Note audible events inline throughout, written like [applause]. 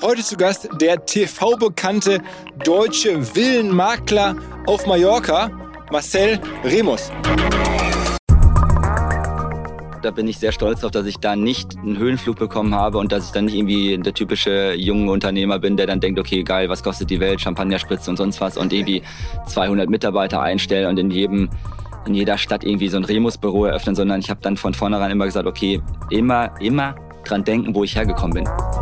Heute zu Gast der TV-bekannte deutsche Villenmakler auf Mallorca, Marcel Remus. Da bin ich sehr stolz darauf, dass ich da nicht einen Höhenflug bekommen habe und dass ich dann nicht irgendwie der typische junge Unternehmer bin, der dann denkt, okay, geil, was kostet die Welt, Champagnerspritze und sonst was und irgendwie 200 Mitarbeiter einstellen und in jedem in jeder Stadt irgendwie so ein Remus-Büro eröffnen, sondern ich habe dann von vornherein immer gesagt, okay, immer, immer dran denken, wo ich hergekommen bin.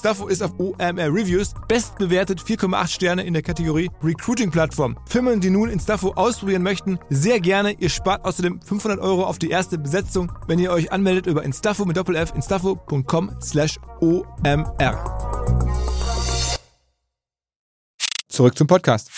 ist auf OMR Reviews bestbewertet 4,8 Sterne in der Kategorie Recruiting-Plattform. Firmen, die nun Instafo ausprobieren möchten, sehr gerne. Ihr spart außerdem 500 Euro auf die erste Besetzung, wenn ihr euch anmeldet über Instafo mit Doppel-F, instafo.com slash OMR. Zurück zum Podcast.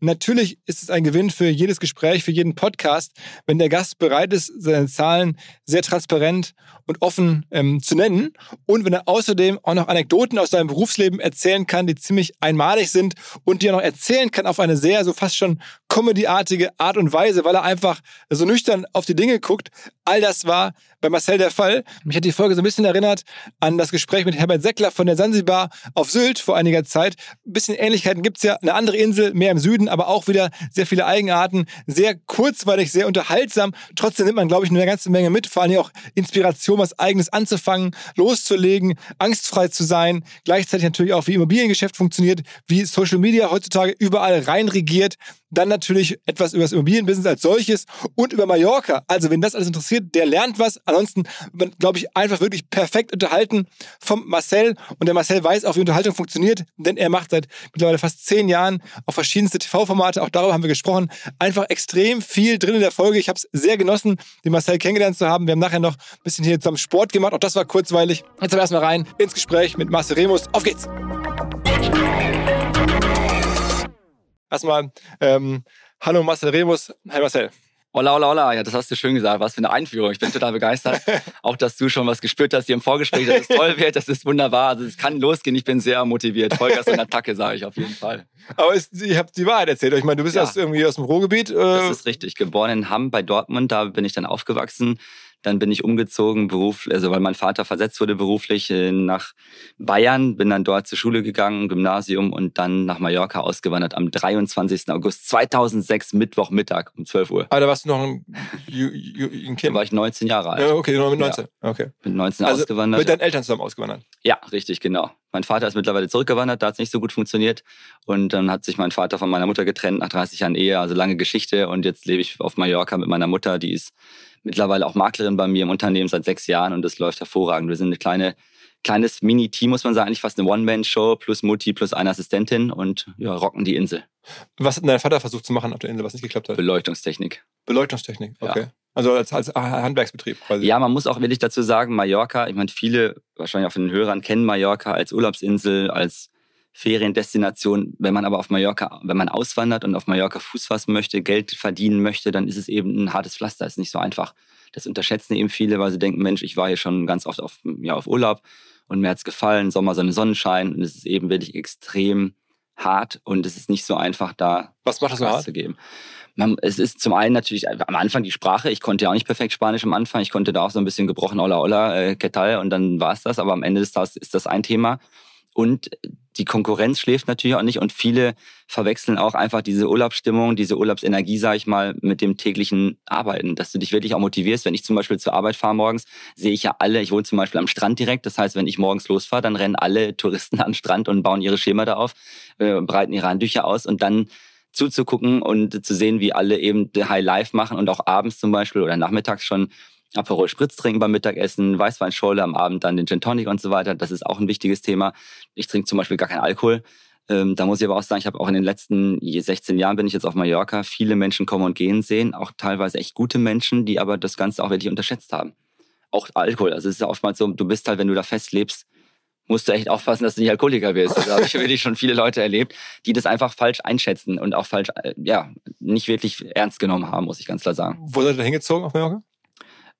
Natürlich ist es ein Gewinn für jedes Gespräch, für jeden Podcast, wenn der Gast bereit ist, seine Zahlen sehr transparent und offen ähm, zu nennen und wenn er außerdem auch noch Anekdoten aus seinem Berufsleben erzählen kann, die ziemlich einmalig sind und die er noch erzählen kann auf eine sehr, so fast schon comedyartige Art und Weise, weil er einfach so nüchtern auf die Dinge guckt. All das war bei Marcel der Fall. Mich hat die Folge so ein bisschen erinnert an das Gespräch mit Herbert Seckler von der Sansibar auf Sylt vor einiger Zeit. Ein bisschen Ähnlichkeiten gibt es ja. Eine andere Insel, mehr im Süden, aber auch wieder sehr viele Eigenarten. Sehr kurzweilig, sehr unterhaltsam. Trotzdem nimmt man, glaube ich, eine ganze Menge mit. Vor allem auch Inspiration, was Eigenes anzufangen, loszulegen, angstfrei zu sein. Gleichzeitig natürlich auch, wie Immobiliengeschäft funktioniert, wie Social Media heutzutage überall reinregiert. Dann natürlich etwas über das Immobilienbusiness als solches und über Mallorca. Also, wenn das alles interessiert, der lernt was. Ansonsten, glaube ich, einfach wirklich perfekt unterhalten vom Marcel. Und der Marcel weiß auch, wie Unterhaltung funktioniert, denn er macht seit mittlerweile fast zehn Jahren auf verschiedenste TV-Formate. Auch darüber haben wir gesprochen. Einfach extrem viel drin in der Folge. Ich habe es sehr genossen, den Marcel kennengelernt zu haben. Wir haben nachher noch ein bisschen hier zusammen Sport gemacht. Auch das war kurzweilig. Jetzt aber erstmal rein ins Gespräch mit Marcel Remus. Auf geht's! Erstmal, ähm, hallo Marcel Remus. Hi Marcel. Hola, hola, hola. Ja, das hast du schön gesagt. Was für eine Einführung. Ich bin total begeistert. [laughs] auch, dass du schon was gespürt hast hier im Vorgespräch, dass es toll wird. Das ist wunderbar. Also, es kann losgehen. Ich bin sehr motiviert. Vollgas und Attacke, sage ich auf jeden Fall. Aber es, ich habe die Wahrheit erzählt. Ich meine, du bist ja. erst irgendwie aus dem Ruhrgebiet. Äh das ist richtig. Geboren in Hamm bei Dortmund. Da bin ich dann aufgewachsen. Dann bin ich umgezogen, Beruf, also weil mein Vater versetzt wurde beruflich äh, nach Bayern, bin dann dort zur Schule gegangen, Gymnasium und dann nach Mallorca ausgewandert am 23. August 2006, Mittwochmittag um 12 Uhr. Aber da warst du noch ein, ein Kind? Da war ich 19 Jahre alt. Ja, okay, noch mit 19. Ja. Okay. Mit 19 also ausgewandert. Mit deinen Eltern zusammen ausgewandert? Ja, richtig, genau. Mein Vater ist mittlerweile zurückgewandert, da hat es nicht so gut funktioniert. Und dann hat sich mein Vater von meiner Mutter getrennt nach 30 Jahren Ehe, also lange Geschichte. Und jetzt lebe ich auf Mallorca mit meiner Mutter, die ist mittlerweile auch Maklerin bei mir im Unternehmen seit sechs Jahren und das läuft hervorragend. Wir sind eine kleine, kleines Mini-Team, muss man sagen, eigentlich fast eine One-Man-Show plus Mutti plus eine Assistentin und ja, rocken die Insel. Was hat dein Vater versucht zu machen auf der Insel, was nicht geklappt hat? Beleuchtungstechnik. Beleuchtungstechnik, okay. Ja. Also als, als Handwerksbetrieb quasi. Ja, man muss auch wirklich dazu sagen, Mallorca, ich meine, viele wahrscheinlich auch von den Hörern kennen Mallorca als Urlaubsinsel, als Feriendestination. Wenn man aber auf Mallorca, wenn man auswandert und auf Mallorca Fuß fassen möchte, Geld verdienen möchte, dann ist es eben ein hartes Pflaster. Ist nicht so einfach. Das unterschätzen eben viele, weil sie denken, Mensch, ich war hier schon ganz oft auf, ja, auf Urlaub und mir hat's gefallen, Sommer, Sonne, Sonnenschein und es ist eben wirklich extrem hart und es ist nicht so einfach, da Was macht das so hart? zu geben. Man, es ist zum einen natürlich am Anfang die Sprache. Ich konnte ja auch nicht perfekt Spanisch am Anfang. Ich konnte da auch so ein bisschen gebrochen Hola Hola, äh, ¿qué tal? Und dann war es das. Aber am Ende des Tages ist das ein Thema. Und die Konkurrenz schläft natürlich auch nicht und viele verwechseln auch einfach diese Urlaubsstimmung, diese Urlaubsenergie, sage ich mal, mit dem täglichen Arbeiten, dass du dich wirklich auch motivierst. Wenn ich zum Beispiel zur Arbeit fahre morgens, sehe ich ja alle, ich wohne zum Beispiel am Strand direkt, das heißt, wenn ich morgens losfahre, dann rennen alle Touristen [laughs] den Strand und bauen ihre Schema da auf, äh, breiten ihre Handtücher aus und dann zuzugucken und zu sehen, wie alle eben High Life machen und auch abends zum Beispiel oder nachmittags schon Aperol Spritz trinken beim Mittagessen, Weißweinschorle am Abend dann den Gin Tonic und so weiter. Das ist auch ein wichtiges Thema. Ich trinke zum Beispiel gar keinen Alkohol. Ähm, da muss ich aber auch sagen, ich habe auch in den letzten 16 Jahren bin ich jetzt auf Mallorca viele Menschen kommen und gehen sehen, auch teilweise echt gute Menschen, die aber das Ganze auch wirklich unterschätzt haben. Auch Alkohol. Also es ist ja oftmals so, du bist halt, wenn du da festlebst, musst du echt aufpassen, dass du nicht Alkoholiker wirst. Da habe ich [laughs] wirklich schon viele Leute erlebt, die das einfach falsch einschätzen und auch falsch, äh, ja, nicht wirklich ernst genommen haben, muss ich ganz klar sagen. Wo seid ihr da hingezogen auf Mallorca?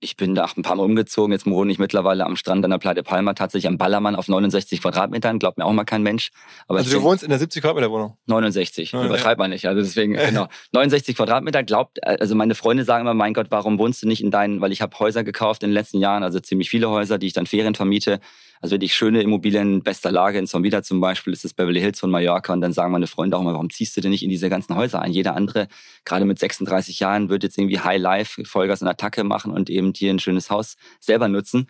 Ich bin da ein paar Mal umgezogen. Jetzt wohne ich mittlerweile am Strand an der Pleite Palma, tatsächlich am Ballermann auf 69 Quadratmetern. Glaubt mir auch mal kein Mensch. Aber also du wohnst in der 70 Quadratmeter Wohnung? 69. Ja, Übertreibt man nicht. Also deswegen, [laughs] genau. 69 Quadratmeter glaubt, also meine Freunde sagen immer, mein Gott, warum wohnst du nicht in deinen, weil ich habe Häuser gekauft in den letzten Jahren, also ziemlich viele Häuser, die ich dann Ferien vermiete. Also wirklich schöne Immobilien in bester Lage. In Zombida zum Beispiel ist das Beverly Hills von Mallorca. Und dann sagen meine Freunde auch immer, warum ziehst du denn nicht in diese ganzen Häuser ein? Jeder andere, gerade mit 36 Jahren, wird jetzt irgendwie High Life, Vollgas und Attacke machen und eben hier ein schönes Haus selber nutzen.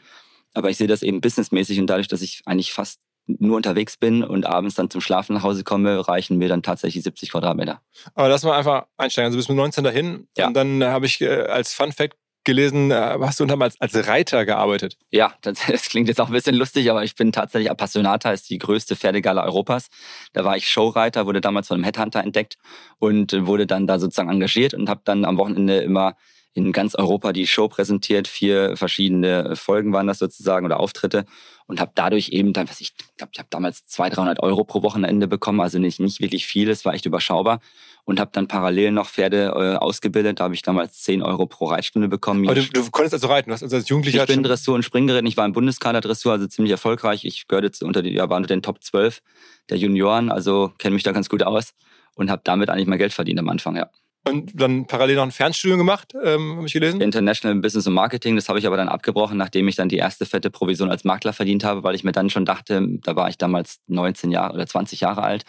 Aber ich sehe das eben businessmäßig und dadurch, dass ich eigentlich fast nur unterwegs bin und abends dann zum Schlafen nach Hause komme, reichen mir dann tatsächlich 70 Quadratmeter. Aber lass mal einfach einsteigen. Also bis mit 19 dahin. Ja. Und dann habe ich äh, als Fun Fact gelesen, äh, hast du unter als, als Reiter gearbeitet. Ja, das, [laughs] das, klingt jetzt auch ein bisschen lustig, aber ich bin tatsächlich Appassionata, ist die größte Pferdegala Europas. Da war ich Showreiter, wurde damals von einem Headhunter entdeckt und wurde dann da sozusagen engagiert und habe dann am Wochenende immer in ganz Europa die Show präsentiert. Vier verschiedene Folgen waren das sozusagen oder Auftritte und habe dadurch eben dann, was ich glaube, ich habe damals 200, 300 Euro pro Wochenende bekommen, also nicht, nicht wirklich viel, es war echt überschaubar und habe dann parallel noch Pferde äh, ausgebildet. Da habe ich damals 10 Euro pro Reitstunde bekommen. Aber du, du konntest also reiten, du hast also als Jugendlicher... Ich bin Dressur- und Springgerät, ich war im Bundeskader Dressur, also ziemlich erfolgreich. Ich gehörte unter die, ja, war unter den Top 12 der Junioren, also kenne mich da ganz gut aus und habe damit eigentlich mal Geld verdient am Anfang, ja. Und dann parallel noch ein Fernstudium gemacht, ähm, habe ich gelesen? International Business und Marketing, das habe ich aber dann abgebrochen, nachdem ich dann die erste fette Provision als Makler verdient habe, weil ich mir dann schon dachte, da war ich damals 19 Jahre oder 20 Jahre alt,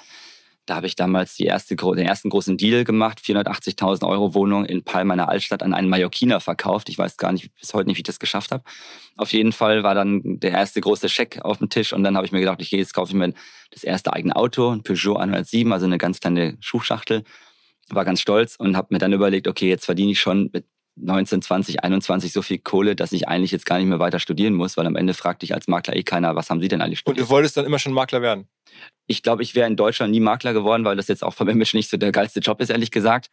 da habe ich damals erste, den ersten großen Deal gemacht, 480.000 Euro Wohnung in Palma in der Altstadt an einen Mallorquiner verkauft. Ich weiß gar nicht, bis heute nicht, wie ich das geschafft habe. Auf jeden Fall war dann der erste große Scheck auf dem Tisch und dann habe ich mir gedacht, ich gehe jetzt kaufe ich mir das erste eigene Auto, ein Peugeot 107, also eine ganz kleine Schuhschachtel. War ganz stolz und habe mir dann überlegt, okay, jetzt verdiene ich schon mit 19, 20, 21 so viel Kohle, dass ich eigentlich jetzt gar nicht mehr weiter studieren muss, weil am Ende fragt dich als Makler eh keiner, was haben Sie denn eigentlich studiert? Und du wolltest dann immer schon Makler werden? Ich glaube, ich wäre in Deutschland nie Makler geworden, weil das jetzt auch vom Image nicht so der geilste Job ist, ehrlich gesagt.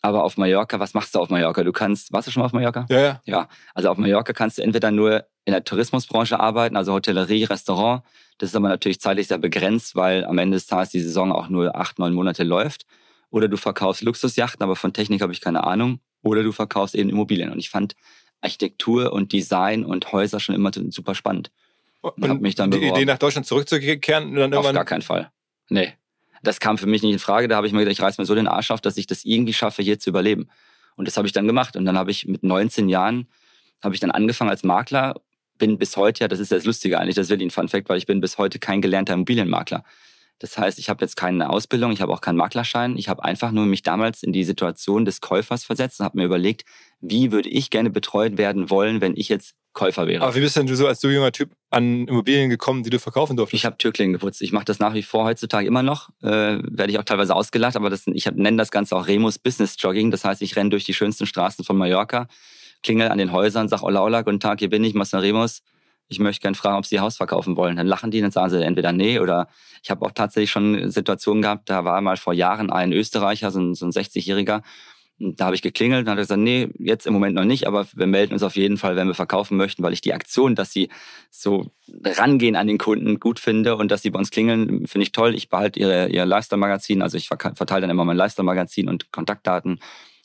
Aber auf Mallorca, was machst du auf Mallorca? Du kannst, warst du schon mal auf Mallorca? Ja, ja. Ja, also auf Mallorca kannst du entweder nur in der Tourismusbranche arbeiten, also Hotellerie, Restaurant. Das ist aber natürlich zeitlich sehr begrenzt, weil am Ende des Tages die Saison auch nur acht, neun Monate läuft. Oder du verkaufst Luxusjachten, aber von Technik habe ich keine Ahnung oder du verkaufst eben Immobilien. Und ich fand Architektur und Design und Häuser schon immer super spannend. Und, und mich dann die beworben. Idee nach Deutschland zurückzukehren? Dann Auf gar keinen Fall. Nee. Das kam für mich nicht in Frage. Da habe ich mir gedacht, ich reiß mir so den Arsch auf, dass ich das irgendwie schaffe, hier zu überleben. Und das habe ich dann gemacht. Und dann habe ich mit 19 Jahren, habe ich dann angefangen als Makler, bin bis heute, ja, das ist das Lustige eigentlich, das ist wirklich ein Fun Fact, weil ich bin bis heute kein gelernter Immobilienmakler. Das heißt, ich habe jetzt keine Ausbildung, ich habe auch keinen Maklerschein. Ich habe einfach nur mich damals in die Situation des Käufers versetzt und habe mir überlegt, wie würde ich gerne betreut werden wollen, wenn ich jetzt Käufer wäre. Aber wie bist denn du so als du junger Typ an Immobilien gekommen, die du verkaufen durftest? Ich habe Türklingen geputzt. Ich mache das nach wie vor heutzutage immer noch. Äh, Werde ich auch teilweise ausgelacht, aber das, ich nenne das Ganze auch Remus Business Jogging. Das heißt, ich renne durch die schönsten Straßen von Mallorca, klingel an den Häusern, sag Ola Ola, guten Tag, hier bin ich, Master Remus ich möchte gerne fragen, ob sie ihr Haus verkaufen wollen. Dann lachen die, dann sagen sie entweder nee oder ich habe auch tatsächlich schon Situationen gehabt, da war mal vor Jahren ein Österreicher, so ein, so ein 60-Jähriger, da habe ich geklingelt und hat gesagt, nee, jetzt im Moment noch nicht, aber wir melden uns auf jeden Fall, wenn wir verkaufen möchten, weil ich die Aktion, dass sie so rangehen an den Kunden gut finde und dass sie bei uns klingeln, finde ich toll. Ich behalte ihre, ihr Lifestyle-Magazin, also ich verteile dann immer mein Lifestyle-Magazin und Kontaktdaten,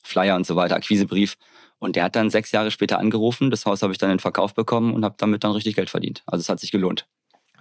Flyer und so weiter, Akquisebrief. Und der hat dann sechs Jahre später angerufen. Das Haus habe ich dann in Verkauf bekommen und habe damit dann richtig Geld verdient. Also es hat sich gelohnt.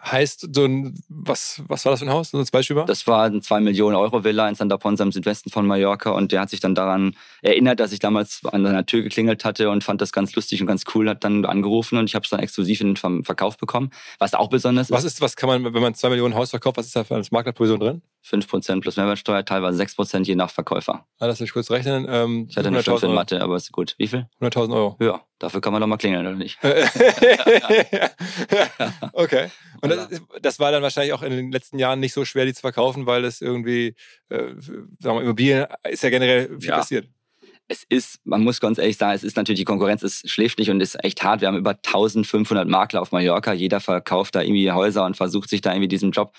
Heißt, so ein, was, was war das für ein Haus? So ein Beispiel war? Das war ein 2 Millionen Euro Villa in Santa Ponsa im Südwesten von Mallorca und der hat sich dann daran erinnert, dass ich damals an seiner Tür geklingelt hatte und fand das ganz lustig und ganz cool, hat dann angerufen und ich habe es dann exklusiv in den Verkauf bekommen, was auch besonders was ist. ist. Was kann man, wenn man 2 Millionen Haus verkauft, was ist da für eine Maklerprovision drin? 5% plus Mehrwertsteuer, teilweise 6% je nach Verkäufer. Ah, lass mich kurz rechnen. Ähm, ich hatte eine 5 in Mathe, aber ist gut. Wie viel? 100.000 Euro. Ja, dafür kann man doch mal klingeln, oder nicht? [laughs] [laughs] okay. Und das, das, war dann wahrscheinlich auch in den letzten Jahren nicht so schwer, die zu verkaufen, weil es irgendwie, äh, sagen wir mal, Immobilien ist ja generell viel ja. passiert es ist, man muss ganz ehrlich sagen, es ist natürlich, die Konkurrenz ist, schläft nicht und ist echt hart. Wir haben über 1500 Makler auf Mallorca. Jeder verkauft da irgendwie Häuser und versucht sich da irgendwie diesen Job.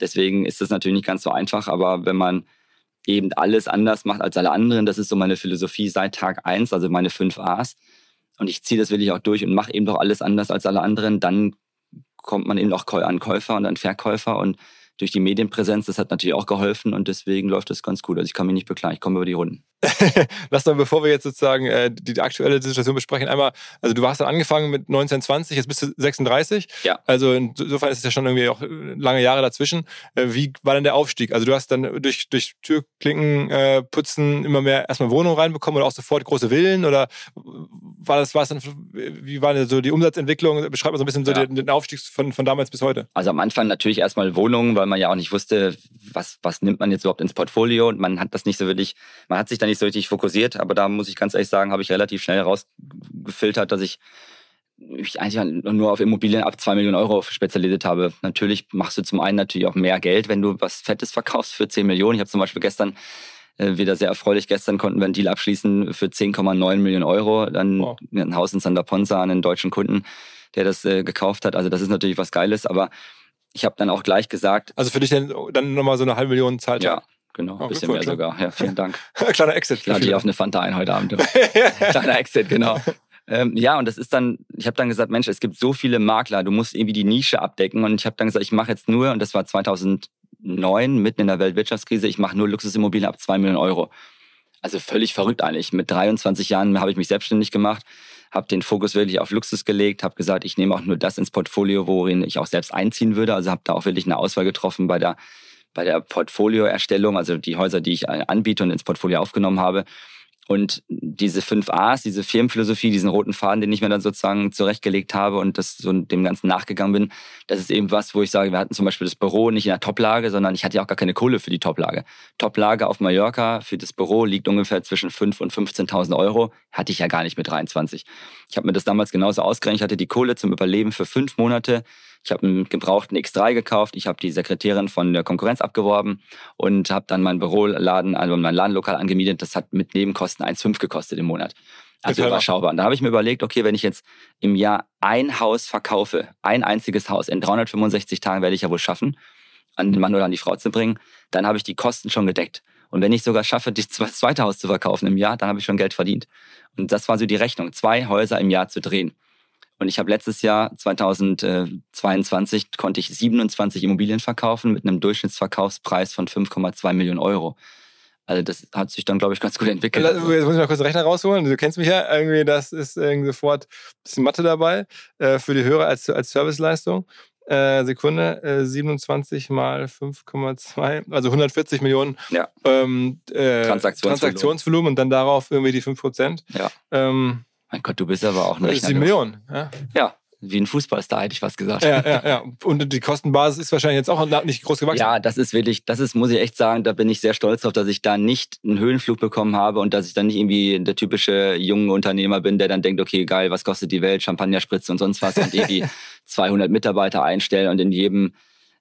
Deswegen ist das natürlich nicht ganz so einfach. Aber wenn man eben alles anders macht als alle anderen, das ist so meine Philosophie seit Tag eins, also meine fünf A's. Und ich ziehe das wirklich auch durch und mache eben doch alles anders als alle anderen. Dann kommt man eben auch an Käufer und an Verkäufer und durch die Medienpräsenz, das hat natürlich auch geholfen und deswegen läuft das ganz gut. Also ich kann mich nicht beklagen, ich komme über die Runden. [laughs] Lass dann, bevor wir jetzt sozusagen äh, die aktuelle Situation besprechen, einmal, also du hast dann angefangen mit 1920, jetzt bist du 36. Ja. Also insofern ist es ja schon irgendwie auch lange Jahre dazwischen. Äh, wie war denn der Aufstieg? Also du hast dann durch, durch Türklinken äh, putzen immer mehr erstmal Wohnungen reinbekommen oder auch sofort große Villen oder war das, war es dann, wie war denn so die Umsatzentwicklung? Beschreib mal so ein bisschen so den, den, Aufstieg von, von damals bis heute. Also am Anfang natürlich erstmal Wohnungen, weil man ja auch nicht wusste, was, was nimmt man jetzt überhaupt ins Portfolio und man hat das nicht so wirklich, man hat sich dann nicht so richtig fokussiert, aber da muss ich ganz ehrlich sagen, habe ich relativ schnell rausgefiltert, dass ich mich eigentlich nur auf Immobilien ab zwei Millionen Euro spezialisiert habe. Natürlich machst du zum einen natürlich auch mehr Geld, wenn du was Fettes verkaufst für 10 Millionen. Ich habe zum Beispiel gestern äh, wieder sehr erfreulich, gestern konnten wir einen Deal abschließen für 10,9 Millionen Euro. Dann wow. ein Haus in Santa Ponsa an einen deutschen Kunden, der das äh, gekauft hat. Also das ist natürlich was Geiles, aber ich habe dann auch gleich gesagt. Also für dich dann, dann nochmal so eine halbe Million zahlt? Ja, genau. Ein oh, bisschen mehr sogar. Ja, vielen Dank. [laughs] Kleiner Exit. Ich lade dich auf eine Fanta ein heute Abend. [laughs] Kleiner Exit, genau. Ähm, ja, und das ist dann, ich habe dann gesagt, Mensch, es gibt so viele Makler, du musst irgendwie die Nische abdecken. Und ich habe dann gesagt, ich mache jetzt nur, und das war 2009, mitten in der Weltwirtschaftskrise, ich mache nur Luxusimmobilien ab zwei Millionen Euro. Also völlig verrückt eigentlich. Mit 23 Jahren habe ich mich selbstständig gemacht habe den Fokus wirklich auf Luxus gelegt, habe gesagt, ich nehme auch nur das ins Portfolio, worin ich auch selbst einziehen würde. Also habe da auch wirklich eine Auswahl getroffen bei der, bei der Portfolioerstellung, also die Häuser, die ich anbiete und ins Portfolio aufgenommen habe. Und diese fünf A's, diese Firmenphilosophie, diesen roten Faden, den ich mir dann sozusagen zurechtgelegt habe und das so dem Ganzen nachgegangen bin, das ist eben was, wo ich sage, wir hatten zum Beispiel das Büro nicht in der Toplage, sondern ich hatte ja auch gar keine Kohle für die Toplage. Toplage auf Mallorca für das Büro liegt ungefähr zwischen 5.000 und 15.000 Euro. Hatte ich ja gar nicht mit 23. Ich habe mir das damals genauso ausgerechnet. Ich hatte die Kohle zum Überleben für fünf Monate ich habe einen gebrauchten X3 gekauft, ich habe die Sekretärin von der Konkurrenz abgeworben und habe dann mein Büroladen, also mein Ladenlokal angemietet. Das hat mit Nebenkosten 1,5 gekostet im Monat. Also überschaubar. Und da habe ich mir überlegt, okay, wenn ich jetzt im Jahr ein Haus verkaufe, ein einziges Haus, in 365 Tagen werde ich ja wohl schaffen, an den Mann oder an die Frau zu bringen, dann habe ich die Kosten schon gedeckt. Und wenn ich sogar schaffe, das [laughs] zweite Haus zu verkaufen im Jahr, dann habe ich schon Geld verdient. Und das war so die Rechnung, zwei Häuser im Jahr zu drehen. Und ich habe letztes Jahr, 2022, konnte ich 27 Immobilien verkaufen mit einem Durchschnittsverkaufspreis von 5,2 Millionen Euro. Also das hat sich dann, glaube ich, ganz gut entwickelt. Jetzt muss ich mal kurz den Rechner rausholen. Du kennst mich ja irgendwie, das ist irgendwie sofort ein bisschen Mathe dabei äh, für die Hörer als, als Serviceleistung. Äh, Sekunde, äh, 27 mal 5,2, also 140 Millionen ja. ähm, äh, Transaktionsvolumen. Transaktionsvolumen und dann darauf irgendwie die 5 Prozent. Ja. Ähm, mein Gott, du bist aber auch ein Rechner. Sieben Millionen, ja. Ja, wie ein Fußballstar, hätte ich was gesagt. Ja, ja, ja. Und die Kostenbasis ist wahrscheinlich jetzt auch nicht groß gewachsen. Ja, das ist wirklich, das ist, muss ich echt sagen, da bin ich sehr stolz drauf, dass ich da nicht einen Höhenflug bekommen habe und dass ich dann nicht irgendwie der typische junge Unternehmer bin, der dann denkt, okay, geil, was kostet die Welt, Champagnerspritze und sonst was und irgendwie [laughs] 200 Mitarbeiter einstellen und in jedem,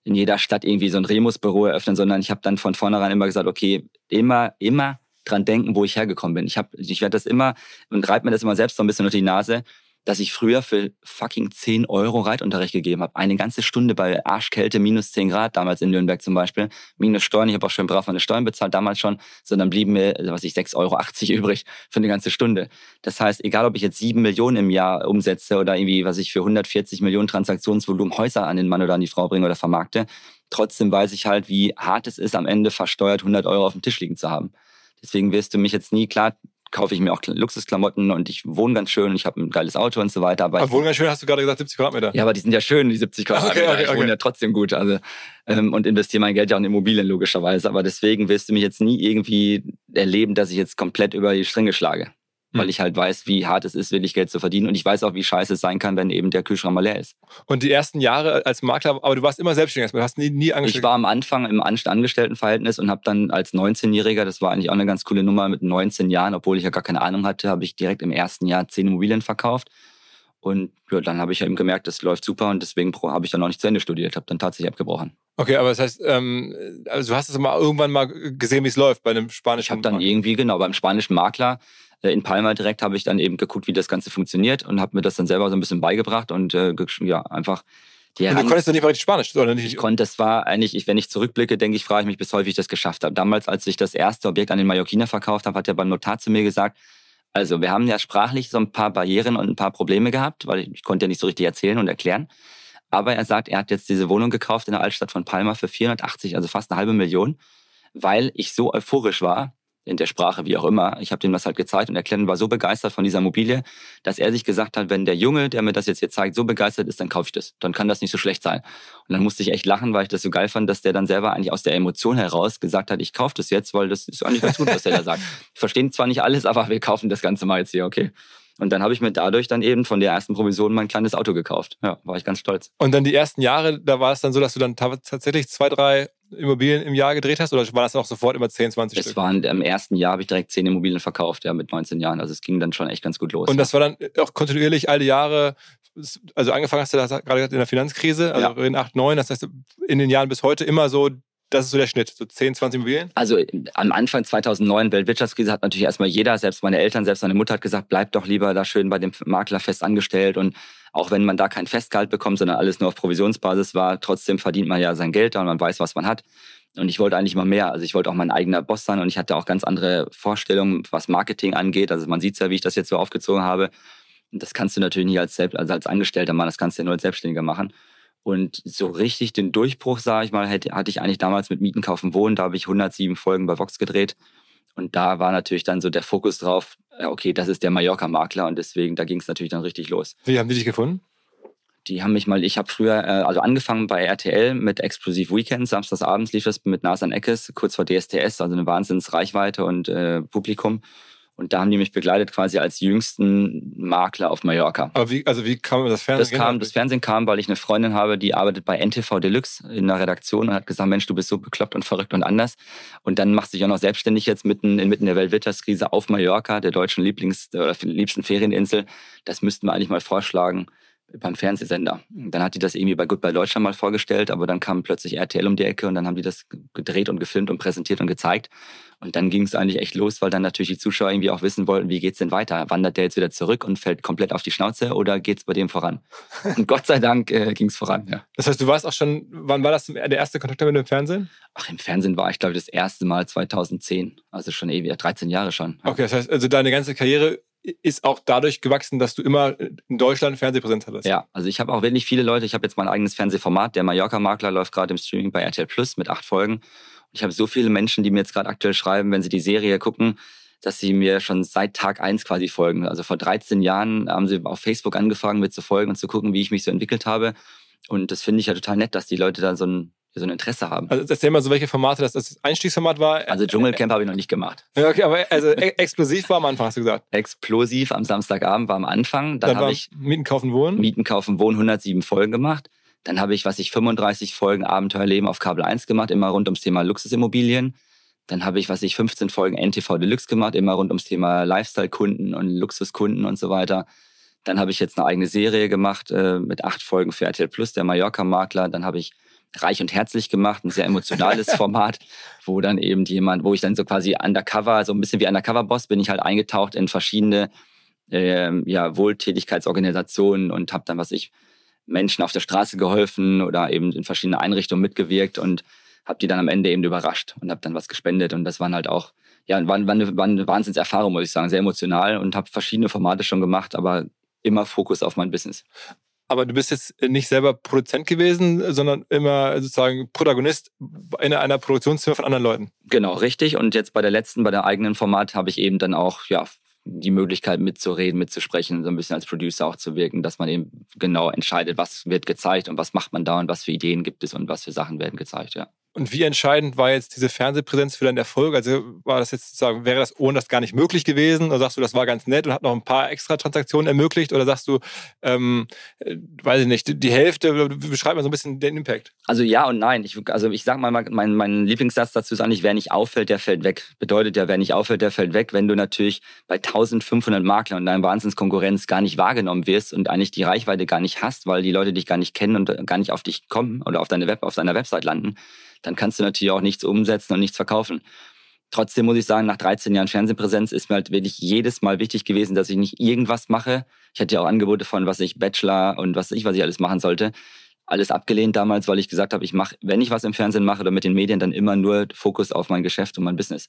in jeder Stadt irgendwie so ein Remus-Büro eröffnen, sondern ich habe dann von vornherein immer gesagt, okay, immer, immer dran denken, wo ich hergekommen bin. Ich, hab, ich werde das immer und reibe mir das immer selbst so ein bisschen unter die Nase, dass ich früher für fucking 10 Euro Reitunterricht gegeben habe. Eine ganze Stunde bei Arschkälte, minus 10 Grad, damals in Nürnberg zum Beispiel. Minus Steuern, ich habe auch schön brav meine Steuern bezahlt, damals schon. Sondern blieben mir, was ich, 6,80 Euro [laughs] übrig für eine ganze Stunde. Das heißt, egal ob ich jetzt 7 Millionen im Jahr umsetze oder irgendwie, was ich für 140 Millionen Transaktionsvolumen Häuser an den Mann oder an die Frau bringe oder vermarkte, trotzdem weiß ich halt, wie hart es ist, am Ende versteuert 100 Euro auf dem Tisch liegen zu haben. Deswegen wirst du mich jetzt nie, klar, kaufe ich mir auch Luxusklamotten und ich wohne ganz schön und ich habe ein geiles Auto und so weiter. Aber, aber wohnen ganz schön, hast du gerade gesagt, 70 Quadratmeter. Ja, aber die sind ja schön, die 70 Quadratmeter. Okay, okay, ich wohne ja trotzdem gut. Also, ähm, und investiere mein Geld ja auch in Immobilien, logischerweise. Aber deswegen wirst du mich jetzt nie irgendwie erleben, dass ich jetzt komplett über die Stränge schlage weil hm. ich halt weiß, wie hart es ist, wirklich Geld zu verdienen. Und ich weiß auch, wie scheiße es sein kann, wenn eben der Kühlschrank mal leer ist. Und die ersten Jahre als Makler, aber du warst immer selbstständig, du hast nie, nie angestellt. Ich war am Anfang im Angestelltenverhältnis und habe dann als 19-Jähriger, das war eigentlich auch eine ganz coole Nummer, mit 19 Jahren, obwohl ich ja gar keine Ahnung hatte, habe ich direkt im ersten Jahr 10 Immobilien verkauft. Und ja, dann habe ich eben gemerkt, das läuft super und deswegen habe ich dann noch nicht zu Ende studiert, habe dann tatsächlich abgebrochen. Okay, aber das heißt, ähm, also du hast es mal irgendwann mal gesehen, wie es läuft bei einem spanischen Ich habe dann irgendwie, genau, beim spanischen Makler in Palma direkt habe ich dann eben geguckt, wie das Ganze funktioniert und habe mir das dann selber so ein bisschen beigebracht und äh, ja, einfach die und du konntest doch nicht mal richtig Spanisch, oder nicht? Ich konnte, das war eigentlich, ich, wenn ich zurückblicke, denke ich, frage ich mich bis heute, wie ich das geschafft habe. Damals, als ich das erste Objekt an den Mallorquiner verkauft habe, hat er beim Notar zu mir gesagt, also wir haben ja sprachlich so ein paar Barrieren und ein paar Probleme gehabt, weil ich, ich konnte ja nicht so richtig erzählen und erklären. Aber er sagt, er hat jetzt diese Wohnung gekauft in der Altstadt von Palma für 480, also fast eine halbe Million, weil ich so euphorisch war, in der Sprache, wie auch immer. Ich habe dem das halt gezeigt und er war so begeistert von dieser Immobilie, dass er sich gesagt hat, wenn der Junge, der mir das jetzt hier zeigt, so begeistert ist, dann kaufe ich das. Dann kann das nicht so schlecht sein. Und dann musste ich echt lachen, weil ich das so geil fand, dass der dann selber eigentlich aus der Emotion heraus gesagt hat, ich kaufe das jetzt, weil das ist eigentlich ganz gut, was der da sagt. [laughs] Ich verstehe zwar nicht alles, aber wir kaufen das Ganze mal jetzt hier, okay. Und dann habe ich mir dadurch dann eben von der ersten Provision mein kleines Auto gekauft. Ja, war ich ganz stolz. Und dann die ersten Jahre, da war es dann so, dass du dann tatsächlich zwei, drei Immobilien im Jahr gedreht hast oder war das auch sofort immer 10, 20 es Stück? Es waren im ersten Jahr habe ich direkt 10 Immobilien verkauft, ja, mit 19 Jahren. Also es ging dann schon echt ganz gut los. Und das war dann auch kontinuierlich alle Jahre, also angefangen hast du das gerade in der Finanzkrise, also ja. in 8, 9, das heißt in den Jahren bis heute immer so das ist so der Schnitt, so 10, 20 Immobilien? Also am Anfang 2009, Weltwirtschaftskrise, hat natürlich erstmal jeder, selbst meine Eltern, selbst meine Mutter hat gesagt, bleib doch lieber da schön bei dem Makler fest angestellt. Und auch wenn man da kein Festgehalt bekommt, sondern alles nur auf Provisionsbasis war, trotzdem verdient man ja sein Geld da und man weiß, was man hat. Und ich wollte eigentlich immer mehr. Also ich wollte auch mein eigener Boss sein und ich hatte auch ganz andere Vorstellungen, was Marketing angeht. Also man sieht ja, wie ich das jetzt so aufgezogen habe. Und das kannst du natürlich nicht als, Selbst also als Angestellter machen, das kannst du ja nur als Selbstständiger machen. Und so richtig den Durchbruch, sage ich mal, hatte, ich eigentlich damals mit Mieten, Kaufen, Wohnen. Da habe ich 107 Folgen bei Vox gedreht. Und da war natürlich dann so der Fokus drauf, okay, das ist der Mallorca-Makler und deswegen, da ging es natürlich dann richtig los. Wie haben die dich gefunden? Die haben mich mal, ich habe früher, äh, also angefangen bei RTL mit Explosive Weekends, samstagsabends lief das mit Nasan Eckes, kurz vor DSTS, also eine Wahnsinnsreichweite und äh, Publikum. Und da haben die mich begleitet quasi als jüngsten Makler auf Mallorca. Aber wie, also wie kam das Fernsehen? Das, kam, das Fernsehen kam, weil ich eine Freundin habe, die arbeitet bei NTV Deluxe in der Redaktion und hat gesagt, Mensch, du bist so bekloppt und verrückt und anders. Und dann machst du dich auch noch selbstständig jetzt mitten inmitten der Weltwirtschaftskrise auf Mallorca, der deutschen Lieblings- oder liebsten Ferieninsel. Das müssten wir eigentlich mal vorschlagen beim Fernsehsender. Dann hat die das irgendwie bei Goodbye Deutschland mal vorgestellt, aber dann kam plötzlich RTL um die Ecke und dann haben die das gedreht und gefilmt und präsentiert und gezeigt. Und dann ging es eigentlich echt los, weil dann natürlich die Zuschauer irgendwie auch wissen wollten, wie geht's denn weiter? Wandert der jetzt wieder zurück und fällt komplett auf die Schnauze oder geht's bei dem voran? Und Gott sei Dank äh, ging es voran, ja. Das heißt, du warst auch schon, wann war das der erste Kontakt mit dem Fernsehen? Ach, im Fernsehen war ich, glaube ich, das erste Mal 2010. Also schon ewig, 13 Jahre schon. Okay, das heißt, also deine ganze Karriere ist auch dadurch gewachsen, dass du immer in Deutschland Fernsehpräsenz hattest. Ja, also ich habe auch wirklich viele Leute. Ich habe jetzt mein eigenes Fernsehformat. Der Mallorca-Makler läuft gerade im Streaming bei RTL Plus mit acht Folgen. Ich habe so viele Menschen, die mir jetzt gerade aktuell schreiben, wenn sie die Serie gucken, dass sie mir schon seit Tag eins quasi folgen. Also vor 13 Jahren haben sie auf Facebook angefangen, mir zu folgen und zu gucken, wie ich mich so entwickelt habe. Und das finde ich ja total nett, dass die Leute da so ein so ein Interesse haben. Also erzähl mal so, welche Formate das, das Einstiegsformat war. Also Dschungelcamp habe ich noch nicht gemacht. Ja, okay, aber also e- explosiv war am Anfang, hast du gesagt. Explosiv am Samstagabend war am Anfang. Dann, Dann habe ich Mieten, Kaufen, Wohnen. Mieten, Kaufen, Wohnen 107 Folgen gemacht. Dann habe ich, was ich 35 Folgen Abenteuerleben auf Kabel 1 gemacht, immer rund ums Thema Luxusimmobilien. Dann habe ich, was ich 15 Folgen NTV Deluxe gemacht, immer rund ums Thema Lifestyle-Kunden und Luxuskunden und so weiter. Dann habe ich jetzt eine eigene Serie gemacht äh, mit acht Folgen für RTL Plus, der Mallorca-Makler. Dann habe ich Reich und Herzlich gemacht, ein sehr emotionales [laughs] Format, wo dann eben jemand, wo ich dann so quasi undercover, so ein bisschen wie Undercover-Boss, bin ich halt eingetaucht in verschiedene äh, ja, Wohltätigkeitsorganisationen und habe dann, was ich, Menschen auf der Straße geholfen oder eben in verschiedene Einrichtungen mitgewirkt und habe die dann am Ende eben überrascht und habe dann was gespendet und das waren halt auch, ja, war, war, eine, war eine Wahnsinnserfahrung, muss ich sagen, sehr emotional und habe verschiedene Formate schon gemacht, aber immer Fokus auf mein Business. Aber du bist jetzt nicht selber Produzent gewesen, sondern immer sozusagen Protagonist in einer Produktionsfirma von anderen Leuten. Genau, richtig. Und jetzt bei der letzten, bei der eigenen Format, habe ich eben dann auch ja, die Möglichkeit mitzureden, mitzusprechen, so ein bisschen als Producer auch zu wirken, dass man eben genau entscheidet, was wird gezeigt und was macht man da und was für Ideen gibt es und was für Sachen werden gezeigt, ja. Und wie entscheidend war jetzt diese Fernsehpräsenz für deinen Erfolg? Also war das jetzt sozusagen, wäre das ohne das gar nicht möglich gewesen? Oder sagst du, das war ganz nett und hat noch ein paar extra Transaktionen ermöglicht? Oder sagst du, ähm, äh, weiß ich nicht, die Hälfte, beschreib mal so ein bisschen den Impact. Also ja und nein. Ich, also ich sag mal, mein, mein Lieblingssatz dazu ist eigentlich, wer nicht auffällt, der fällt weg. Bedeutet ja, wer nicht auffällt, der fällt weg. Wenn du natürlich bei 1500 Maklern und deiner Wahnsinnskonkurrenz gar nicht wahrgenommen wirst und eigentlich die Reichweite gar nicht hast, weil die Leute dich gar nicht kennen und gar nicht auf dich kommen oder auf deine Web, auf deiner Website landen, dann kannst du natürlich auch nichts umsetzen und nichts verkaufen. Trotzdem muss ich sagen, nach 13 Jahren Fernsehpräsenz ist mir halt wirklich jedes Mal wichtig gewesen, dass ich nicht irgendwas mache. Ich hatte ja auch Angebote von, was ich Bachelor und was ich, was ich alles machen sollte. Alles abgelehnt damals, weil ich gesagt habe, ich mache, wenn ich was im Fernsehen mache oder mit den Medien, dann immer nur Fokus auf mein Geschäft und mein Business.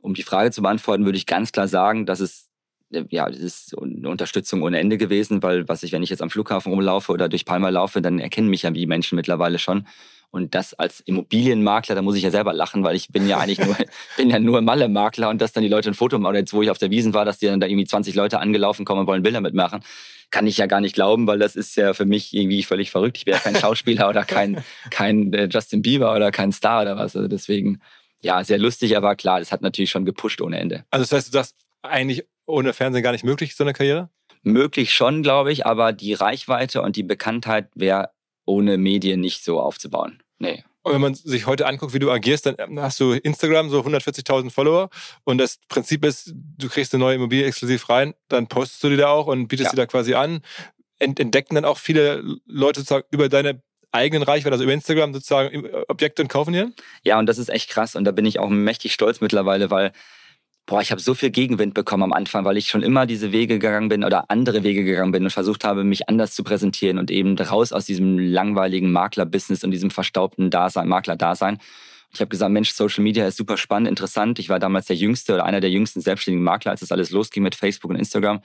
Um die Frage zu beantworten, würde ich ganz klar sagen, dass es ja, das ist eine Unterstützung ohne Ende gewesen, weil was ich, wenn ich jetzt am Flughafen rumlaufe oder durch Palma laufe, dann erkennen mich ja die Menschen mittlerweile schon. Und das als Immobilienmakler, da muss ich ja selber lachen, weil ich bin ja eigentlich nur, [laughs] bin ja nur Malle-Makler und dass dann die Leute ein Foto machen, oder jetzt, wo ich auf der Wiesen war, dass die dann da irgendwie 20 Leute angelaufen kommen und wollen Bilder mitmachen, kann ich ja gar nicht glauben, weil das ist ja für mich irgendwie völlig verrückt. Ich wäre kein [laughs] Schauspieler oder kein, kein äh, Justin Bieber oder kein Star oder was. Also deswegen, ja, sehr lustig, aber klar, das hat natürlich schon gepusht ohne Ende. Also das heißt, du sagst eigentlich ohne Fernsehen gar nicht möglich, so eine Karriere? Möglich schon, glaube ich, aber die Reichweite und die Bekanntheit wäre ohne Medien nicht so aufzubauen. Nee. Und wenn man sich heute anguckt, wie du agierst, dann hast du Instagram so 140.000 Follower und das Prinzip ist, du kriegst eine neue Immobilie exklusiv rein, dann postest du die da auch und bietest ja. sie da quasi an. Entdecken dann auch viele Leute sozusagen über deine eigenen Reichweite, also über Instagram sozusagen Objekte und kaufen hier? Ja, und das ist echt krass und da bin ich auch mächtig stolz mittlerweile, weil boah, ich habe so viel Gegenwind bekommen am Anfang, weil ich schon immer diese Wege gegangen bin oder andere Wege gegangen bin und versucht habe, mich anders zu präsentieren und eben raus aus diesem langweiligen Makler-Business und diesem verstaubten Dasein, Makler-Dasein. Ich habe gesagt, Mensch, Social Media ist super spannend, interessant. Ich war damals der jüngste oder einer der jüngsten selbstständigen Makler, als das alles losging mit Facebook und Instagram,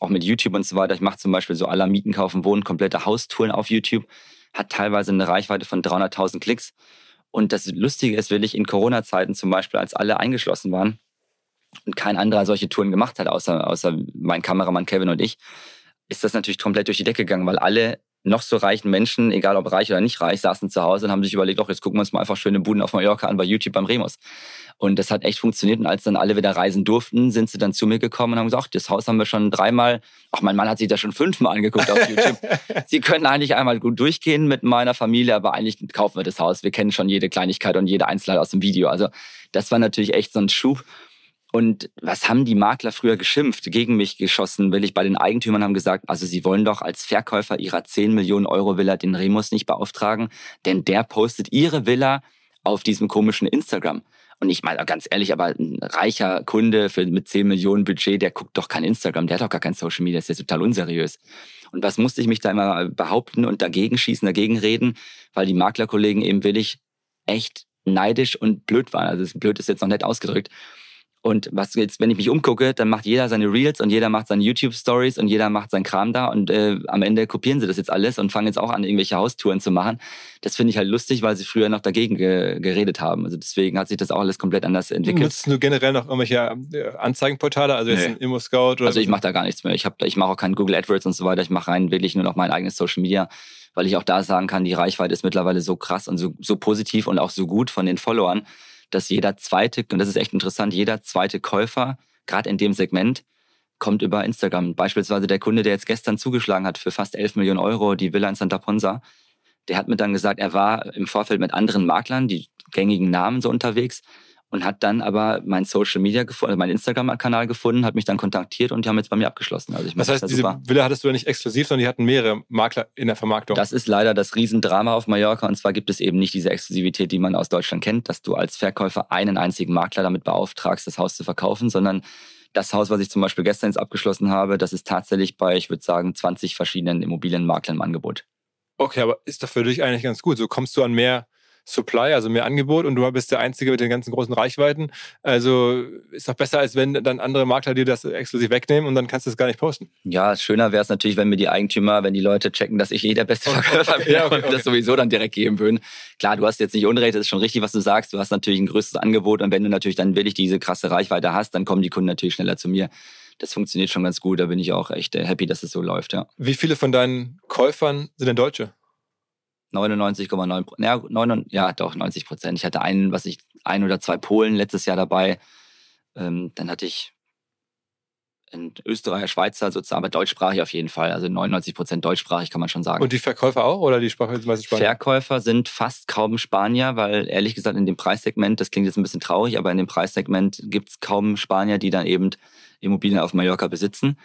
auch mit YouTube und so weiter. Ich mache zum Beispiel so aller Mieten kaufen, wohnen, komplette Haustouren auf YouTube, hat teilweise eine Reichweite von 300.000 Klicks. Und das Lustige ist, will ich in Corona-Zeiten zum Beispiel, als alle eingeschlossen waren, und kein anderer solche Touren gemacht hat, außer, außer mein Kameramann Kevin und ich, ist das natürlich komplett durch die Decke gegangen, weil alle noch so reichen Menschen, egal ob reich oder nicht reich, saßen zu Hause und haben sich überlegt, doch, jetzt gucken wir uns mal einfach schöne Buden auf Mallorca an bei YouTube beim Remus. Und das hat echt funktioniert. Und als dann alle wieder reisen durften, sind sie dann zu mir gekommen und haben gesagt, das Haus haben wir schon dreimal, ach, mein Mann hat sich das schon fünfmal angeguckt auf YouTube. [laughs] sie können eigentlich einmal gut durchgehen mit meiner Familie, aber eigentlich kaufen wir das Haus. Wir kennen schon jede Kleinigkeit und jede Einzelheit aus dem Video. Also das war natürlich echt so ein Schub. Und was haben die Makler früher geschimpft, gegen mich geschossen, will ich bei den Eigentümern haben gesagt, also sie wollen doch als Verkäufer ihrer 10 Millionen Euro Villa den Remus nicht beauftragen, denn der postet ihre Villa auf diesem komischen Instagram. Und ich meine ganz ehrlich, aber ein reicher Kunde für, mit 10 Millionen Budget, der guckt doch kein Instagram, der hat doch gar kein Social Media, ist ja total unseriös. Und was musste ich mich da immer behaupten und dagegen schießen, dagegen reden, weil die Maklerkollegen eben willig echt neidisch und blöd waren. Also blöd ist jetzt noch nett ausgedrückt. Und was jetzt, wenn ich mich umgucke, dann macht jeder seine Reels und jeder macht seine YouTube-Stories und jeder macht seinen Kram da und äh, am Ende kopieren sie das jetzt alles und fangen jetzt auch an, irgendwelche Haustouren zu machen. Das finde ich halt lustig, weil sie früher noch dagegen ge geredet haben. Also deswegen hat sich das auch alles komplett anders entwickelt. Nutzt du generell noch irgendwelche äh, Anzeigenportale, also jetzt nee. ein Immo-Scout? Oder also ich mache da gar nichts mehr. Ich, hab, ich mache auch keinen Google AdWords und so weiter. Ich mache rein wirklich nur noch mein eigenes Social Media, weil ich auch da sagen kann, die Reichweite ist mittlerweile so krass und so, so positiv und auch so gut von den Followern dass jeder zweite, und das ist echt interessant, jeder zweite Käufer, gerade in dem Segment, kommt über Instagram. Beispielsweise der Kunde, der jetzt gestern zugeschlagen hat für fast 11 Millionen Euro, die Villa in Santa Ponsa, der hat mir dann gesagt, er war im Vorfeld mit anderen Maklern, die gängigen Namen so unterwegs und hat dann aber mein Social Media gefunden, also meinen Instagram-Kanal gefunden, hat mich dann kontaktiert und die haben jetzt bei mir abgeschlossen. Also ich das heißt, das diese super. Villa hattest du ja nicht exklusiv, sondern die hatten mehrere Makler in der Vermarktung. Das ist leider das Riesendrama auf Mallorca und zwar gibt es eben nicht diese Exklusivität, die man aus Deutschland kennt, dass du als Verkäufer einen einzigen Makler damit beauftragst, das Haus zu verkaufen, sondern das Haus, was ich zum Beispiel gestern jetzt abgeschlossen habe, das ist tatsächlich bei, ich würde sagen, 20 verschiedenen Immobilienmaklern im Angebot. Okay, aber ist doch für dich eigentlich ganz gut. So kommst du an mehr Supply, also mehr Angebot und du bist der Einzige mit den ganzen großen Reichweiten. Also ist doch besser, als wenn dann andere Makler dir das exklusiv wegnehmen und dann kannst du es gar nicht posten. Ja, schöner wäre es natürlich, wenn mir die Eigentümer, wenn die Leute checken, dass ich eh der beste Verkäufer bin [laughs] ja, okay, und das sowieso dann direkt geben würden. Klar, du hast jetzt nicht Unrecht, das ist schon richtig, was du sagst. Du hast natürlich ein größeres Angebot und wenn du natürlich dann wirklich diese krasse Reichweite hast, dann kommen die Kunden natürlich schneller zu mir das funktioniert schon ganz gut. Da bin ich auch echt äh, happy, dass es so läuft, ja. Wie viele von deinen Käufern sind denn Deutsche? 99,9, ja, ja, doch, 90 Prozent. Ich hatte einen, was ich, ein oder zwei Polen letztes Jahr dabei. Ähm, dann hatte ich in Österreicher, Schweizer sozusagen, aber deutschsprachig auf jeden Fall. Also 99 Prozent deutschsprachig kann man schon sagen. Und die Verkäufer auch oder die Sprache meistens Spanier? Verkäufer sind fast kaum Spanier, weil ehrlich gesagt in dem Preissegment, das klingt jetzt ein bisschen traurig, aber in dem Preissegment gibt es kaum Spanier, die dann eben Immobilien auf Mallorca besitzen.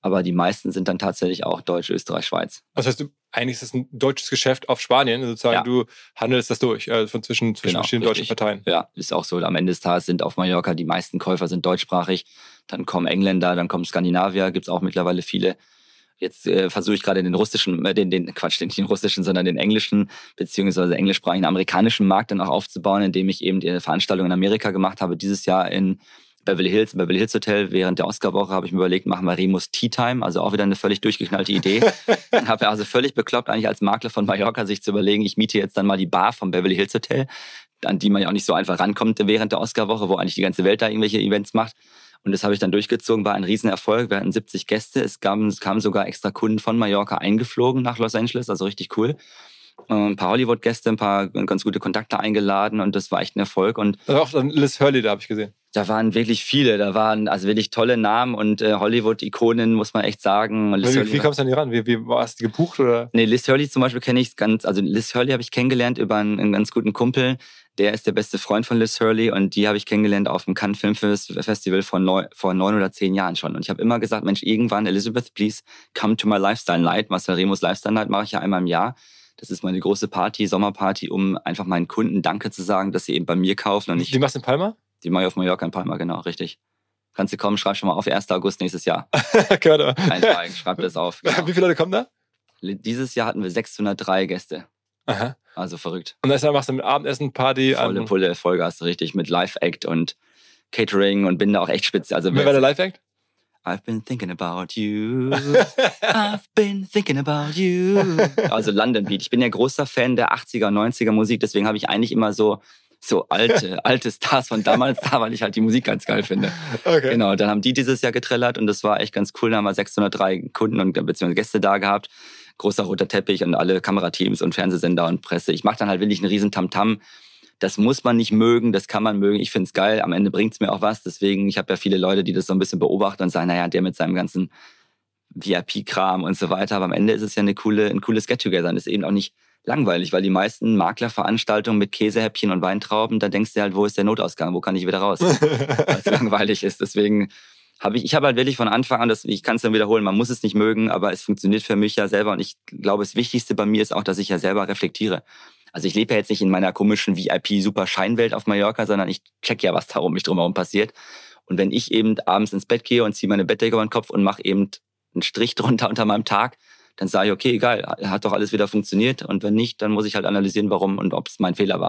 Aber die meisten sind dann tatsächlich auch Deutsch, Österreich, Schweiz. Das heißt, du, eigentlich ist es ein deutsches Geschäft auf Spanien. Sozusagen, ja. du handelst das durch äh, von zwischen, zwischen genau, verschiedenen richtig. deutschen Parteien. Ja, ist auch so. Am Ende des Tages sind auf Mallorca die meisten Käufer sind deutschsprachig. Dann kommen Engländer, dann kommen Skandinavier, gibt es auch mittlerweile viele. Jetzt äh, versuche ich gerade den russischen, äh, den, den, Quatsch, nicht den russischen, sondern den englischen, beziehungsweise englischsprachigen amerikanischen Markt dann auch aufzubauen, indem ich eben die Veranstaltung in Amerika gemacht habe, dieses Jahr in Beverly Hills, Beverly Hills Hotel. Während der Oscarwoche habe ich mir überlegt, machen wir Remus Tea Time, also auch wieder eine völlig durchgeknallte Idee. [laughs] habe also völlig bekloppt, eigentlich als Makler von Mallorca sich zu überlegen, ich miete jetzt dann mal die Bar vom Beverly Hills Hotel, an die man ja auch nicht so einfach rankommt während der Oscarwoche, wo eigentlich die ganze Welt da irgendwelche Events macht. Und das habe ich dann durchgezogen, war ein Riesenerfolg. Wir hatten 70 Gäste. Es, gab, es kamen sogar extra Kunden von Mallorca eingeflogen nach Los Angeles, also richtig cool. Ein paar Hollywood-Gäste, ein paar ganz gute Kontakte eingeladen und das war echt ein Erfolg. Und auch Liz Hurley, da habe ich gesehen. Da waren wirklich viele, da waren also wirklich tolle Namen und äh, Hollywood-Ikonen, muss man echt sagen. Liz wie, wie kommst du an die ran? Wie, wie warst du gebucht? Oder? Nee, Liz Hurley zum Beispiel kenne ich ganz, also Liz Hurley habe ich kennengelernt über einen, einen, ganz guten Kumpel. Der ist der beste Freund von Liz Hurley und die habe ich kennengelernt auf dem Cannes Film Festival vor neun, vor neun oder zehn Jahren schon. Und ich habe immer gesagt, Mensch, irgendwann, Elizabeth, please come to my Lifestyle Night. Marcel Remus Lifestyle Night mache ich ja einmal im Jahr. Das ist meine große Party, Sommerparty, um einfach meinen Kunden Danke zu sagen, dass sie eben bei mir kaufen und nicht. Die machst du in Palma? Die mache ich auf Mallorca in Palma, genau, richtig. Kannst du kommen, schreib schon mal auf 1. August nächstes Jahr. [laughs] Gerade. Eintragen, schreib das auf. [laughs] Genau. Wie viele Leute kommen da? Dieses Jahr hatten wir 603 Gäste. Aha. Also verrückt. Und dann machst du mit Abendessen, Party. Volle Pulle, Vollgas, richtig, mit Live-Act und Catering und bin da auch echt spitze. Also, Wer war der Live-Act? I've been thinking about you. [laughs] I've been thinking about you. Also London Beat. Ich bin ja großer Fan der 80er, 90er Musik, deswegen habe ich eigentlich immer so so alte, [laughs] alte Stars von damals da, weil ich halt die Musik ganz geil finde. Okay. Genau, dann haben die dieses Jahr getrellert und das war echt ganz cool. Da haben wir 603 Kunden und beziehungsweise Gäste da gehabt. Großer roter Teppich und alle Kamerateams und Fernsehsender und Presse. Ich mache dann halt wirklich einen riesen Tamtam. -Tam das muss man nicht mögen, das kann man mögen. Ich finde es geil, am Ende bringt es mir auch was. Deswegen, ich habe ja viele Leute, die das so ein bisschen beobachten und sagen, naja, der mit seinem ganzen VIP-Kram und so weiter. Aber am Ende ist es ja eine coole, ein cooles Get-Together. Und ist eben auch nicht langweilig, weil die meisten Maklerveranstaltungen mit Käsehäppchen und Weintrauben, da denkst du halt, wo ist der Notausgang, wo kann ich wieder raus? [laughs] weil es langweilig ist. Deswegen habe ich, ich habe halt wirklich von Anfang an, das, ich kann es dann wiederholen, man muss es nicht mögen, aber es funktioniert für mich ja selber. Und ich glaube, das Wichtigste bei mir ist auch, dass ich ja selber reflektiere. Also ich lebe ja jetzt nicht in meiner komischen VIP-Super-Scheinwelt auf Mallorca, sondern ich check ja, was da um mich drumherum passiert. Und wenn ich eben abends ins Bett gehe und ziehe meine Bettdecke über den Kopf und mache eben einen Strich [laughs] drunter unter meinem Tag, dann sage ich, okay, egal, hat doch alles wieder funktioniert. Und wenn nicht, dann muss ich halt analysieren, warum und ob es mein Fehler war.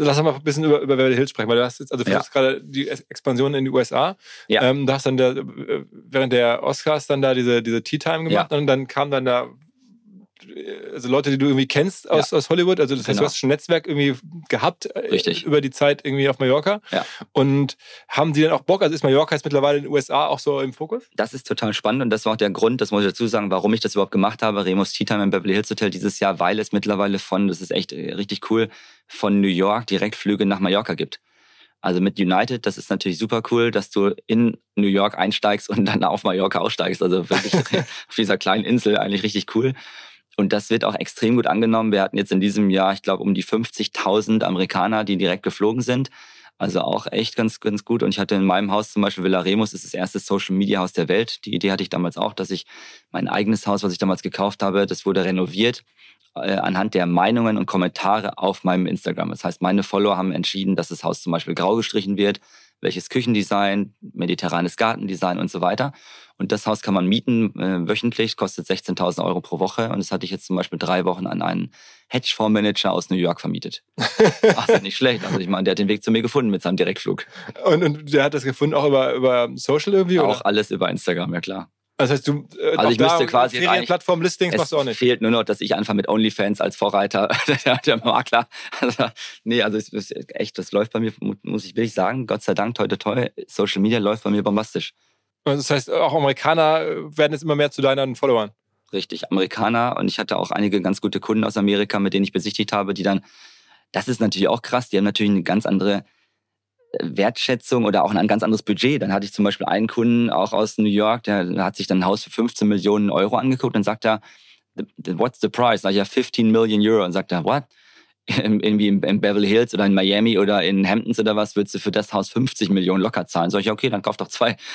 Lass uns mal ein bisschen über, über Beverly Hills sprechen, weil du hast jetzt, also du ja. gerade die Expansion in die USA. Ja. Ähm, du hast dann der, während der Oscars dann da diese, diese Tea Time gemacht ja. und dann kam dann da also Leute, die du irgendwie kennst aus, ja. aus Hollywood. Also das heißt, du genau. hast schon ein Netzwerk irgendwie gehabt äh, Richtig. über die Zeit irgendwie auf Mallorca. Ja. Und haben die dann auch Bock? Also ist Mallorca jetzt mittlerweile in den USA auch so im Fokus? Das ist total spannend und das war auch der Grund, das muss ich dazu sagen, warum ich das überhaupt gemacht habe. Remus Tea Time im Beverly Hills Hotel dieses Jahr, weil es mittlerweile von, das ist echt äh, richtig cool, von New York Direktflüge nach Mallorca gibt. Also mit United, das ist natürlich super cool, dass du in New York einsteigst und dann auf Mallorca aussteigst. Also wirklich [laughs] auf dieser kleinen Insel eigentlich richtig cool. Und das wird auch extrem gut angenommen. Wir hatten jetzt in diesem Jahr, ich glaube, um die 50.000 Amerikaner, die direkt geflogen sind. Also auch echt ganz, ganz gut. Und ich hatte in meinem Haus zum Beispiel Villa Remus, das ist das erste Social Media Haus der Welt. Die Idee hatte ich damals auch, dass ich mein eigenes Haus, was ich damals gekauft habe, das wurde renoviert äh, anhand der Meinungen und Kommentare auf meinem Instagram. Das heißt, meine Follower haben entschieden, dass das Haus zum Beispiel grau gestrichen wird, welches Küchendesign, mediterranes Gartendesign und so weiter. Und das Haus kann man mieten äh, wöchentlich, kostet 16.000 Euro pro Woche. Und das hatte ich jetzt zum Beispiel drei Wochen an einen Hedgefondsmanager aus New York vermietet. [laughs] Ach, ist nicht schlecht. Also ich meine, der hat den Weg zu mir gefunden mit seinem Direktflug. Und, und der hat das gefunden auch über, über Social irgendwie? Auch oder? alles über Instagram, ja klar. Das heißt, du äh, also ich müsste quasi Ferienplattform-Listings machst du auch nicht. Es fehlt nur noch, dass ich einfach mit OnlyFans als Vorreiter [laughs] der, der Makler. Also, nee, also es ist echt, das läuft bei mir, muss ich wirklich sagen, Gott sei Dank, toi, toi, Social Media läuft bei mir bombastisch. Das heißt, auch Amerikaner werden jetzt immer mehr zu deinen Followern. Richtig, Amerikaner. Und ich hatte auch einige ganz gute Kunden aus Amerika, mit denen ich besichtigt habe, die dann, das ist natürlich auch krass, die haben natürlich eine ganz andere äh, Wertschätzung oder auch ein ganz anderes Budget. Dann hatte ich zum Beispiel einen Kunden auch aus New York, der hat sich dann ein Haus für 15 Millionen Euro angeguckt und sagt er, what's the price? Sag ich ja 15 Million Euro und sagt er, what? Irgendwie in, Beverly Hills oder in Miami oder in Hamptons oder was, würdest du für das Haus 50 Millionen locker zahlen. Sag ich, okay, dann kauf doch zwei. [laughs]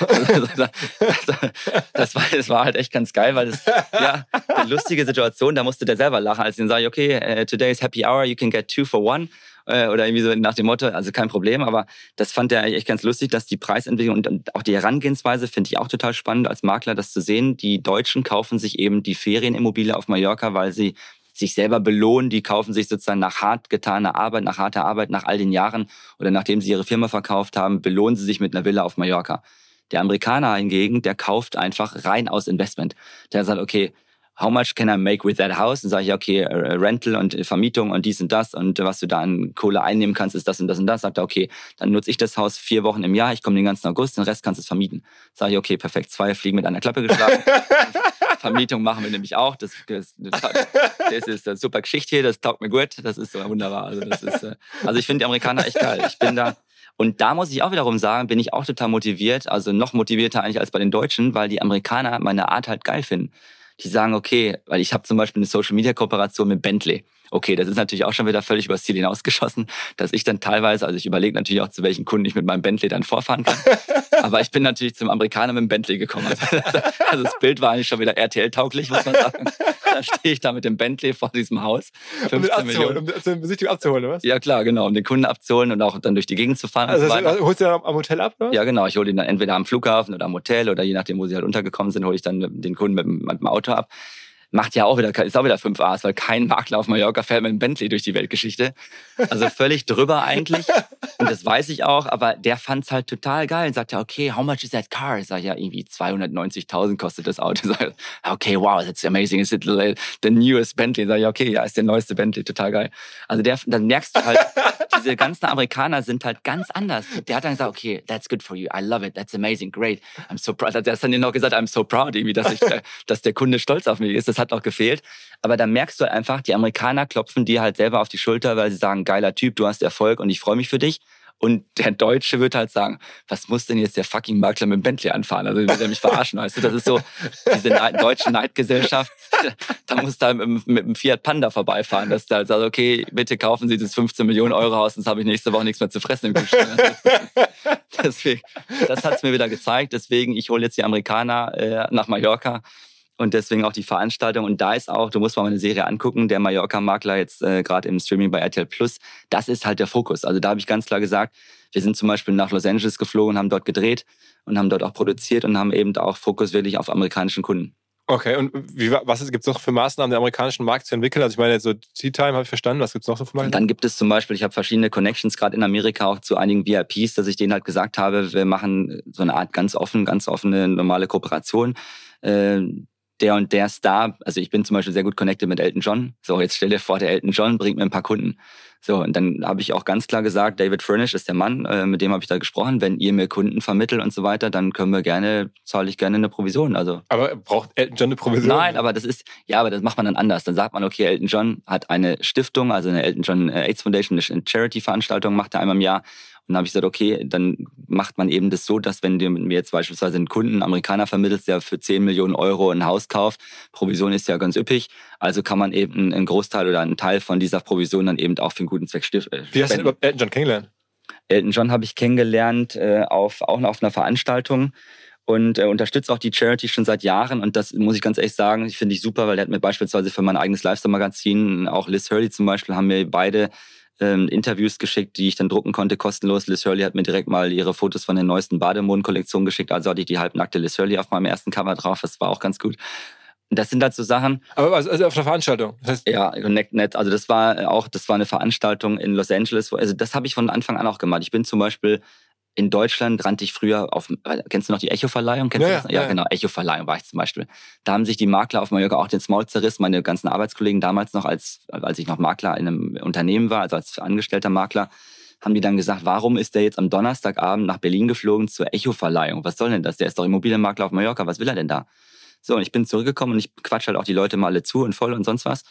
das, war, das war halt echt ganz geil, weil das, ja, eine lustige Situation, da musste der selber lachen, als ich dann sage, okay, uh, today is happy hour, you can get two for one. Uh, oder irgendwie so nach dem Motto, also kein Problem, aber das fand er echt ganz lustig, dass die Preisentwicklung und auch die Herangehensweise finde ich auch total spannend als Makler, das zu sehen. Die Deutschen kaufen sich eben die Ferienimmobilie auf Mallorca, weil sie sich selber belohnen. Die kaufen sich sozusagen nach hart getaner Arbeit, nach harter Arbeit, nach all den Jahren oder nachdem sie ihre Firma verkauft haben, belohnen sie sich mit einer Villa auf Mallorca. Der Amerikaner hingegen, der kauft einfach rein aus Investment. Der sagt, okay, how much can I make with that house? Dann sage ich, okay, äh, Rental und Vermietung und dies und das und was du da an Kohle einnehmen kannst, ist das und das und das. Sagt er, okay, dann nutze ich das Haus vier Wochen im Jahr, ich komme den ganzen August, den Rest kannst du es vermieten. Sage ich, okay, perfekt, zwei Fliegen mit einer Klappe geschlagen. [laughs] Vermietung machen wir nämlich auch. Das, das, das ist eine super Geschichte hier, das taugt mir gut, das ist so wunderbar. Also, das ist, äh, also ich finde die Amerikaner echt geil. Ich bin da, und da muss ich auch wiederum sagen, bin ich auch total motiviert, also noch motivierter eigentlich als bei den Deutschen, weil die Amerikaner meine Art halt geil finden die sagen, okay, weil ich habe zum Beispiel eine Social-Media-Kooperation mit Bentley. Okay, das ist natürlich auch schon wieder völlig übers Ziel hinausgeschossen, dass ich dann teilweise, also ich überlege natürlich auch, zu welchen Kunden ich mit meinem Bentley dann vorfahren kann. [laughs] Aber ich bin natürlich zum Amerikaner mit dem Bentley gekommen. Also, also das Bild war eigentlich schon wieder RTL-tauglich, muss man sagen. Da stehe ich da mit dem Bentley vor diesem Haus. 15 um Millionen. Um die Besichtigung abzuholen, oder was? Ja, klar, genau. Um den Kunden abzuholen und auch dann durch die Gegend zu fahren. Also, so also holst du dann am Hotel ab, oder? Ja, genau. Ich hole ihn dann entweder am Flughafen oder am Hotel oder je nachdem, wo sie halt untergekommen sind, hole ich dann den Kunden mit, mit dem Auto ab macht ja auch wieder, ist auch wieder 5 A's, weil kein Makler auf Mallorca fährt mit einem Bentley durch die Weltgeschichte. Also völlig drüber eigentlich. Und das weiß ich auch, aber der fand's halt total geil und sagte, okay, how much is that car? Ich sag ja, irgendwie 290.000 kostet das Auto. Sag, okay, wow, that's amazing. Is it the newest Bentley? Sag ich, okay, ja, ist der neueste Bentley, total geil. Also der, dann merkst du halt, diese ganzen Amerikaner sind halt ganz anders. Der hat dann gesagt, okay, that's good for you. I love it. That's amazing. Great. I'm so proud. Der hat dann noch gesagt, I'm so proud, irgendwie, dass ich, dass der Kunde stolz auf mich ist. Das hat auch gefehlt. Aber da merkst du einfach, die Amerikaner klopfen dir halt selber auf die Schulter, weil sie sagen, geiler Typ, du hast Erfolg und ich freue mich für dich. Und der Deutsche wird halt sagen, was muss denn jetzt der fucking Makler mit dem Bentley anfahren? Also will er mich verarschen, weißt du? Das ist so diese deutsche Neidgesellschaft. Da muss da mit, mit dem Fiat Panda vorbeifahren, dass da sagt, okay, bitte kaufen Sie das 15 Millionen Euro Haus, sonst habe ich nächste Woche nichts mehr zu fressen im Kühlschrank. [laughs] Deswegen, das hat es mir wieder gezeigt. Deswegen, ich hole jetzt die Amerikaner äh, nach Mallorca und deswegen auch die Veranstaltung. Und da ist auch, du musst mal eine Serie angucken, der Mallorca-Makler jetzt äh, gerade im Streaming bei RTL Plus. Das ist halt der Fokus. Also da habe ich ganz klar gesagt, wir sind zum Beispiel nach Los Angeles geflogen, haben dort gedreht und haben dort auch produziert und haben eben auch Fokus wirklich auf amerikanischen Kunden. Okay, und wie, was gibt es noch für Maßnahmen, den amerikanischen Markt zu entwickeln? Also ich meine, so Tea Time habe ich verstanden, was gibt es noch so für Maßnahmen? Dann gibt es zum Beispiel, ich habe verschiedene Connections gerade in Amerika auch zu einigen VIPs, dass ich denen halt gesagt habe, wir machen so eine Art ganz offen, ganz offene, normale Kooperation. Äh, der und der Star, also ich bin zum Beispiel sehr gut connected mit Elton John. So, jetzt stell dir vor, der Elton John bringt mir ein paar Kunden. So, und dann habe ich auch ganz klar gesagt, David Furnish ist der Mann, äh, mit dem habe ich da gesprochen. Wenn ihr mir Kunden vermittelt und so weiter, dann können wir gerne, zahle ich gerne eine Provision. Also. Aber braucht Elton John eine Provision? Nein, aber das ist, ja, aber das macht man dann anders. Dann sagt man, okay, Elton John hat eine Stiftung, also eine Elton John äh, AIDS Foundation, eine Charity-Veranstaltung macht er einmal im Jahr. Und dann habe ich gesagt, okay, dann macht man eben das so, dass wenn du mir jetzt beispielsweise einen Kunden, einen Amerikaner vermittelst, der für 10 Millionen Euro ein Haus kauft, Provision ist ja ganz üppig, also kann man eben einen Großteil oder einen Teil von dieser Provision dann eben auch für einen guten Zweck stiften. Wie hast du überhaupt Elton John kennengelernt? Elton John habe ich kennengelernt äh, auf, auch auf einer Veranstaltung und äh, unterstütze auch die Charity schon seit Jahren. Und das muss ich ganz ehrlich sagen, ich finde ich super, weil der hat mir beispielsweise für mein eigenes Lifestyle-Magazin, auch Liz Hurley zum Beispiel, haben mir beide ähm, Interviews geschickt, die ich dann drucken konnte, kostenlos. Liz Hurley hat mir direkt mal ihre Fotos von der neuesten Bademoden-Kollektion geschickt. Also hatte ich die halbnackte Liz Hurley auf meinem ersten Cover drauf. Das war auch ganz gut. Das sind halt so Sachen. Aber also, also auf der Veranstaltung. Das heißt ja, ConnectNet. Also das war auch, das war eine Veranstaltung in Los Angeles. Wo, also das habe ich von Anfang an auch gemacht. Ich bin zum Beispiel in Deutschland rannte ich früher auf, kennst du noch die Echo-Verleihung? Ja? Ja, ja, genau, Echo-Verleihung war ich zum Beispiel. Da haben sich die Makler auf Mallorca auch den Small zerrissen, meine ganzen Arbeitskollegen damals noch, als, als ich noch Makler in einem Unternehmen war, also als angestellter Makler, haben die dann gesagt, warum ist der jetzt am Donnerstagabend nach Berlin geflogen zur Echo-Verleihung? Was soll denn das? Der ist doch Immobilienmakler auf Mallorca, was will er denn da? So, und ich bin zurückgekommen und ich quatsch halt auch die Leute mal alle zu und voll und sonst was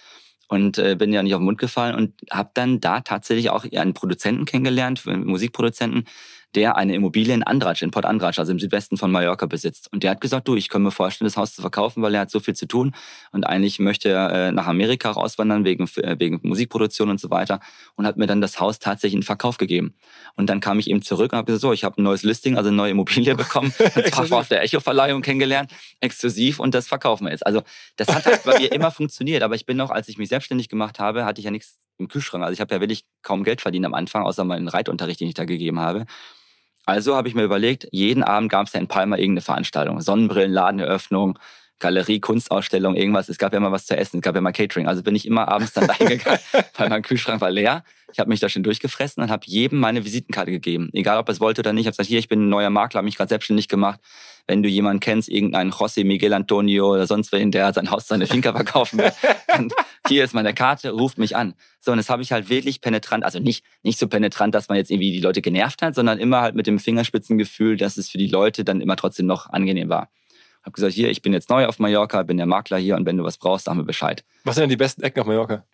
und äh, bin ja nicht auf den Mund gefallen und habe dann da tatsächlich auch einen Produzenten kennengelernt, einen Musikproduzenten, der eine Immobilie in Andratsch, in Port Andratsch, also im Südwesten von Mallorca besitzt. Und der hat gesagt, du, ich kann mir vorstellen, das Haus zu verkaufen, weil er hat so viel zu tun und eigentlich möchte er äh, nach Amerika rauswandern wegen, äh, wegen Musikproduktion und so weiter und hat mir dann das Haus tatsächlich in Verkauf gegeben. Und dann kam ich eben zurück und habe gesagt, so, ich habe ein neues Listing, also eine neue Immobilie bekommen, [laughs] und zwar auf der Echo-Verleihung kennengelernt, exklusiv und das verkaufen wir jetzt. Also das hat halt bei mir immer funktioniert, aber ich bin noch, als ich mich selbstständig gemacht habe, hatte ich ja nichts im Kühlschrank. Also ich habe ja wirklich kaum Geld verdient am Anfang, außer meinen Reitunterricht, den ich da gegeben habe. Also habe ich mir überlegt, jeden Abend gab es ja in Palma irgendeine Veranstaltung. Sonnenbrillen, Ladeneröffnung, Galerie, Kunstausstellung, irgendwas. Es gab ja immer was zu essen, es gab ja immer Catering. Also bin ich immer abends dann reingegangen, [laughs] weil mein Kühlschrank war leer. Ich habe mich da schon durchgefressen und habe jedem meine Visitenkarte gegeben. Egal, ob er es wollte oder nicht. Ich habe gesagt, hier, ich bin ein neuer Makler, habe mich gerade selbstständig gemacht. Wenn du jemanden kennst, irgendeinen José Miguel Antonio oder sonst wen, der sein Haus, seine Finca verkaufen will, dann hier ist meine Karte, ruft mich an. So, und das habe ich halt wirklich penetrant, also nicht, nicht so penetrant, dass man jetzt irgendwie die Leute genervt hat, sondern immer halt mit dem Fingerspitzengefühl, dass es für die Leute dann immer trotzdem noch angenehm war. Habe gesagt, hier, ich bin jetzt neu auf Mallorca, bin der Makler hier und wenn du was brauchst, sag mir Bescheid. Was sind denn die besten Ecken auf Mallorca?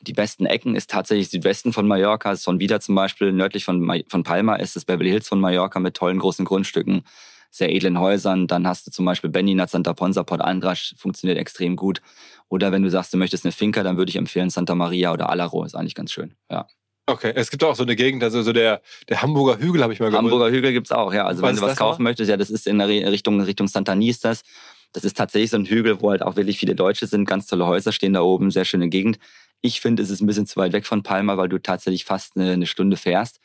Die besten Ecken ist tatsächlich Südwesten von Mallorca, Son Vida zum Beispiel, nördlich von, von Palma ist das Beverly Hills von Mallorca mit tollen großen Grundstücken, sehr edlen Häusern. Dann hast du zum Beispiel Beninat, Santa Ponsa, Port Andrasch, funktioniert extrem gut. Oder wenn du sagst, du möchtest eine Finca, dann würde ich empfehlen Santa Maria oder Alaro, ist eigentlich ganz schön, ja. Okay, es gibt auch so eine Gegend, also so der, der Hamburger Hügel habe ich mal gehört. Hamburger Hügel gibt's auch, ja. Also was wenn du was kaufen mal? möchtest, ja, das ist in der Richtung, Richtung Santani ist das. Das ist tatsächlich so ein Hügel, wo halt auch wirklich viele Deutsche sind, ganz tolle Häuser stehen da oben, sehr schöne Gegend. Ich finde, es ist ein bisschen zu weit weg von Palma, weil du tatsächlich fast eine, eine Stunde fährst.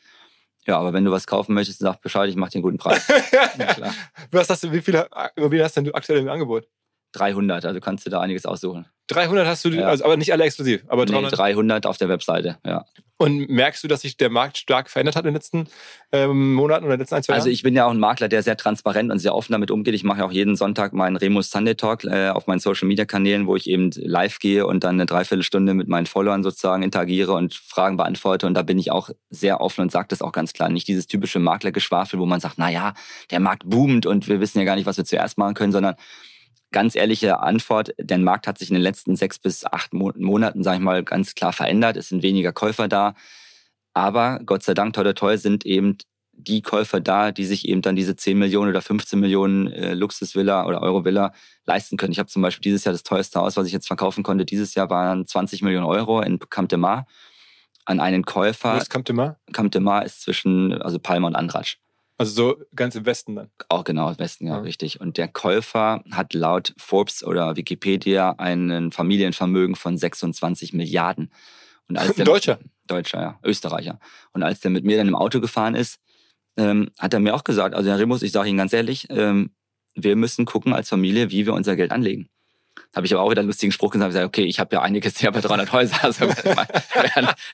Ja, aber wenn du was kaufen möchtest, sag Bescheid, ich mache dir einen guten Preis. [laughs] ja, klar. Was hast du, wie viele Immobilien hast du denn aktuell im Angebot? 300, also kannst du da einiges aussuchen. 300 hast du, ja. also, aber nicht alle exklusiv. Aber 300? Nee, 300 auf der Webseite, ja. Und merkst du, dass sich der Markt stark verändert hat in den letzten ähm, Monaten oder den letzten ein, zwei also Jahren? Also ich bin ja auch ein Makler, der sehr transparent und sehr offen damit umgeht. Ich mache ja auch jeden Sonntag meinen Remus Sunday Talk äh, auf meinen Social Media Kanälen, wo ich eben live gehe und dann eine Dreiviertelstunde mit meinen Followern sozusagen interagiere und Fragen beantworte. Und da bin ich auch sehr offen und sage das auch ganz klar. Nicht dieses typische Maklergeschwafel, wo man sagt, na ja, der Markt boomt und wir wissen ja gar nicht, was wir zuerst machen können, sondern ganz ehrliche Antwort, der Markt hat sich in den letzten sechs bis acht Monaten, sage ich mal, ganz klar verändert. Es sind weniger Käufer da. Aber Gott sei Dank, toll, toll, sind eben die Käufer da, die sich eben dann diese 10 Millionen oder 15 Millionen äh, Luxusvilla oder Eurovilla leisten können. Ich habe zum Beispiel dieses Jahr das teuerste Haus, was ich jetzt verkaufen konnte, dieses Jahr waren 20 Millionen Euro in Camp de Mar an einen Käufer. Wo ist Camp de Mar? Camp de Mar ist zwischen also Palma und Andratsch. Also so ganz im Westen dann? Auch genau, im Westen, ja, ja, richtig. Und der Käufer hat laut Forbes oder Wikipedia ein Familienvermögen von 26 Milliarden. Und als [laughs] der, Deutscher? Deutscher, ja, Österreicher. Und als der mit mir dann im Auto gefahren ist, ähm, hat er mir auch gesagt, also Herr Remus, ich sage Ihnen ganz ehrlich, ähm, wir müssen gucken als Familie, wie wir unser Geld anlegen. Da habe ich aber auch wieder einen lustigen Spruch gesagt, gesagt okay, ich habe ja einiges hier bei 300 Häuser. Also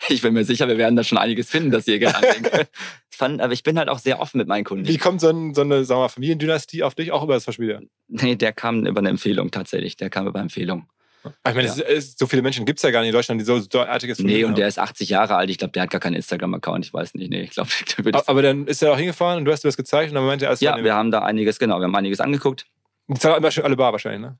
ich bin mir sicher, wir werden da schon einiges finden, dass ihr anlegen könnt. [laughs] aber ich bin halt auch sehr offen mit meinen Kunden. Wie kommt so, ein, so eine sagen wir, Familiendynastie auf dich, auch über das Verschmiede? Nee, der kam über eine Empfehlung tatsächlich. Der kam über Empfehlung. Ich meine, ja. ist, so viele Menschen gibt es ja gar nicht in Deutschland, die so derartiges Familien Nee, und haben. der ist 80 Jahre alt. Ich glaube, der hat gar keinen Instagram-Account. Ich weiß nicht. Nee, ich glaube, [laughs] Aber dann ist er auch hingefahren und du hast dir das gezeigt und dann meinte er, Ja, wir haben da einiges, genau, wir haben einiges angegukt. Die zahlen alle bar wahrscheinlich, ne?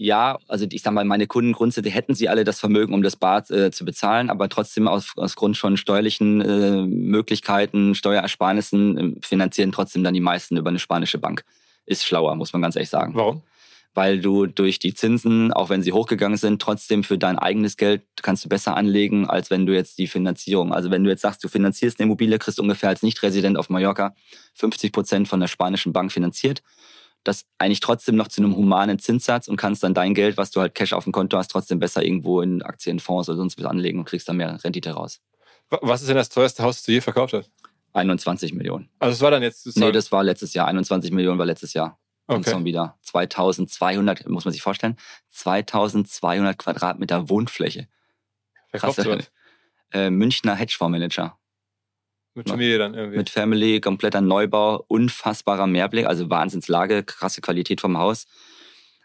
Ja, also ich sag mal, meine Kunden grundsätzlich hätten sie alle das Vermögen, um das Bar äh, zu bezahlen, aber trotzdem aus, aus Grund von steuerlichen äh, Möglichkeiten, Steuerersparnissen äh, finanzieren trotzdem dann die meisten über eine spanische Bank. Ist schlauer, muss man ganz ehrlich sagen. Warum? weil du durch die Zinsen, auch wenn sie hochgegangen sind, trotzdem für dein eigenes Geld kannst du besser anlegen, als wenn du jetzt die Finanzierung, also wenn du jetzt sagst, du finanzierst eine Immobilie, kriegst du ungefähr als Nicht-Resident auf Mallorca 50 Prozent von der spanischen Bank finanziert. Das eigentlich trotzdem noch zu einem humanen Zinssatz und kannst dann dein Geld, was du halt Cash auf dem Konto hast, trotzdem besser irgendwo in Aktien, Fonds oder sonst was anlegen und kriegst dann mehr Rendite raus. Was ist denn das teuerste Haus, das du je verkauft hast? 21 Millionen. Also das war dann jetzt? Nee, das war letztes Jahr. 21 Millionen war letztes Jahr. Okay. Und schon wieder 2200, muss man sich vorstellen, 2200 Quadratmeter Wohnfläche. Krass. Äh, Münchner Hedgefondsmanager. Mit Familie dann irgendwie. Mit Family, kompletter Neubau, unfassbarer Mehrblick, also Wahnsinnslage, krasse Qualität vom Haus.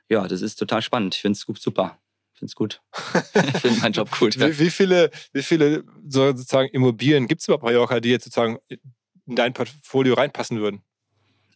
Ja, das ist total spannend. Ich finde es super. Ich finde es gut. [laughs] ich finde meinen Job gut. wie, wie, viele, wie viele sozusagen Immobilien gibt es überhaupt bei Mallorca, die jetzt sozusagen in dein Portfolio reinpassen würden?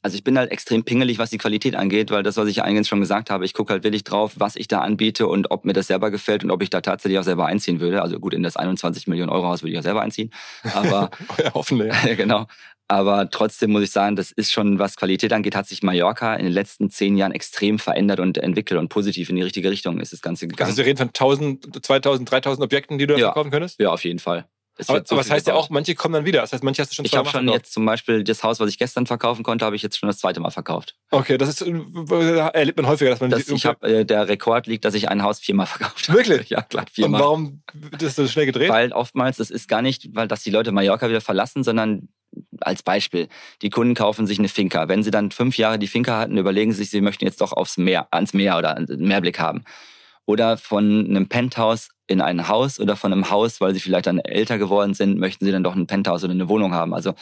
Also ich bin halt extrem pingelig, was die Qualität angeht, weil das, was ich eingangs schon gesagt habe, ich gucke halt wirklich drauf, was ich da anbiete und ob mir das selber gefällt und ob ich da tatsächlich auch selber einziehen würde. Also gut, in das 21 Millionen Euro Haus würde ich auch selber einziehen. Aber [laughs] ja, hoffentlich. Ja. [laughs] genau. Aber trotzdem muss ich sagen, das ist schon, was Qualität angeht, hat sich Mallorca in den letzten zehn Jahren extrem verändert und entwickelt und positiv in die richtige Richtung ist das Ganze gegangen. Also wir reden von 1000, 2000, 3000 Objekten, die du da ja. verkaufen könntest? Ja, auf jeden Fall. Aber, aber das heißt ja auch, manche kommen dann wieder. Das heißt, manche hast du schon Ich habe schon jetzt zum Beispiel das Haus, was ich gestern verkaufen konnte, habe ich jetzt schon das zweite Mal verkauft. Okay, das ist äh, erlebt man häufiger, dass man das, ich hab, äh, Der Rekord liegt, dass ich ein Haus viermal verkauft habe. Wirklich? [laughs] Ja, klar, viermal. Und warum ist das so schnell gedreht? Weil oftmals, das ist gar nicht, weil dass die Leute Mallorca wieder verlassen, sondern als Beispiel, die Kunden kaufen sich eine Finca. Wenn sie dann fünf Jahre die Finca hatten, überlegen sie sich, sie möchten jetzt doch aufs Meer, ans Meer oder einen Meerblick haben oder von einem Penthouse in ein Haus oder von einem Haus, weil sie vielleicht dann älter geworden sind, möchten sie dann doch ein Penthouse oder eine Wohnung haben. Also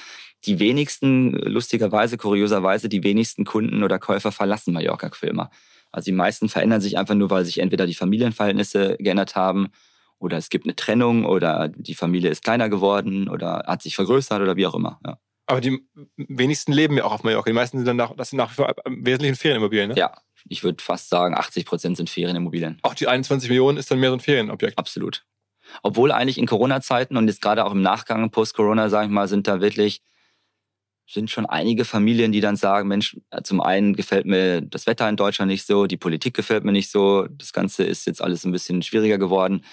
die wenigsten, lustigerweise, kurioserweise, die wenigsten Kunden oder Käufer verlassen Mallorca für immer. Also die meisten verändern sich einfach nur, weil sich entweder die Familienverhältnisse geändert haben oder es gibt eine Trennung oder die Familie ist kleiner geworden oder hat sich vergrößert oder wie auch immer. Ja. Aber die wenigsten leben ja auch auf Mallorca. Die meisten sind dann nach, das sind nach wie vor im Wesentlichen Ferienimmobilien, ne? Ja, ich würde fast sagen, 80 Prozent sind Ferienimmobilien. Auch die 21 Millionen ist dann mehr so ein Ferienobjekt. Absolut. Obwohl eigentlich in Corona-Zeiten und jetzt gerade auch im Nachgang post-Corona, sage ich mal, sind da wirklich sind schon einige Familien, die dann sagen, Mensch, zum einen gefällt mir das Wetter in Deutschland nicht so, die Politik gefällt mir nicht so, das Ganze ist jetzt alles ein bisschen schwieriger geworden.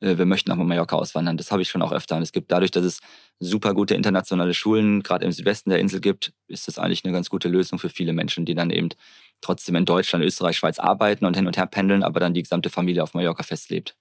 Äh, wir möchten nach Mallorca auswandern. Das habe ich schon auch öfter. Und es gibt dadurch, dass es super gute internationale Schulen gerade im Südwesten der Insel gibt, ist das eigentlich eine ganz gute Lösung für viele Menschen, die dann eben trotzdem in Deutschland, Österreich, Schweiz arbeiten und hin und her pendeln, aber dann die gesamte Familie auf Mallorca festlebt.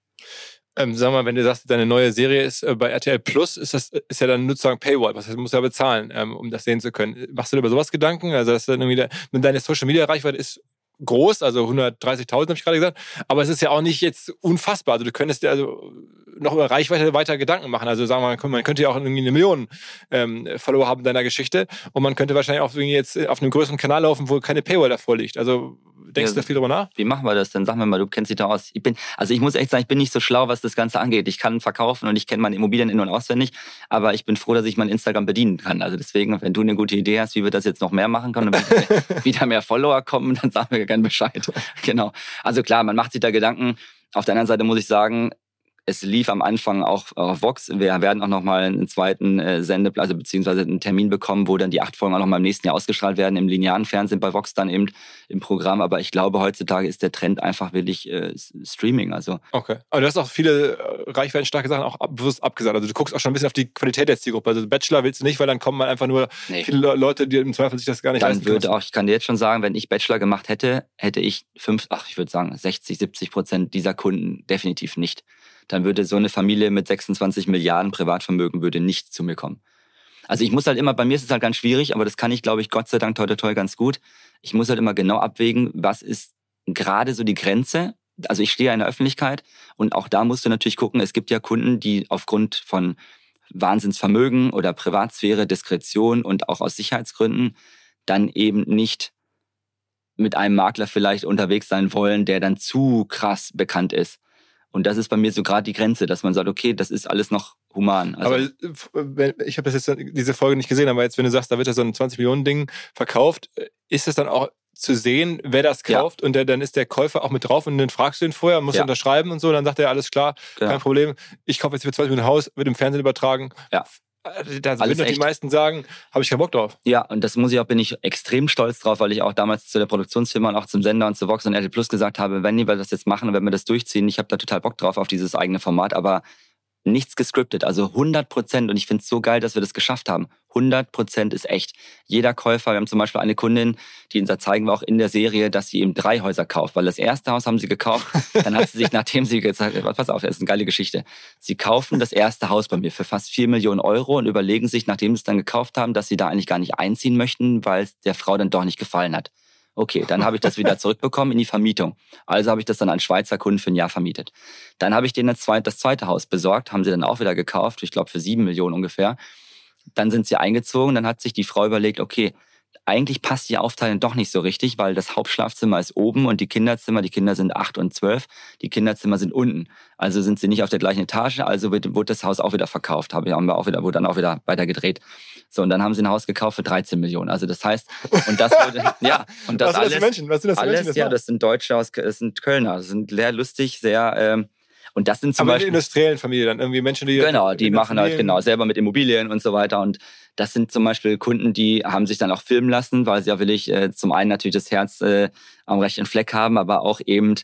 Ähm, sag mal, wenn du sagst, deine neue Serie ist äh, bei RTL Plus, ist das ist ja dann sozusagen Paywall, was heißt, du musst ja bezahlen, ähm, um das sehen zu können. Machst du dir über sowas Gedanken? Also, dass dann irgendwie wenn deine Social Media Reichweite ist groß, also 130.000 habe ich gerade gesagt, aber es ist ja auch nicht jetzt unfassbar. Also du könntest dir also noch über Reichweite weiter Gedanken machen. Also sagen wir mal, man könnte ja auch irgendwie eine Million ähm, Follower haben in deiner Geschichte und man könnte wahrscheinlich auch irgendwie jetzt auf einem größeren Kanal laufen, wo keine Paywall davor liegt. Also denkst ja, du da viel drüber nach? Wie machen wir das denn? Sag mir mal, du kennst dich da aus. Ich bin, also ich muss echt sagen, ich bin nicht so schlau, was das Ganze angeht. Ich kann verkaufen und ich kenne meine Immobilien in- und auswendig, aber ich bin froh, dass ich mein Instagram bedienen kann. Also deswegen, wenn du eine gute Idee hast, wie wir das jetzt noch mehr machen können und [laughs] wieder mehr Follower kommen, dann sag mir gerne Bescheid. [laughs] genau. Also klar, man macht sich da Gedanken. Auf der anderen Seite muss ich sagen, es lief am Anfang auch auf Vox. Wir werden auch nochmal einen zweiten äh, Sende, also beziehungsweise einen Termin bekommen, wo dann die acht Folgen auch nochmal im nächsten Jahr ausgestrahlt werden, im linearen Fernsehen bei Vox dann eben im Programm. Aber ich glaube, heutzutage ist der Trend einfach wirklich äh, Streaming. Also okay. Aber du hast auch viele äh, reichweitenstarke Sachen auch bewusst abgesagt. Also du guckst auch schon ein bisschen auf die Qualität der Zielgruppe. Also Bachelor willst du nicht, weil dann kommen einfach nur nee. viele Leute, die im Zweifel sich das gar nicht Dann würde auch, ich kann dir jetzt schon sagen, wenn ich Bachelor gemacht hätte, hätte ich fünf, ach, ich würde sagen 60, 70 Prozent dieser Kunden definitiv nicht dann würde so eine Familie mit 26 Milliarden Privatvermögen würde nicht zu mir kommen. Also ich muss halt immer, bei mir ist es halt ganz schwierig, aber das kann ich, glaube ich, Gott sei Dank toll, toll ganz gut. Ich muss halt immer genau abwägen, was ist gerade so die Grenze. Also ich stehe in der Öffentlichkeit und auch da musst du natürlich gucken, es gibt ja Kunden, die aufgrund von Wahnsinnsvermögen oder Privatsphäre, Diskretion und auch aus Sicherheitsgründen dann eben nicht mit einem Makler vielleicht unterwegs sein wollen, der dann zu krass bekannt ist. Und das ist bei mir so gerade die Grenze, dass man sagt, okay, das ist alles noch human. Also aber äh, ich habe das jetzt diese Folge nicht gesehen, aber jetzt, wenn du sagst, da wird ja so ein 20 Millionen Ding verkauft, äh, ist es dann auch zu sehen, wer das kauft ja. und der, dann ist der Käufer auch mit drauf und dann fragst du ihn vorher, muss ja. unterschreiben und so, dann sagt er, alles klar, genau. kein Problem, ich kaufe jetzt für 20 Millionen Haus, wird im Fernsehen übertragen. Ja. Äh, da würden die meisten sagen, habe ich keinen Bock drauf. Ja, und das muss ich auch, bin ich extrem stolz drauf, weil ich auch damals zu der Produktionsfirma und auch zum Sender und zu Vox und RTL Plus gesagt habe, wenn wir das jetzt machen und wenn wir das durchziehen, ich habe da total Bock drauf auf dieses eigene Format, aber nichts gescriptet, also 100 Prozent. Und ich finde es so geil, dass wir das geschafft haben. 100 Prozent ist echt. Jeder Käufer, wir haben zum Beispiel eine Kundin, die da zeigen wir auch in der Serie, dass sie eben drei Häuser kauft, weil das erste Haus haben sie gekauft. Dann hat sie sich, [laughs] nachdem sie gesagt hat, pass auf, das ist eine geile Geschichte. Sie kaufen das erste Haus bei mir für fast vier Millionen Euro und überlegen sich, nachdem sie es dann gekauft haben, dass sie da eigentlich gar nicht einziehen möchten, weil es der Frau dann doch nicht gefallen hat. Okay, dann habe ich das wieder zurückbekommen in die Vermietung. Also habe ich das dann an Schweizer Kunden für ein Jahr vermietet. Dann habe ich denen das zweite, das zweite Haus besorgt, haben sie dann auch wieder gekauft, ich glaube für sieben Millionen ungefähr. Dann sind sie eingezogen, dann hat sich die Frau überlegt, okay, eigentlich passt die Aufteilung doch nicht so richtig, weil das Hauptschlafzimmer ist oben und die Kinderzimmer, die Kinder sind acht und zwölf, die Kinderzimmer sind unten. Also sind sie nicht auf der gleichen Etage, also wird, wurde das Haus auch wieder verkauft, haben wir auch wieder, wurde dann auch wieder weiter gedreht. So, und dann haben sie ein Haus gekauft für 13 Millionen. Also das heißt, und das [laughs] wurde, ja, und das Was alles. Sind das Menschen? Was sind das alles, Menschen? Das ja, das sind Deutsche aus, das sind Kölner, das sind sehr lustig, sehr, ähm, und das sind zum Aber Beispiel. in industriellen Familien dann irgendwie Menschen, die. Genau, die machen halt genau selber mit Immobilien und so weiter. Und das sind zum Beispiel Kunden, die haben sich dann auch filmen lassen, weil sie ja willig äh, zum einen natürlich das Herz äh, am rechten Fleck haben, aber auch eben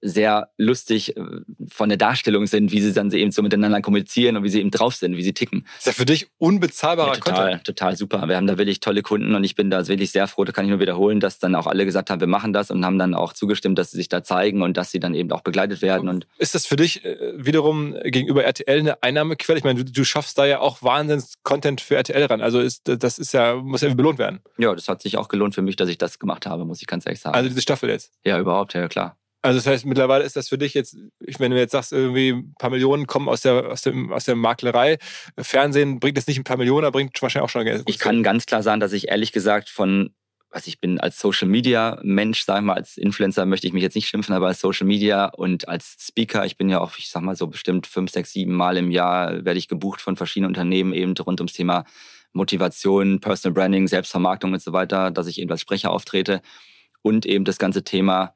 sehr lustig äh, von der Darstellung sind, wie sie dann eben so miteinander kommunizieren und wie sie eben drauf sind, wie sie ticken. ist ja für dich unbezahlbarer ja, total, Content. Total super. Wir haben da wirklich tolle Kunden und ich bin da wirklich sehr froh, da kann ich nur wiederholen, dass dann auch alle gesagt haben, wir machen das und haben dann auch zugestimmt, dass sie sich da zeigen und dass sie dann eben auch begleitet werden. Und ist das für dich äh, wiederum gegenüber RTL eine Einnahmequelle? Ich meine, du, du schaffst da ja auch Wahnsinns-Content für RTL ran. Also ist, das ist ja, muss ja belohnt werden. Ja, das hat sich auch gelohnt für mich, dass ich das gemacht habe, muss ich ganz ehrlich sagen. Also diese Staffel jetzt? Ja, überhaupt, ja klar. Also das heißt, mittlerweile ist das für dich jetzt, wenn du jetzt sagst, irgendwie ein paar Millionen kommen aus der, aus dem, aus der Maklerei. Fernsehen bringt jetzt nicht ein paar Millionen, aber bringt wahrscheinlich auch schon Geld. Ich kann ganz klar sagen, dass ich ehrlich gesagt von, was ich bin als Social Media Mensch, sag ich mal, als Influencer möchte ich mich jetzt nicht schimpfen, aber als Social Media und als Speaker, ich bin ja auch, ich sag mal so bestimmt fünf, sechs, sieben Mal im Jahr werde ich gebucht von verschiedenen Unternehmen eben rund ums Thema Motivation, Personal Branding, Selbstvermarktung und so weiter, dass ich eben als Sprecher auftrete und eben das ganze Thema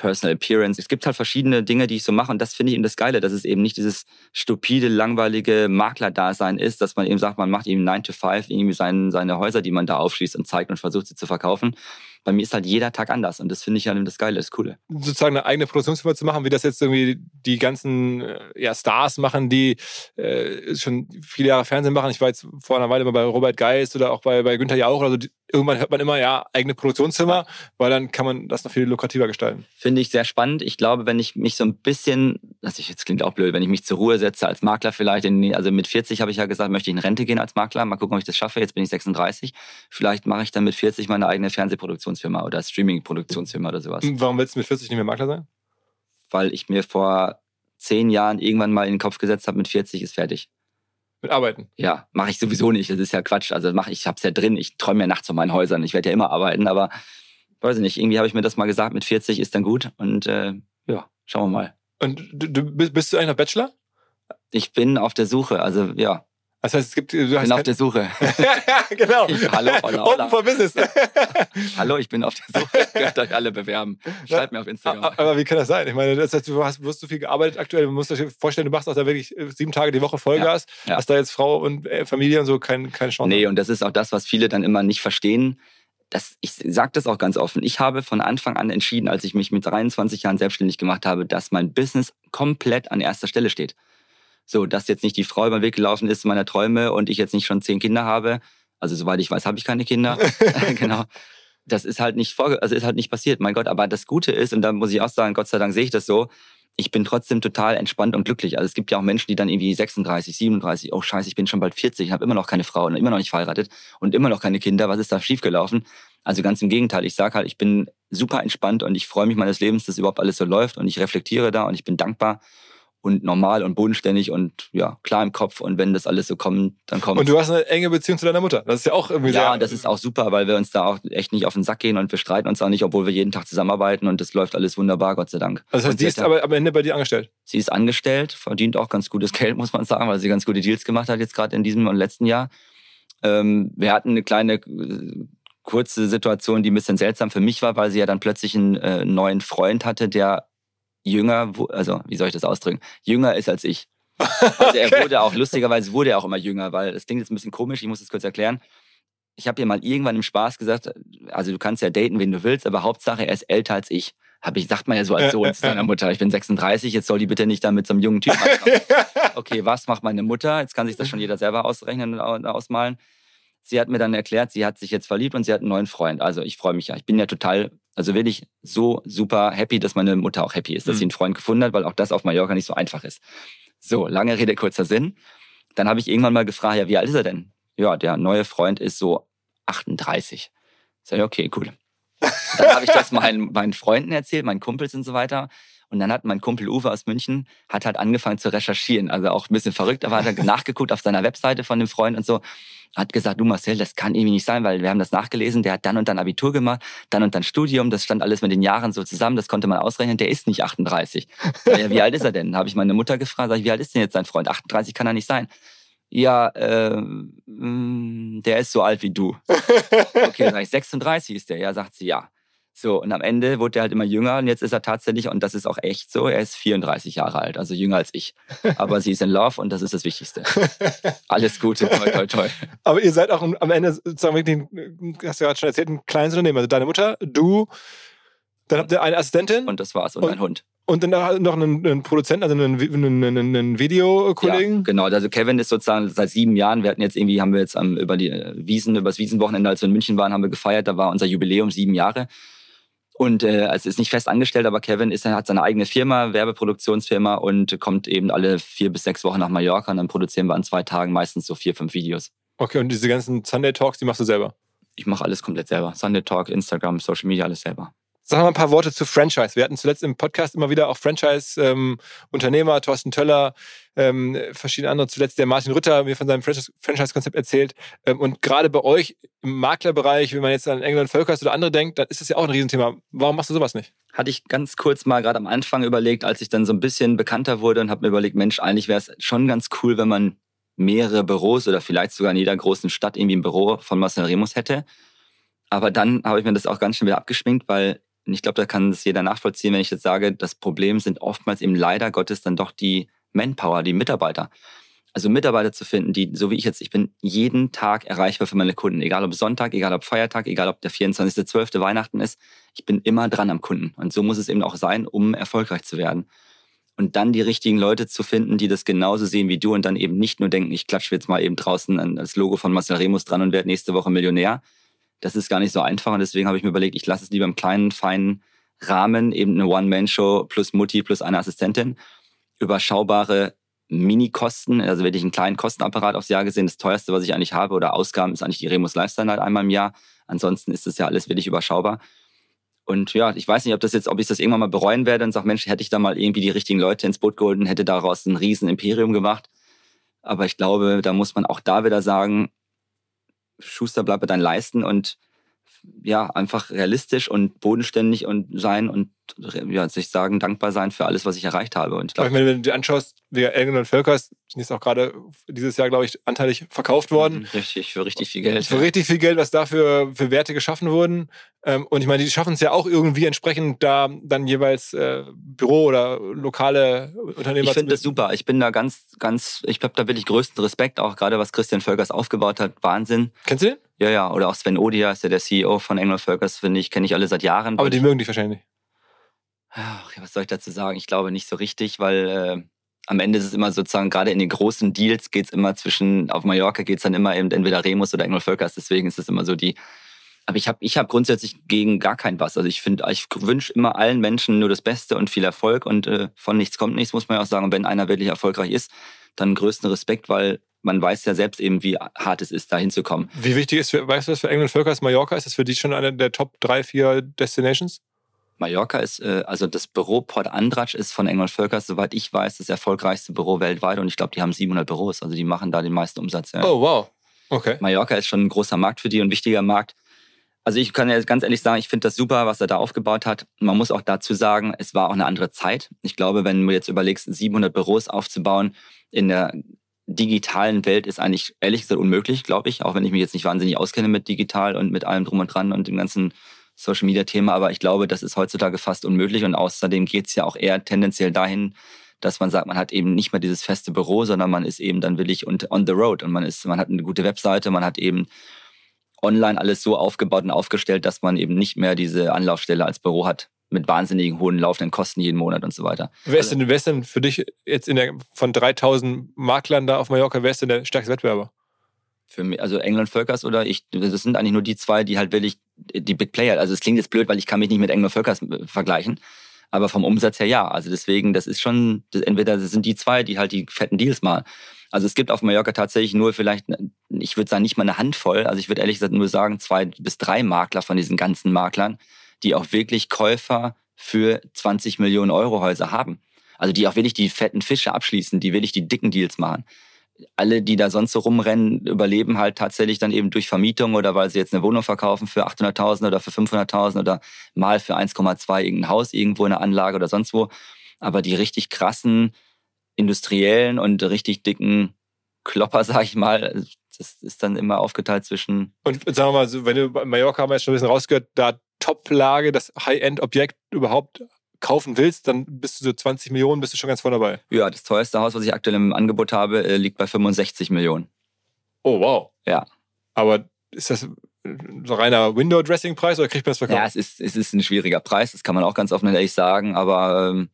Personal Appearance. Es gibt halt verschiedene Dinge, die ich so mache und das finde ich eben das Geile, dass es eben nicht dieses stupide, langweilige Maklerdasein ist, dass man eben sagt, man macht eben 9 to 5 irgendwie seine, seine Häuser, die man da aufschließt und zeigt und versucht sie zu verkaufen, bei mir ist halt jeder Tag anders und das finde ich ja das Geile, das Coole. Sozusagen eine eigene Produktionsfirma zu machen, wie das jetzt irgendwie die ganzen äh, ja, Stars machen, die äh, schon viele Jahre Fernsehen machen. Ich war jetzt vor einer Weile mal bei Robert Geist oder auch bei, bei Günther Jauch. Also die, irgendwann hört man immer, ja, eigene Produktionszimmer, weil dann kann man das noch viel lukrativer gestalten. Finde ich sehr spannend. Ich glaube, wenn ich mich so ein bisschen, das jetzt klingt auch blöd, wenn ich mich zur Ruhe setze als Makler vielleicht, in, also mit 40 habe ich ja gesagt, möchte ich in Rente gehen als Makler. Mal gucken, ob ich das schaffe. Jetzt bin ich 36. Vielleicht mache ich dann mit 40 meine eigene Fernsehproduktion Produktionsfirma oder Streaming-Produktionsfirma oder sowas. Warum willst du mit 40 nicht mehr Makler sein? Weil ich mir vor zehn Jahren irgendwann mal in den Kopf gesetzt habe, mit 40 ist fertig. Mit Arbeiten? Ja, mache ich sowieso nicht. Das ist ja Quatsch. Also mach ich, hab's ja drin. Ich träume ja nachts von meinen Häusern. Ich werde ja immer arbeiten, aber weiß ich nicht. Irgendwie habe ich mir das mal gesagt, mit 40 ist dann gut. Und äh, ja, schauen wir mal. Und du, du bist du eigentlich noch Bachelor? Ich bin auf der Suche. Also ja, Das heißt, es gibt. Du ich bin auf der Suche. [laughs] genau. hallo, hola, hola. Open for Business. [laughs] hallo, ich bin auf der Suche. [laughs] Könnt euch alle bewerben. Schreibt mir auf Instagram. Aber wie kann das sein? Ich meine, das heißt, du hast, wirst so viel gearbeitet aktuell. Du musst dir vorstellen, du machst auch da wirklich äh, sieben Tage die Woche Vollgas. Ja, ja. Hast da jetzt Frau und äh, Familie und so kein, keine Chance. Nee, und das ist auch das, was viele dann immer nicht verstehen. Das, ich sage das auch ganz offen. Ich habe von Anfang an entschieden, als ich mich mit 23 Jahren selbstständig gemacht habe, dass mein Business komplett an erster Stelle steht. So, dass jetzt nicht die Frau über den Weg gelaufen ist meiner Träume und ich jetzt nicht schon zehn Kinder habe. Also soweit ich weiß, habe ich keine Kinder. [laughs] [laughs] genau. Das ist halt nicht vorge also ist halt nicht passiert, mein Gott. Aber das Gute ist, und da muss ich auch sagen, Gott sei Dank sehe ich das so, ich bin trotzdem total entspannt und glücklich. Also es gibt ja auch Menschen, die dann irgendwie 36, 37, oh scheiße, ich bin schon bald 40, ich habe immer noch keine Frau und immer noch nicht verheiratet und immer noch keine Kinder. Was ist da schiefgelaufen? Also ganz im Gegenteil. Ich sage halt, ich bin super entspannt und ich freue mich meines Lebens, dass überhaupt alles so läuft und ich reflektiere da und ich bin dankbar und normal und bodenständig und ja, klar im Kopf. Und wenn das alles so kommt, dann kommt Und du hast eine enge Beziehung zu deiner Mutter. Das ist ja auch irgendwie Ja, das ist auch super, weil wir uns da auch echt nicht auf den Sack gehen und wir streiten uns auch nicht, obwohl wir jeden Tag zusammenarbeiten und das läuft alles wunderbar, Gott sei Dank. Also das heißt, sie ist aber am Ende bei dir angestellt? Sie ist angestellt, verdient auch ganz gutes [laughs] Geld, muss man sagen, weil sie ganz gute Deals gemacht hat jetzt gerade in diesem und letzten Jahr. Ähm, wir hatten eine kleine äh, kurze Situation, die ein bisschen seltsam für mich war, weil sie ja dann plötzlich einen äh, neuen Freund hatte, der jünger, also wie soll ich das ausdrücken, jünger ist als ich. [laughs] Also er okay. wurde auch, lustigerweise wurde er auch immer jünger, weil das klingt jetzt ein bisschen komisch, ich muss das kurz erklären. Ich habe ihr mal irgendwann im Spaß gesagt, also du kannst ja daten, wen du willst, aber Hauptsache er ist älter als ich. Hab ich, sagt man ja so als Sohn zu seiner Mutter, ich bin 36, jetzt soll die bitte nicht da mit so einem jungen Typ [laughs] anfangen. Okay, was macht meine Mutter? Jetzt kann sich das schon jeder selber ausrechnen und ausmalen. Sie hat mir dann erklärt, sie hat sich jetzt verliebt und sie hat einen neuen Freund. Also ich freue mich ja. Ich bin ja total, also wirklich so super happy, dass meine Mutter auch happy ist, dass mhm. sie einen Freund gefunden hat, weil auch das auf Mallorca nicht so einfach ist. So, lange Rede, kurzer Sinn. Dann habe ich irgendwann mal gefragt, ja, wie alt ist er denn? Ja, der neue Freund ist so 38. Sag ich, okay, cool. Dann habe ich das meinen, meinen Freunden erzählt, meinen Kumpels und so weiter. Und dann hat mein Kumpel Uwe aus München, hat halt angefangen zu recherchieren. Also auch ein bisschen verrückt, aber hat er nachgeguckt auf seiner Webseite von dem Freund und so. Hat gesagt, du Marcel, das kann irgendwie nicht sein, weil wir haben das nachgelesen, der hat dann und dann Abitur gemacht, dann und dann Studium, das stand alles mit den Jahren so zusammen, das konnte man ausrechnen, der ist nicht 38. Ja, wie alt ist er denn? Habe ich meine Mutter gefragt, sag ich, wie alt ist denn jetzt sein Freund? 38 kann er nicht sein. Ja, äh, der ist so alt wie du. Okay, sag ich, 36 ist der. Ja, sagt sie, ja. So, und am Ende wurde er halt immer jünger und jetzt ist er tatsächlich, und das ist auch echt so, er ist 34 Jahre alt, also jünger als ich. Aber sie ist in Love und das ist das Wichtigste. [laughs] Alles Gute, toi, toi, toi. Aber ihr seid auch am Ende sozusagen wirklich, hast du ja gerade schon erzählt, ein kleines Unternehmen. Also deine Mutter, du, dann habt ihr eine Assistentin. Und das war's, und, und ein Hund. Und dann noch einen, einen Produzenten, also einen, einen, einen Videokollegen? Ja, genau, also Kevin ist sozusagen seit sieben Jahren, wir hatten jetzt irgendwie, haben wir jetzt über die Wiesen, über das Wiesenwochenende, als wir in München waren, haben wir gefeiert, da war unser Jubiläum sieben Jahre. Und äh, also ist nicht fest angestellt, aber Kevin ist, hat seine eigene Firma, Werbeproduktionsfirma und kommt eben alle vier bis sechs Wochen nach Mallorca und dann produzieren wir an zwei Tagen meistens so vier, fünf Videos. Okay, und diese ganzen Sunday Talks, die machst du selber? Ich mache alles komplett selber. Sunday Talk, Instagram, Social Media, alles selber. Sag mal ein paar Worte zu Franchise. Wir hatten zuletzt im Podcast immer wieder auch Franchise-Unternehmer, ähm, Thorsten Töller, ähm, verschiedene andere, zuletzt der Martin Rütter mir von seinem Franchise-Konzept erzählt. Ähm, und gerade bei euch im Maklerbereich, wenn man jetzt an England Völkers oder andere denkt, dann ist das ja auch ein Riesenthema. Warum machst du sowas nicht? Hatte ich ganz kurz mal gerade am Anfang überlegt, als ich dann so ein bisschen bekannter wurde und habe mir überlegt, Mensch, eigentlich wäre es schon ganz cool, wenn man mehrere Büros oder vielleicht sogar in jeder großen Stadt irgendwie ein Büro von Marcel Remus hätte. Aber dann habe ich mir das auch ganz schön wieder abgeschminkt, weil und ich glaube, da kann es jeder nachvollziehen, wenn ich jetzt sage, das Problem sind oftmals eben leider Gottes dann doch die Manpower, die Mitarbeiter. Also Mitarbeiter zu finden, die, so wie ich jetzt, ich bin jeden Tag erreichbar für meine Kunden. Egal ob Sonntag, egal ob Feiertag, egal ob der 24.12. Weihnachten ist. Ich bin immer dran am Kunden. Und so muss es eben auch sein, um erfolgreich zu werden. Und dann die richtigen Leute zu finden, die das genauso sehen wie du und dann eben nicht nur denken, ich klatsche jetzt mal eben draußen das Logo von Marcel Remus dran und werde nächste Woche Millionär, das ist gar nicht so einfach und deswegen habe ich mir überlegt, ich lasse es lieber im kleinen, feinen Rahmen, eben eine One-Man-Show plus Mutti plus eine Assistentin, überschaubare Mini-Kosten, also wirklich einen kleinen Kostenapparat aufs Jahr gesehen. Das teuerste, was ich eigentlich habe oder Ausgaben, ist eigentlich die Remus Lifestyle halt einmal im Jahr. Ansonsten ist das ja alles wirklich überschaubar. Und ja, ich weiß nicht, ob das jetzt, ob ich das irgendwann mal bereuen werde und sage, Mensch, hätte ich da mal irgendwie die richtigen Leute ins Boot geholt und hätte daraus ein riesen Imperium gemacht. Aber ich glaube, da muss man auch da wieder sagen, Schuster, bleib bei Leisten und ja, einfach realistisch und bodenständig und sein und ja, sich sagen, dankbar sein für alles, was ich erreicht habe. Und ich glaub, wenn du dir anschaust, wie Elgen und Völkers, ist auch gerade dieses Jahr, glaube ich, anteilig verkauft worden. Mhm, richtig, für richtig viel Geld. Für ja. richtig viel Geld, was dafür für Werte geschaffen wurden. Ähm, und ich meine, die schaffen es ja auch irgendwie entsprechend da dann jeweils äh, Büro oder lokale Unternehmer Ich finde das super. Ich bin da ganz, ganz, ich habe da wirklich größten Respekt, auch gerade was Christian Völkers aufgebaut hat. Wahnsinn. Kennst du den? Ja, ja. Oder auch Sven Odia ist ja der CEO von Engel Völkers, finde ich, kenne ich alle seit Jahren. Aber die mögen dich wahrscheinlich. Ach, was soll ich dazu sagen? Ich glaube nicht so richtig, weil äh, am Ende ist es immer sozusagen, gerade in den großen Deals geht es immer zwischen, auf Mallorca geht es dann immer eben entweder Remus oder Engel Völkers. Deswegen ist es immer so die. Aber ich habe ich hab grundsätzlich gegen gar kein was. Also ich finde, ich wünsche immer allen Menschen nur das Beste und viel Erfolg und äh, von nichts kommt nichts, muss man ja auch sagen. Und wenn einer wirklich erfolgreich ist, dann größten Respekt, weil man weiß ja selbst eben, wie hart es ist, da hinzukommen. Wie wichtig ist, für, weißt du, was für England Völkers Mallorca ist? Ist das für dich schon eine der Top drei, vier Destinations? Mallorca ist, äh, also das Büro Port Andratsch ist von Engel Völkers, soweit ich weiß, das erfolgreichste Büro weltweit und ich glaube, die haben 700 Büros, also die machen da den meisten Umsatz. Ja. Oh, wow. Okay. Mallorca ist schon ein großer Markt für die und ein wichtiger Markt. Also ich kann ja ganz ehrlich sagen, ich finde das super, was er da aufgebaut hat. Man muss auch dazu sagen, es war auch eine andere Zeit. Ich glaube, wenn du jetzt überlegst, 700 Büros aufzubauen in der digitalen Welt ist eigentlich ehrlich gesagt unmöglich, glaube ich, auch wenn ich mich jetzt nicht wahnsinnig auskenne mit digital und mit allem drum und dran und dem ganzen Social Media Thema, aber ich glaube, das ist heutzutage fast unmöglich und außerdem geht es ja auch eher tendenziell dahin, dass man sagt, man hat eben nicht mehr dieses feste Büro, sondern man ist eben dann willig und on the road und man ist, man hat eine gute Webseite, man hat eben online alles so aufgebaut und aufgestellt, dass man eben nicht mehr diese Anlaufstelle als Büro hat mit wahnsinnigen hohen laufenden Kosten jeden Monat und so weiter. Wer ist, also, denn, wer ist denn für dich jetzt in der, von 3000 Maklern da auf Mallorca, wer ist denn der stärkste Wettbewerber? Für mich, also England Völkers oder ich, das sind eigentlich nur die zwei, die halt wirklich die Big Player. Also es klingt jetzt blöd, weil ich kann mich nicht mit England Völkers äh, vergleichen. Aber vom Umsatz her ja. Also deswegen, das ist schon, entweder das sind die zwei, die halt die fetten Deals machen. Also es gibt auf Mallorca tatsächlich nur vielleicht, ich würde sagen, nicht mal eine Handvoll. Also ich würde ehrlich gesagt nur sagen, zwei bis drei Makler von diesen ganzen Maklern, die auch wirklich Käufer für 20 Millionen Euro Häuser haben. Also die auch wirklich die fetten Fische abschließen, die wirklich die dicken Deals machen alle, die da sonst so rumrennen, überleben halt tatsächlich dann eben durch Vermietung oder weil sie jetzt eine Wohnung verkaufen für 800.000 oder für 500.000 oder mal für 1,2 irgendein Haus irgendwo in der Anlage oder sonst wo. Aber die richtig krassen industriellen und richtig dicken Klopper, [laughs] sag ich mal, das ist dann immer aufgeteilt zwischen. Und sagen wir mal, wenn du Mallorca haben wir jetzt schon ein bisschen rausgehört, da Top-Lage, das High-End-Objekt überhaupt kaufen willst, dann bist du so 20 Millionen, bist du schon ganz vorne dabei. Ja, das teuerste Haus, was ich aktuell im Angebot habe, äh, liegt bei 65 Millionen. Oh, wow. Ja. Aber ist das so reiner Window-Dressing-Preis oder kriegt man das verkauft? Ja, es ist, es ist ein schwieriger Preis, das kann man auch ganz offen und ehrlich sagen, aber ähm,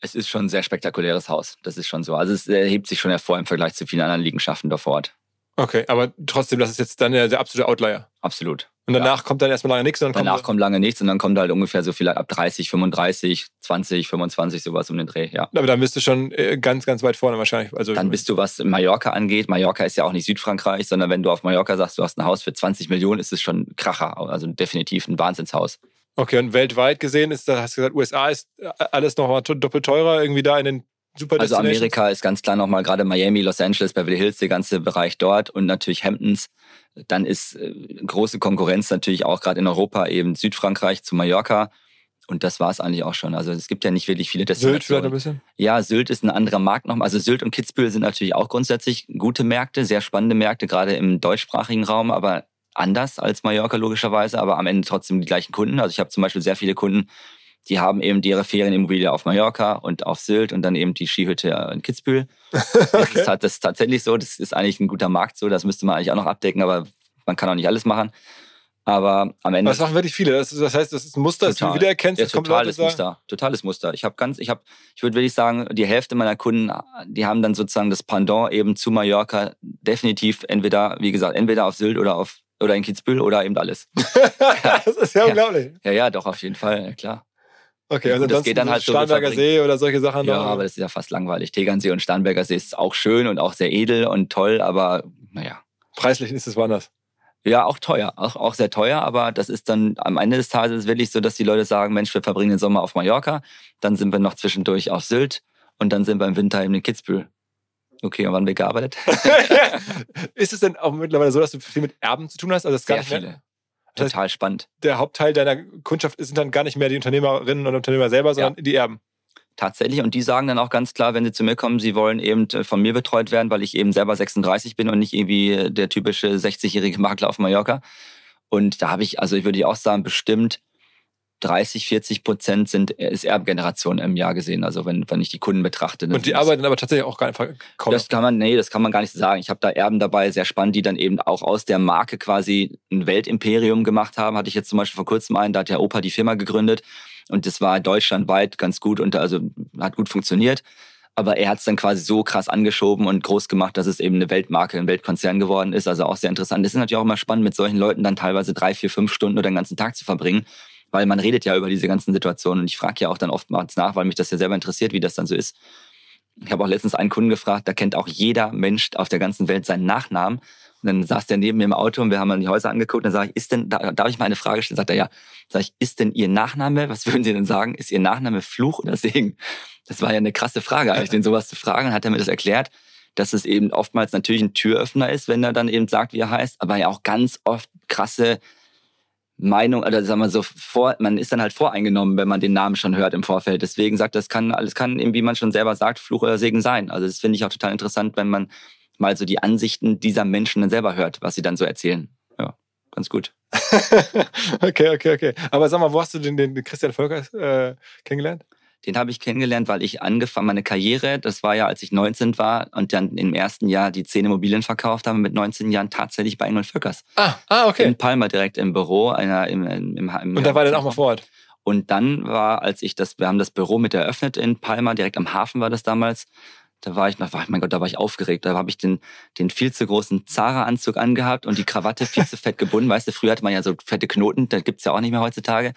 es ist schon ein sehr spektakuläres Haus. Das ist schon so. Also es erhebt sich schon hervor im Vergleich zu vielen anderen Liegenschaften dort vor Ort. Okay, aber trotzdem, das ist jetzt dann der, der absolute Outlier. Absolut. Und danach ja. kommt dann erstmal lange nichts. danach kommt, kommt, lange nichts und dann kommt halt ungefähr so vielleicht ab 30, 35, 20, 25, sowas um den Dreh, ja. Aber dann bist du schon äh, ganz, ganz weit vorne wahrscheinlich. Also dann bist du, was Mallorca angeht. Mallorca ist ja auch nicht Südfrankreich, sondern wenn du auf Mallorca sagst, du hast ein Haus für 20 Millionen, ist es schon ein Kracher. Also definitiv ein Wahnsinnshaus. Okay, und weltweit gesehen ist, da hast du gesagt, USA ist äh, alles nochmal doppelt teurer, irgendwie da in den Super also Amerika ist ganz klar nochmal gerade Miami, Los Angeles, Beverly Hills, der ganze Bereich dort und natürlich Hamptons. Dann ist äh, große Konkurrenz natürlich auch gerade in Europa eben Südfrankreich zu Mallorca. Und das war es eigentlich auch schon. Also es gibt ja nicht wirklich viele Destinationen. Sylt vielleicht ein bisschen? Ja, Sylt ist ein anderer Markt nochmal. Also Sylt und Kitzbühel sind natürlich auch grundsätzlich gute Märkte, sehr spannende Märkte, gerade im deutschsprachigen Raum, aber anders als Mallorca logischerweise, aber am Ende trotzdem die gleichen Kunden. Also ich habe zum Beispiel sehr viele Kunden, die haben eben ihre Ferienimmobilie auf Mallorca und auf Sylt und dann eben die Skihütte in Kitzbühel. okay. [laughs] das, ist, das ist tatsächlich so. Das ist eigentlich ein guter Markt so. Das müsste man eigentlich auch noch abdecken, aber man kann auch nicht alles machen. Aber am Ende. Das machen wirklich viele. Das, das heißt, das ist ein Muster, total. das du wiedererkennst. Ja, totales Muster. Totales Muster. Ich habe ganz, ich habe, ich würde wirklich sagen, die Hälfte meiner Kunden, die haben dann sozusagen das Pendant eben zu Mallorca definitiv entweder, wie gesagt, entweder auf Sylt oder auf oder in Kitzbühel oder eben alles. [laughs] das ist ja, ja unglaublich. Ja, ja, doch, auf jeden Fall, klar. Okay, also das geht dann halt so Starnberger See oder solche Sachen. Ja, noch, aber das ist ja fast langweilig. Tegernsee und Starnberger See ist auch schön und auch sehr edel und toll, aber naja. Preislich ist es woanders. Ja, auch teuer, auch, auch sehr teuer, aber das ist dann am Ende des Tages wirklich so, dass die Leute sagen, Mensch, wir verbringen den Sommer auf Mallorca, dann sind wir noch zwischendurch auf Sylt und dann sind wir im Winter eben in Kitzbühel. Okay, und wann wir gearbeitet? [laughs] ist es denn auch mittlerweile so, dass du viel mit Erben zu tun hast? Also sehr viele. Total spannend. Der Hauptteil deiner Kundschaft sind dann gar nicht mehr die Unternehmerinnen und Unternehmer selber, sondern ja. die Erben. Tatsächlich. Und die sagen dann auch ganz klar, wenn sie zu mir kommen, sie wollen eben äh, von mir betreut werden, weil ich eben selber 36 bin und nicht irgendwie der typische 60-jährige Makler auf Mallorca. Und da habe ich, also ich würde auch sagen, bestimmt 30, 40 Prozent sind ist Erbgeneration im Jahr gesehen. Also wenn, wenn ich die Kunden betrachte. Und die arbeiten aber tatsächlich auch gar nicht kaum. Das kann man, nee, das kann man gar nicht sagen. Ich habe da Erben dabei, sehr spannend, die dann eben auch aus der Marke quasi ein Weltimperium gemacht haben. Hatte ich jetzt zum Beispiel vor kurzem einen, da hat der Opa die Firma gegründet und das war deutschlandweit ganz gut und also hat gut funktioniert. Aber er hat es dann quasi so krass angeschoben und groß gemacht, dass es eben eine Weltmarke, ein Weltkonzern geworden ist. Also auch sehr interessant. Es ist natürlich auch immer spannend, mit solchen Leuten dann teilweise drei, vier, fünf Stunden oder den ganzen Tag zu verbringen weil man redet ja über diese ganzen Situationen und ich frage ja auch dann oftmals nach, weil mich das ja selber interessiert, wie das dann so ist. Ich habe auch letztens einen Kunden gefragt, da kennt auch jeder Mensch auf der ganzen Welt seinen Nachnamen. Und dann saß der neben mir im Auto und wir haben dann die Häuser angeguckt. Und dann sage ich, ist denn, darf ich mal eine Frage stellen? Sagt er, ja. Sag ich, ist denn Ihr Nachname, was würden Sie denn sagen? Ist Ihr Nachname Fluch oder Segen? Das war ja eine krasse Frage, eigentlich, den sowas zu fragen. Hat er mir das erklärt, dass es eben oftmals natürlich ein Türöffner ist, wenn er dann eben sagt, wie er heißt, aber ja auch ganz oft krasse Meinung, oder sagen wir so, vor, man ist dann halt voreingenommen, wenn man den Namen schon hört im Vorfeld. Deswegen sagt, das kann, alles kann eben, wie man schon selber sagt, Fluch oder Segen sein. Also das finde ich auch total interessant, wenn man mal so die Ansichten dieser Menschen dann selber hört, was sie dann so erzählen. Ja, ganz gut. [laughs] okay, okay, okay. Aber sag mal, wo hast du den, den Christian Völkers äh, kennengelernt? Den habe ich kennengelernt, weil ich angefangen, meine Karriere, das war ja, als ich 19 war und dann im ersten Jahr die zehn Immobilien verkauft habe, mit 19 Jahren tatsächlich bei Engel Völkers. Ah, ah, okay. In Palma direkt im Büro, einer im, im, im, im Und da war dann auch mal vor Ort. Und dann war, als ich das, wir haben das Büro mit eröffnet in Palma, direkt am Hafen war das damals. Da war ich noch, mein Gott, da war ich aufgeregt. Da habe ich den, den viel zu großen Zara-Anzug angehabt und die Krawatte viel zu fett gebunden. Weißt du, früher hatte man ja so fette Knoten, das gibt's ja auch nicht mehr heutzutage.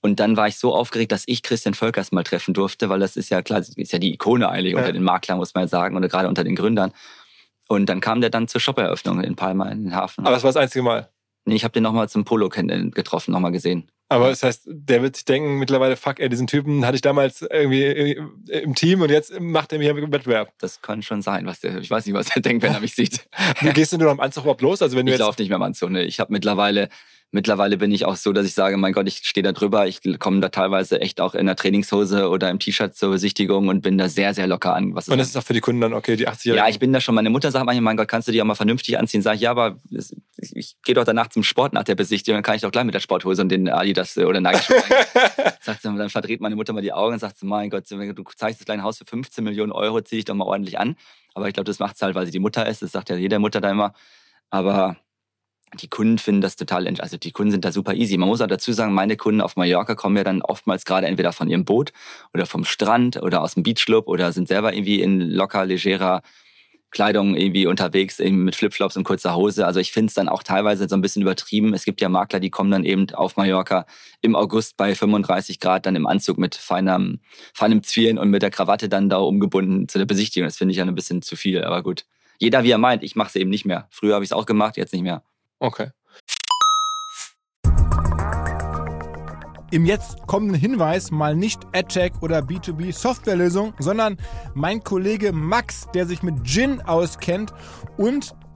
Und dann war ich so aufgeregt, dass ich Christian Völkers mal treffen durfte, weil das ist ja klar, ist ja die Ikone eigentlich ja. unter den Maklern, muss man ja sagen, oder gerade unter den Gründern. Und dann kam der dann zur Shop-Eröffnung in Palma in den Hafen. Aber das war das einzige Mal? Nee, ich habe den nochmal zum Polo getroffen, nochmal gesehen. Aber das heißt, der wird sich denken, mittlerweile, fuck, ey, diesen Typen hatte ich damals irgendwie im Team und jetzt macht er mir einen Wettbewerb. Das kann schon sein, was der, ich weiß nicht, was er denkt, wenn er [laughs] mich sieht. Wie gehst du nur am Anzug überhaupt los? Also wenn du ich laufe nicht mehr am Anzug, ne. Ich habe mittlerweile Mittlerweile bin ich auch so, dass ich sage, mein Gott, ich stehe da drüber. Ich komme da teilweise echt auch in der Trainingshose oder im T-Shirt zur Besichtigung und bin da sehr, sehr locker an. Was und das ist auch für die Kunden dann okay, die 80 Ja, ich bin da schon. Meine Mutter sagt manchmal, mein Gott, kannst du die auch mal vernünftig anziehen? Sag ich, ja, aber ich, ich gehe doch danach zum Sport nach der Besichtigung, dann kann ich doch gleich mit der Sporthose und den Adidas oder Nike [laughs] sagt sie, dann verdreht meine Mutter mal die Augen und sagt, mein Gott, du zeigst das kleine Haus für 15 Millionen Euro, zieh dich doch mal ordentlich an. Aber ich glaube, das macht es halt, weil sie die Mutter ist. Das sagt ja jeder Mutter da immer. Aber die Kunden finden das total, also die Kunden sind da super easy. Man muss auch dazu sagen, meine Kunden auf Mallorca kommen ja dann oftmals gerade entweder von ihrem Boot oder vom Strand oder aus dem Beachclub oder sind selber irgendwie in locker, legerer Kleidung irgendwie unterwegs, eben mit Flipflops und kurzer Hose. Also ich finde es dann auch teilweise so ein bisschen übertrieben. Es gibt ja Makler, die kommen dann eben auf Mallorca im August bei 35 Grad dann im Anzug mit feinem, feinem Zwirn und mit der Krawatte dann da umgebunden zu der Besichtigung. Das finde ich ja ein bisschen zu viel, aber gut. Jeder wie er meint, ich mache es eben nicht mehr. Früher habe ich es auch gemacht, jetzt nicht mehr. Okay. Im jetzt kommenden Hinweis mal nicht AdTech oder B2B Softwarelösung, sondern mein Kollege Max, der sich mit Gin auskennt und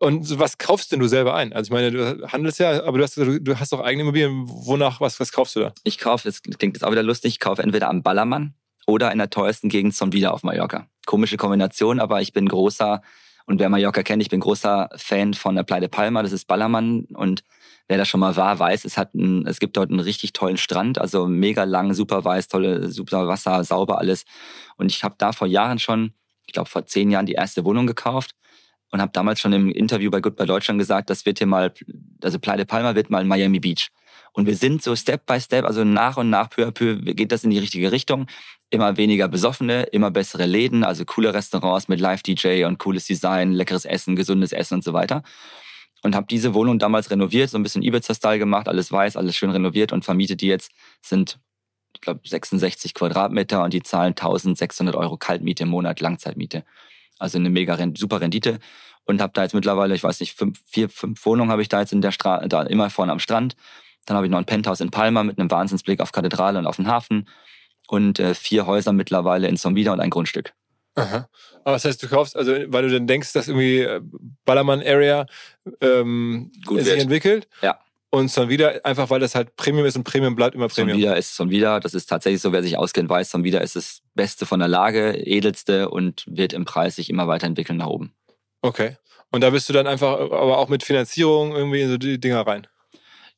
Und was kaufst denn du selber ein? Also ich meine, du handelst ja, aber du hast, du hast auch eigene Immobilien. Wonach, was, was kaufst du da? Ich kaufe, das klingt jetzt auch wieder lustig, ich kaufe entweder am Ballermann oder in der teuersten Gegend zum Wieder auf Mallorca. Komische Kombination, aber ich bin großer, und wer Mallorca kennt, ich bin großer Fan von der de Palma, das ist Ballermann. Und wer da schon mal war, weiß, es, hat ein, es gibt dort einen richtig tollen Strand, also mega lang, super weiß, tolle, super Wasser, sauber alles. Und ich habe da vor Jahren schon, ich glaube vor zehn Jahren, die erste Wohnung gekauft und habe damals schon im Interview bei Goodbye Deutschland gesagt, das wird hier mal, also Playa de Palma wird mal Miami Beach. Und wir sind so Step by Step, also nach und nach, peu à peu, geht das in die richtige Richtung. Immer weniger Besoffene, immer bessere Läden, also coole Restaurants mit Live-DJ und cooles Design, leckeres Essen, gesundes Essen und so weiter. Und habe diese Wohnung damals renoviert, so ein bisschen Ibiza-Style gemacht, alles weiß, alles schön renoviert und vermiete die jetzt, sind, ich glaube, 66 Quadratmeter und die zahlen 1600 Euro Kaltmiete im Monat, Langzeitmiete. Also eine mega super Rendite. Und habe da jetzt mittlerweile, ich weiß nicht, fünf, vier, fünf Wohnungen habe ich da jetzt in der Straße, da immer vorne am Strand. Dann habe ich noch ein Penthouse in Palma mit einem Wahnsinnsblick auf Kathedrale und auf den Hafen. Und äh, vier Häuser mittlerweile in Zombida und ein Grundstück. Aha. Aber das heißt, du kaufst, also weil du dann denkst, dass irgendwie äh, Ballermann-Area ähm, sich entwickelt. Ja. Und wieder einfach, weil das halt Premium ist und Premium bleibt immer Premium. Son wieder ist Son wieder. Das ist tatsächlich so, wer sich auskennt, weiß, Son wieder ist das Beste von der Lage, edelste und wird im Preis sich immer weiterentwickeln nach oben. Okay. Und da bist du dann einfach, aber auch mit Finanzierung irgendwie in so die Dinger rein.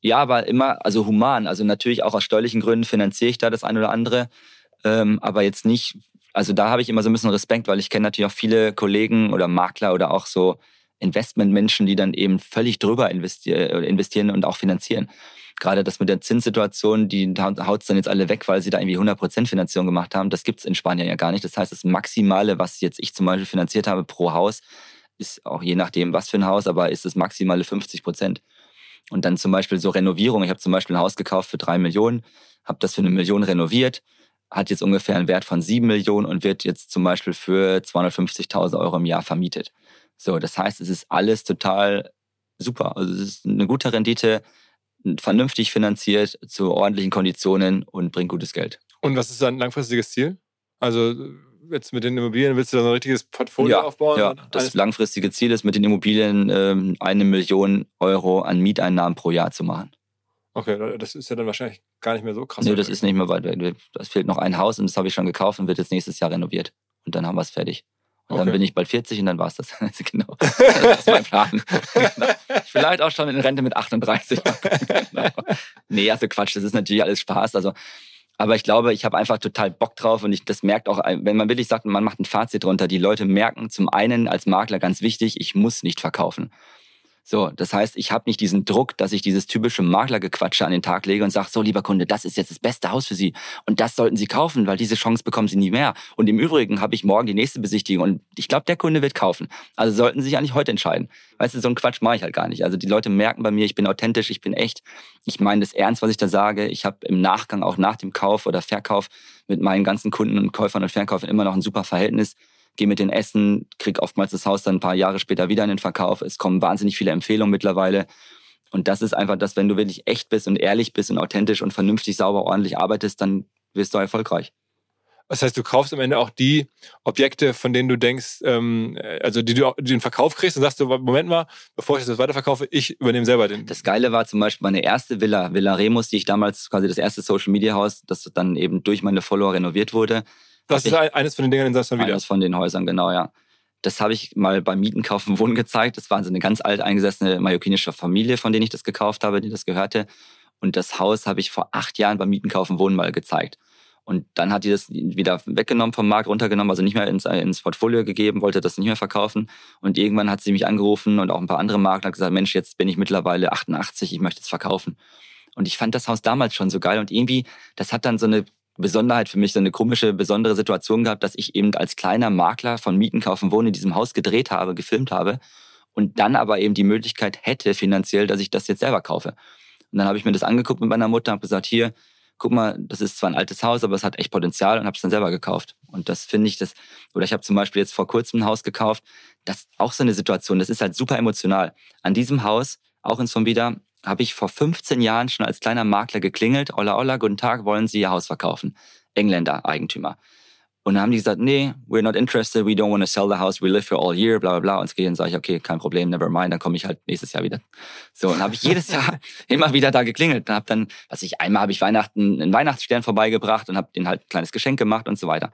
Ja, aber immer, also human. Also natürlich auch aus steuerlichen Gründen finanziere ich da das eine oder andere. Ähm, aber jetzt nicht, also da habe ich immer so ein bisschen Respekt, weil ich kenne natürlich auch viele Kollegen oder Makler oder auch so Investmentmenschen, die dann eben völlig drüber investieren, investieren und auch finanzieren. Gerade das mit der Zinssituation, die haut es dann jetzt alle weg, weil sie da irgendwie 100% Finanzierung gemacht haben. Das gibt es in Spanien ja gar nicht. Das heißt, das Maximale, was jetzt ich zum Beispiel finanziert habe pro Haus, ist auch je nachdem, was für ein Haus, aber ist das maximale 50% Und dann zum Beispiel so Renovierung. Ich habe zum Beispiel ein Haus gekauft für drei Millionen, habe das für eine Million renoviert, hat jetzt ungefähr einen Wert von sieben Millionen und wird jetzt zum Beispiel für 250.000 Euro im Jahr vermietet. So, das heißt, es ist alles total super. Also es ist eine gute Rendite, vernünftig finanziert, zu ordentlichen Konditionen und bringt gutes Geld. Und was ist dein langfristiges Ziel? Also jetzt mit den Immobilien willst du da ein richtiges Portfolio ja, aufbauen? Ja, das langfristige Ziel ist, mit den Immobilien ähm, eine Million Euro an Mieteinnahmen pro Jahr zu machen. Okay, das ist ja dann wahrscheinlich gar nicht mehr so krass. Nee, das ist nicht mehr weit weg. Das fehlt noch ein Haus und das habe ich schon gekauft und wird jetzt nächstes Jahr renoviert. Und dann haben wir es fertig. Okay. dann bin ich bald 40 und dann war es das. [laughs] genau. [laughs] Das ist mein Plan. genau. Vielleicht auch schon in Rente mit 38. [laughs] genau. Nee, also Quatsch, das ist natürlich alles Spaß. Also, aber ich glaube, ich habe einfach total Bock drauf und ich, das merkt auch, wenn man wirklich sagt, man macht ein Fazit drunter, die Leute merken zum einen als Makler ganz wichtig, ich muss nicht verkaufen. So, das heißt, ich habe nicht diesen Druck, dass ich dieses typische Maklergequatsche an den Tag lege und sage, so lieber Kunde, das ist jetzt das beste Haus für Sie und das sollten Sie kaufen, weil diese Chance bekommen Sie nie mehr. Und im Übrigen habe ich morgen die nächste Besichtigung und ich glaube, der Kunde wird kaufen. Also sollten Sie sich eigentlich heute entscheiden. Weißt du, so einen Quatsch mache ich halt gar nicht. Also die Leute merken bei mir, ich bin authentisch, ich bin echt. Ich meine das ernst, was ich da sage. Ich habe im Nachgang, auch nach dem Kauf oder Verkauf, mit meinen ganzen Kunden und Käufern und Verkäufern immer noch ein super Verhältnis gehe mit den Essen, kriege oftmals das Haus dann ein paar Jahre später wieder in den Verkauf. Es kommen wahnsinnig viele Empfehlungen mittlerweile. Und das ist einfach das, wenn du wirklich echt bist und ehrlich bist und authentisch und vernünftig, sauber, ordentlich arbeitest, dann wirst du erfolgreich. Das heißt, du kaufst am Ende auch die Objekte, von denen du denkst, ähm, also die du den Verkauf kriegst und sagst du, Moment mal, bevor ich das weiterverkaufe, ich übernehme selber den. Das Geile war zum Beispiel meine erste Villa, Villa Remus, die ich damals quasi das erste Social Media Haus, das dann eben durch meine Follower renoviert wurde. Das ist eines von den Dingern in Sassan wieder. Eines von den Häusern, genau, ja. Das habe ich mal beim Mieten, Kaufen, Wohnen gezeigt. Das war so eine ganz alt eingesessene mallorquinische Familie, von denen ich das gekauft habe, die das gehörte. Und das Haus habe ich vor acht Jahren beim Mieten, Kaufen, Wohnen mal gezeigt. Und dann hat die das wieder weggenommen vom Markt, runtergenommen, also nicht mehr ins, ins Portfolio gegeben, wollte das nicht mehr verkaufen. Und irgendwann hat sie mich angerufen und auch ein paar andere Makler gesagt, Mensch, jetzt bin ich mittlerweile 88, ich möchte es verkaufen. Und ich fand das Haus damals schon so geil und irgendwie, das hat dann so eine Besonderheit für mich, so eine komische, besondere Situation gehabt, dass ich eben als kleiner Makler von Mieten, Kaufen, Wohnen in diesem Haus gedreht habe, gefilmt habe und dann aber eben die Möglichkeit hätte finanziell, dass ich das jetzt selber kaufe. Und dann habe ich mir das angeguckt mit meiner Mutter und habe gesagt, hier, guck mal, das ist zwar ein altes Haus, aber es hat echt Potenzial und habe es dann selber gekauft. Und das finde ich das, oder ich habe zum Beispiel jetzt vor kurzem ein Haus gekauft, das ist auch so eine Situation, das ist halt super emotional. An diesem Haus, auch in Sonvida, habe ich vor 15 Jahren schon als kleiner Makler geklingelt. Olla, olla, guten Tag, wollen Sie Ihr Haus verkaufen? Engländer, Eigentümer. Und dann haben die gesagt, nee, we're not interested, we don't want to sell the house, we live here all year, bla bla bla. Und so gehen sage ich, okay, kein Problem, never mind, dann komme ich halt nächstes Jahr wieder. So, und habe ich jedes Jahr [laughs] immer wieder da geklingelt. Und habe dann, was ich, einmal habe ich Weihnachten einen Weihnachtsstern vorbeigebracht und habe denen halt ein kleines Geschenk gemacht und so weiter.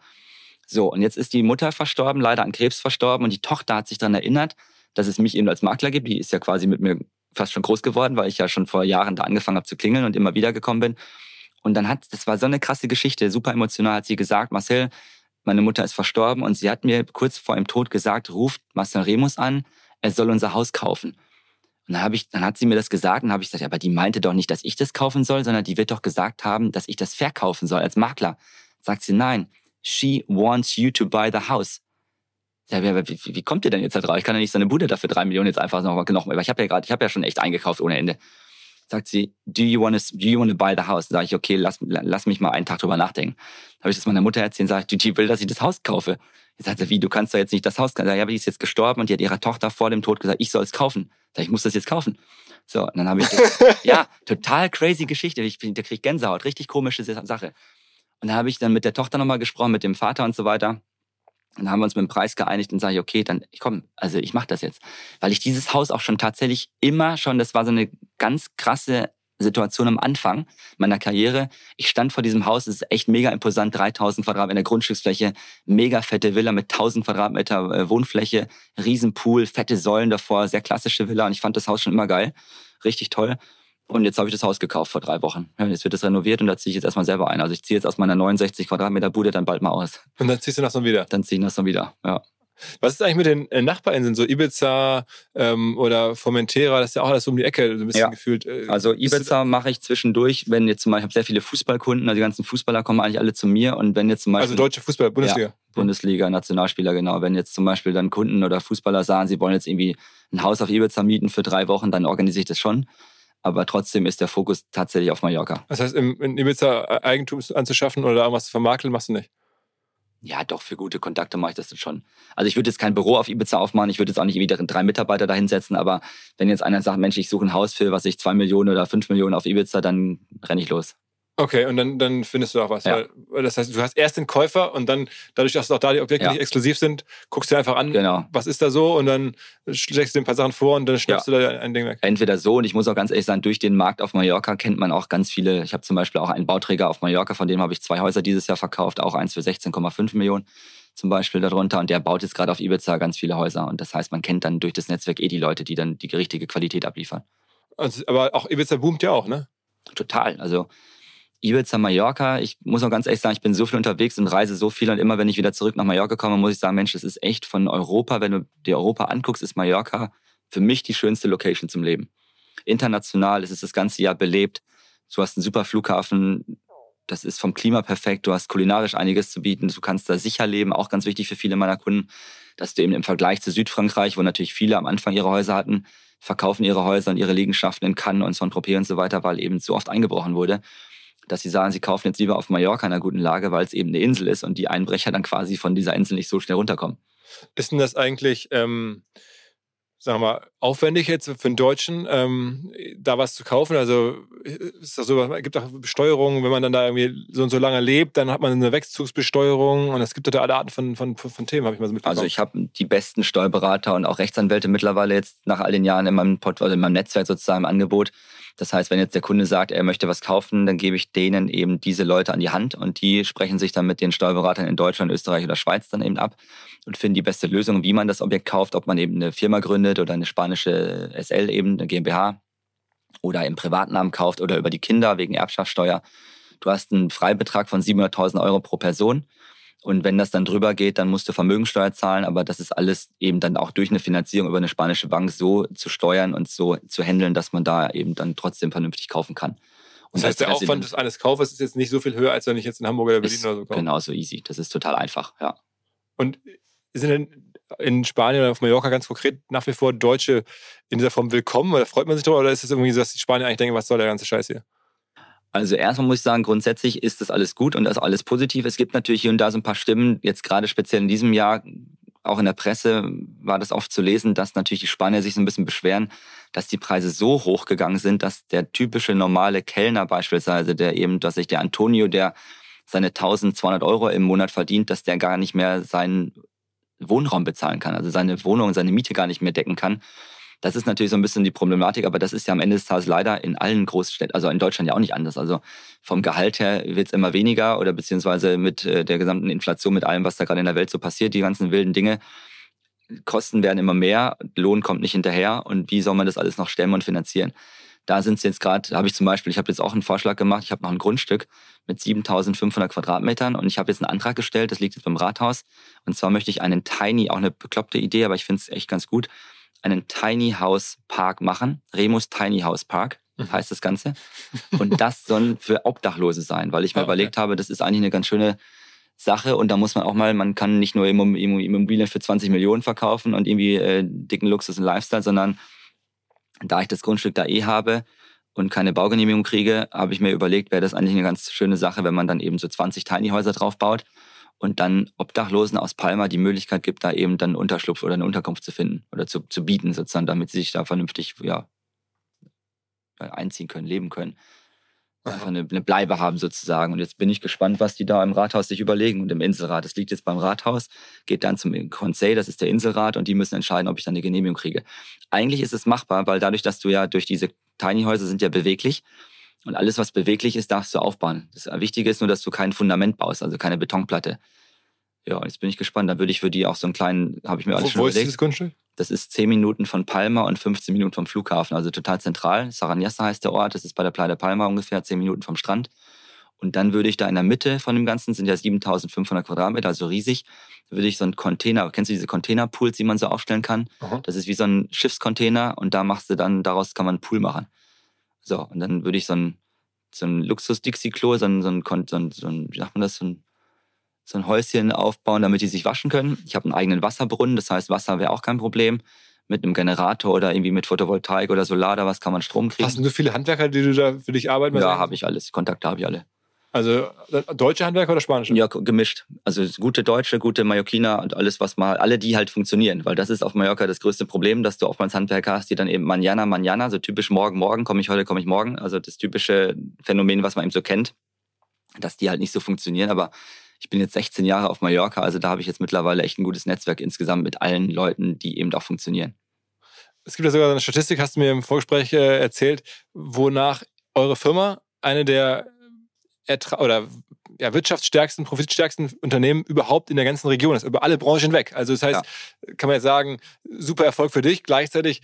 So, und jetzt ist die Mutter verstorben, leider an Krebs verstorben und die Tochter hat sich dann erinnert, dass es mich eben als Makler gibt. Die ist ja quasi mit mir fast schon groß geworden, weil ich ja schon vor Jahren da angefangen habe zu klingeln und immer wieder gekommen bin. Und dann hat, das war so eine krasse Geschichte, super emotional, hat sie gesagt, Marcel, meine Mutter ist verstorben und sie hat mir kurz vor ihrem Tod gesagt, ruft Marcel Remus an, er soll unser Haus kaufen. Und dann, ich, dann hat sie mir das gesagt und habe ich gesagt, aber die meinte doch nicht, dass ich das kaufen soll, sondern die wird doch gesagt haben, dass ich das verkaufen soll als Makler. Sagt sie, nein, she wants you to buy the house. Ja, wie, wie, wie kommt ihr denn jetzt da drauf? Ich kann ja nicht so eine Bude dafür drei Millionen jetzt einfach noch, noch weil ich habe ja gerade, ich habe ja schon echt eingekauft ohne Ende sagt sie, do you want to, do you want to buy the house? Sag ich, okay, lass, lass mich mal einen Tag drüber nachdenken. Habe ich das meiner Mutter erzählt, sage ich, die will, dass ich das Haus kaufe. Jetzt sagt sie, wie, du kannst doch jetzt nicht das Haus kaufen. Ja, aber die ist jetzt gestorben und die hat ihrer Tochter vor dem Tod gesagt, ich soll es kaufen. Sag ich, muss das jetzt kaufen. So, und dann habe ich, das, [laughs] ja, total crazy Geschichte. Ich, da krieg ich Gänsehaut, richtig komische Sache. Und dann habe ich dann mit der Tochter nochmal gesprochen, mit dem Vater und so weiter. Dann haben wir uns mit dem Preis geeinigt und sage ich, okay, dann komm, also ich mache das jetzt. Weil ich dieses Haus auch schon tatsächlich immer schon, das war so eine ganz krasse Situation am Anfang meiner Karriere. Ich stand vor diesem Haus, es ist echt mega imposant, 3000 Quadratmeter Grundstücksfläche, mega fette Villa mit 1000 Quadratmeter äh, Wohnfläche, Riesenpool, fette Säulen davor, sehr klassische Villa und ich fand das Haus schon immer geil, richtig toll. Und jetzt habe ich das Haus gekauft vor drei Wochen. Ja, jetzt wird es renoviert und da ziehe ich jetzt erstmal selber ein. Also ich ziehe jetzt aus meiner 69 Quadratmeter Bude dann bald mal aus. Und dann ziehst du nach so wieder? Dann ziehe ich nach so wieder, ja. Was ist eigentlich mit den äh, Nachbarinseln, so Ibiza ähm, oder Formentera, das ist ja auch alles um die Ecke, so ein bisschen ja. gefühlt. Äh, also Ibiza mache ich zwischendurch, wenn jetzt zum Beispiel, ich habe sehr viele Fußballkunden, also die ganzen Fußballer kommen eigentlich alle zu mir und wenn jetzt zum Beispiel... Also deutsche Fußball, Bundesliga. Ja, Bundesliga, Nationalspieler, genau. Wenn jetzt zum Beispiel dann Kunden oder Fußballer sagen, sie wollen jetzt irgendwie ein Haus auf Ibiza mieten für drei Wochen, dann organisiere ich das schon aber trotzdem ist der Fokus tatsächlich auf Mallorca. Das heißt, in Ibiza Eigentum anzuschaffen oder irgendwas zu vermarkeln, machst du nicht? Ja, doch, für gute Kontakte mache ich das schon. Also ich würde jetzt kein Büro auf Ibiza aufmachen, ich würde jetzt auch nicht wieder drei Mitarbeiter da hinsetzen, aber wenn jetzt einer sagt, Mensch, ich suche ein Haus für, was ich zwei Millionen oder fünf Millionen auf Ibiza, dann renne ich los. Okay, und dann, dann findest du auch was. Ja. Weil, das heißt, du hast erst den Käufer und dann, dadurch, dass auch da die Objekte ja. nicht exklusiv sind, guckst du dir einfach an, genau. was ist da so und dann schlägst du dir ein paar Sachen vor und dann schnappst ja. du da ein Ding weg. Entweder so und ich muss auch ganz ehrlich sagen, durch den Markt auf Mallorca kennt man auch ganz viele. Ich habe zum Beispiel auch einen Bauträger auf Mallorca, von dem habe ich zwei Häuser dieses Jahr verkauft, auch eins für 16,5 Millionen zum Beispiel darunter und der baut jetzt gerade auf Ibiza ganz viele Häuser und das heißt, man kennt dann durch das Netzwerk eh die Leute, die dann die richtige Qualität abliefern. Also, aber auch Ibiza boomt ja auch, ne? Total. Also Ibiza, Mallorca. Ich muss auch ganz ehrlich sagen, ich bin so viel unterwegs und reise so viel und immer wenn ich wieder zurück nach Mallorca komme, muss ich sagen, Mensch, das ist echt von Europa, wenn du dir Europa anguckst, ist Mallorca für mich die schönste Location zum Leben. International ist es das ganze Jahr belebt. Du hast einen super Flughafen, das ist vom Klima perfekt, du hast kulinarisch einiges zu bieten, du kannst da sicher leben, auch ganz wichtig für viele meiner Kunden, dass du eben im Vergleich zu Südfrankreich, wo natürlich viele am Anfang ihre Häuser hatten, verkaufen ihre Häuser und ihre Liegenschaften in Cannes und Saint-Tropez und so weiter, weil eben so oft eingebrochen wurde dass sie sagen, sie kaufen jetzt lieber auf Mallorca in einer guten Lage, weil es eben eine Insel ist und die Einbrecher dann quasi von dieser Insel nicht so schnell runterkommen. Ist denn das eigentlich, ähm, sagen wir mal, aufwendig jetzt für einen Deutschen, ähm, da was zu kaufen? Also ist das so, es gibt auch Besteuerungen, wenn man dann da irgendwie so und so lange lebt, dann hat man eine Wegzugsbesteuerung und es gibt da alle Arten von, von, von Themen, habe ich mal so mitbekommen. Also ich habe die besten Steuerberater und auch Rechtsanwälte mittlerweile jetzt nach all den Jahren in meinem, Port also in meinem Netzwerk sozusagen im Angebot. Das heißt, wenn jetzt der Kunde sagt, er möchte was kaufen, dann gebe ich denen eben diese Leute an die Hand und die sprechen sich dann mit den Steuerberatern in Deutschland, Österreich oder Schweiz dann eben ab und finden die beste Lösung, wie man das Objekt kauft, ob man eben eine Firma gründet oder eine spanische SL eben, eine GmbH oder im Privatnamen kauft oder über die Kinder wegen Erbschaftssteuer. Du hast einen Freibetrag von 700.000 Euro pro Person und wenn das dann drüber geht, dann musst du Vermögensteuer zahlen. Aber das ist alles eben dann auch durch eine Finanzierung über eine spanische Bank so zu steuern und so zu handeln, dass man da eben dann trotzdem vernünftig kaufen kann. Und das heißt, der Aufwand des eines Kaufes ist jetzt nicht so viel höher, als wenn ich jetzt in Hamburg oder Berlin oder so kaufe. Genauso easy. Das ist total einfach, ja. Und sind denn in Spanien oder auf Mallorca ganz konkret nach wie vor Deutsche in dieser Form willkommen? Oder freut man sich darüber? Oder ist es irgendwie so, dass die Spanier eigentlich denken, was soll der ganze Scheiß hier? Also erstmal muss ich sagen, grundsätzlich ist das alles gut und das alles positiv. Es gibt natürlich hier und da so ein paar Stimmen, jetzt gerade speziell in diesem Jahr, auch in der Presse war das oft zu lesen, dass natürlich die Spanier sich so ein bisschen beschweren, dass die Preise so hoch gegangen sind, dass der typische normale Kellner beispielsweise, der eben, dass sich der Antonio, der seine 1200 Euro im Monat verdient, dass der gar nicht mehr seinen Wohnraum bezahlen kann, also seine Wohnung, seine Miete gar nicht mehr decken kann. Das ist natürlich so ein bisschen die Problematik, aber das ist ja am Ende des Tages leider in allen Großstädten, also in Deutschland ja auch nicht anders. Also vom Gehalt her wird es immer weniger oder beziehungsweise mit äh, der gesamten Inflation, mit allem, was da gerade in der Welt so passiert, die ganzen wilden Dinge, Kosten werden immer mehr, Lohn kommt nicht hinterher und wie soll man das alles noch stemmen und finanzieren? Da sind es jetzt gerade, habe ich zum Beispiel, ich habe jetzt auch einen Vorschlag gemacht, ich habe noch ein Grundstück mit 7500 Quadratmetern und ich habe jetzt einen Antrag gestellt, das liegt jetzt beim Rathaus. Und zwar möchte ich einen Tiny, auch eine bekloppte Idee, aber ich finde es echt ganz gut, einen Tiny House Park machen. Remus Tiny House Park mhm. heißt das Ganze. Und das [laughs] soll für Obdachlose sein, weil ich mir ah, okay. überlegt habe, das ist eigentlich eine ganz schöne Sache und da muss man auch mal, man kann nicht nur Immobilien für 20 Millionen verkaufen und irgendwie äh, dicken Luxus und Lifestyle, sondern da ich das Grundstück da eh habe und keine Baugenehmigung kriege, habe ich mir überlegt, wäre das eigentlich eine ganz schöne Sache, wenn man dann eben so 20 Tiny Häuser drauf baut und dann Obdachlosen aus Palma die Möglichkeit gibt, da eben dann Unterschlupf oder eine Unterkunft zu finden oder zu, zu bieten, sozusagen, damit sie sich da vernünftig ja, einziehen können, leben können. Einfach eine, eine Bleibe haben sozusagen. Und jetzt bin ich gespannt, was die da im Rathaus sich überlegen und im Inselrat. Das liegt jetzt beim Rathaus, geht dann zum Conseil, das ist der Inselrat, und die müssen entscheiden, ob ich dann eine Genehmigung kriege. Eigentlich ist es machbar, weil dadurch, dass du ja durch diese Tiny Häuser sind ja beweglich, und alles, was beweglich ist, darfst du aufbauen. Das Wichtige ist nur, dass du kein Fundament baust, also keine Betonplatte. Ja, jetzt bin ich gespannt. Dann würde ich für die auch so einen kleinen, habe ich mir alles wo, schon wo überlegt. Wo ist dieses Grundstück? Das ist 10 Minuten von Palma und 15 Minuten vom Flughafen, also total zentral. Saranyassa heißt der Ort, das ist bei der Playa de Palma ungefähr 10 Minuten vom Strand. Und dann würde ich da in der Mitte von dem Ganzen, sind ja 7500 Quadratmeter, also riesig, würde ich so einen Container, kennst du diese Containerpools, die man so aufstellen kann? Aha. Das ist wie so ein Schiffscontainer und da machst du dann, daraus kann man einen Pool machen. So, und dann würde ich so ein, so ein Luxus-Dixie-Klo, so ein, so, ein, so, ein, so ein, wie sagt man das, so ein, so ein Häuschen aufbauen, damit die sich waschen können. Ich habe einen eigenen Wasserbrunnen, das heißt, Wasser wäre auch kein Problem. Mit einem Generator oder irgendwie mit Photovoltaik oder Solar, da was kann man Strom kriegen. Hast du so viele Handwerker, die du da für dich arbeiten? Ja, habe ich alles. Kontakte habe ich alle. Also äh, deutsche Handwerker oder spanische? Ja, gemischt. Also gute Deutsche, gute Mallorquiner und alles, was mal, alle, die halt funktionieren. Weil das ist auf Mallorca das größte Problem, dass du oftmals Handwerker hast, die dann eben manjana, manjana, so typisch morgen, morgen, komme ich heute, komme ich morgen. Also das typische Phänomen, was man eben so kennt, dass die halt nicht so funktionieren. Aber ich bin jetzt 16 Jahre auf Mallorca, also da habe ich jetzt mittlerweile echt ein gutes Netzwerk insgesamt mit allen Leuten, die eben auch funktionieren. Es gibt ja sogar eine Statistik, hast du mir im Vorgespräch äh, erzählt, wonach eure Firma eine der Ertra oder ja, wirtschaftsstärksten, profitstärksten Unternehmen überhaupt in der ganzen Region ist, über alle Branchen hinweg. Also das heißt, ja. kann man jetzt sagen, super Erfolg für dich. Gleichzeitig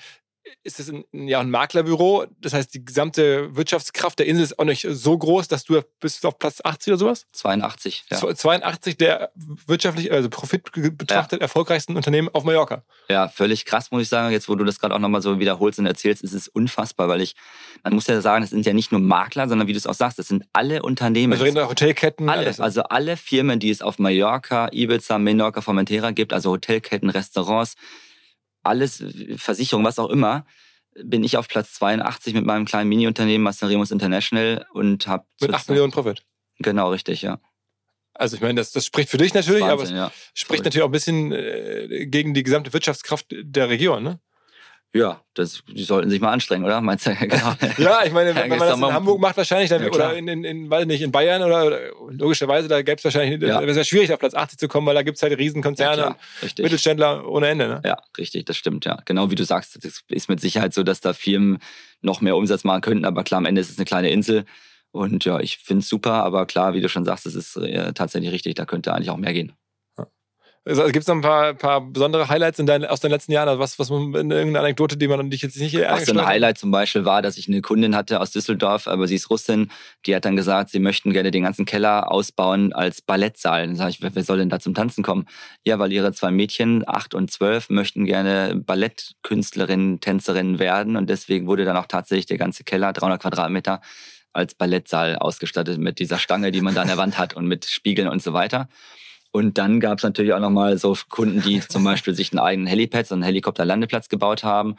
ist es ein, ja, ein Maklerbüro. Das heißt, die gesamte Wirtschaftskraft der Insel ist auch nicht so groß, dass du bist auf Platz 80 oder sowas? 82. Ja. 82 der wirtschaftlich, also Profit betrachtet ja. erfolgreichsten Unternehmen auf Mallorca. Ja, völlig krass, muss ich sagen. Jetzt, wo du das gerade auch nochmal so wiederholst und erzählst, ist es unfassbar, weil ich, man muss ja sagen, es sind ja nicht nur Makler, sondern wie du es auch sagst, es sind alle Unternehmen. Also reden Hotelketten. Alle, alles. also alle Firmen, die es auf Mallorca, Ibiza, Menorca, Formentera gibt, also Hotelketten, Restaurants, alles, Versicherung, was auch immer, bin ich auf Platz 82 mit meinem kleinen Mini-Unternehmen Masteremus International und habe... Mit 8 Millionen Profit? Genau, richtig, ja. Also ich meine, das, das spricht für dich natürlich, Wahnsinn, aber es ja. spricht Voll. natürlich auch ein bisschen äh, gegen die gesamte Wirtschaftskraft der Region, ne? Ja, das, die sollten sich mal anstrengen, oder? Meinst du? [laughs] Genau. ja, ich meine, wenn man das in Hamburg macht, wahrscheinlich, dann, ja, oder in, in, in, weiß nicht, in Bayern oder, oder logischerweise, da gäbe es wahrscheinlich, ja. wäre es schwierig, auf Platz 80 zu kommen, weil da gibt es halt Riesenkonzerne ja, und Mittelständler ohne Ende. Ne? Ja, richtig, das stimmt, ja. Genau wie du sagst, es ist mit Sicherheit so, dass da Firmen noch mehr Umsatz machen könnten, aber klar, am Ende ist es eine kleine Insel. Und ja, ich finde es super, aber klar, wie du schon sagst, es ist äh, tatsächlich richtig, da könnte eigentlich auch mehr gehen. Also, Gibt es noch ein paar, paar besondere Highlights in dein, aus den letzten Jahren? Also was, was irgendeine Anekdote, die man dich jetzt nicht Ach, so ein Highlight zum Beispiel war, dass ich eine Kundin hatte aus Düsseldorf, aber sie ist Russin, die hat dann gesagt, sie möchten gerne den ganzen Keller ausbauen als Ballettsaal. Dann sage ich, wer soll denn da zum Tanzen kommen? Ja, weil ihre zwei Mädchen, acht und zwölf, möchten gerne Ballettkünstlerinnen, Tänzerinnen werden und deswegen wurde dann auch tatsächlich der ganze Keller, 300 Quadratmeter, als Ballettsaal ausgestattet mit dieser Stange, die man da an der Wand hat und mit Spiegeln und so weiter. Und dann gab es natürlich auch nochmal so Kunden, die zum [laughs] Beispiel sich einen eigenen Helipad, so einen Helikopterlandeplatz gebaut haben.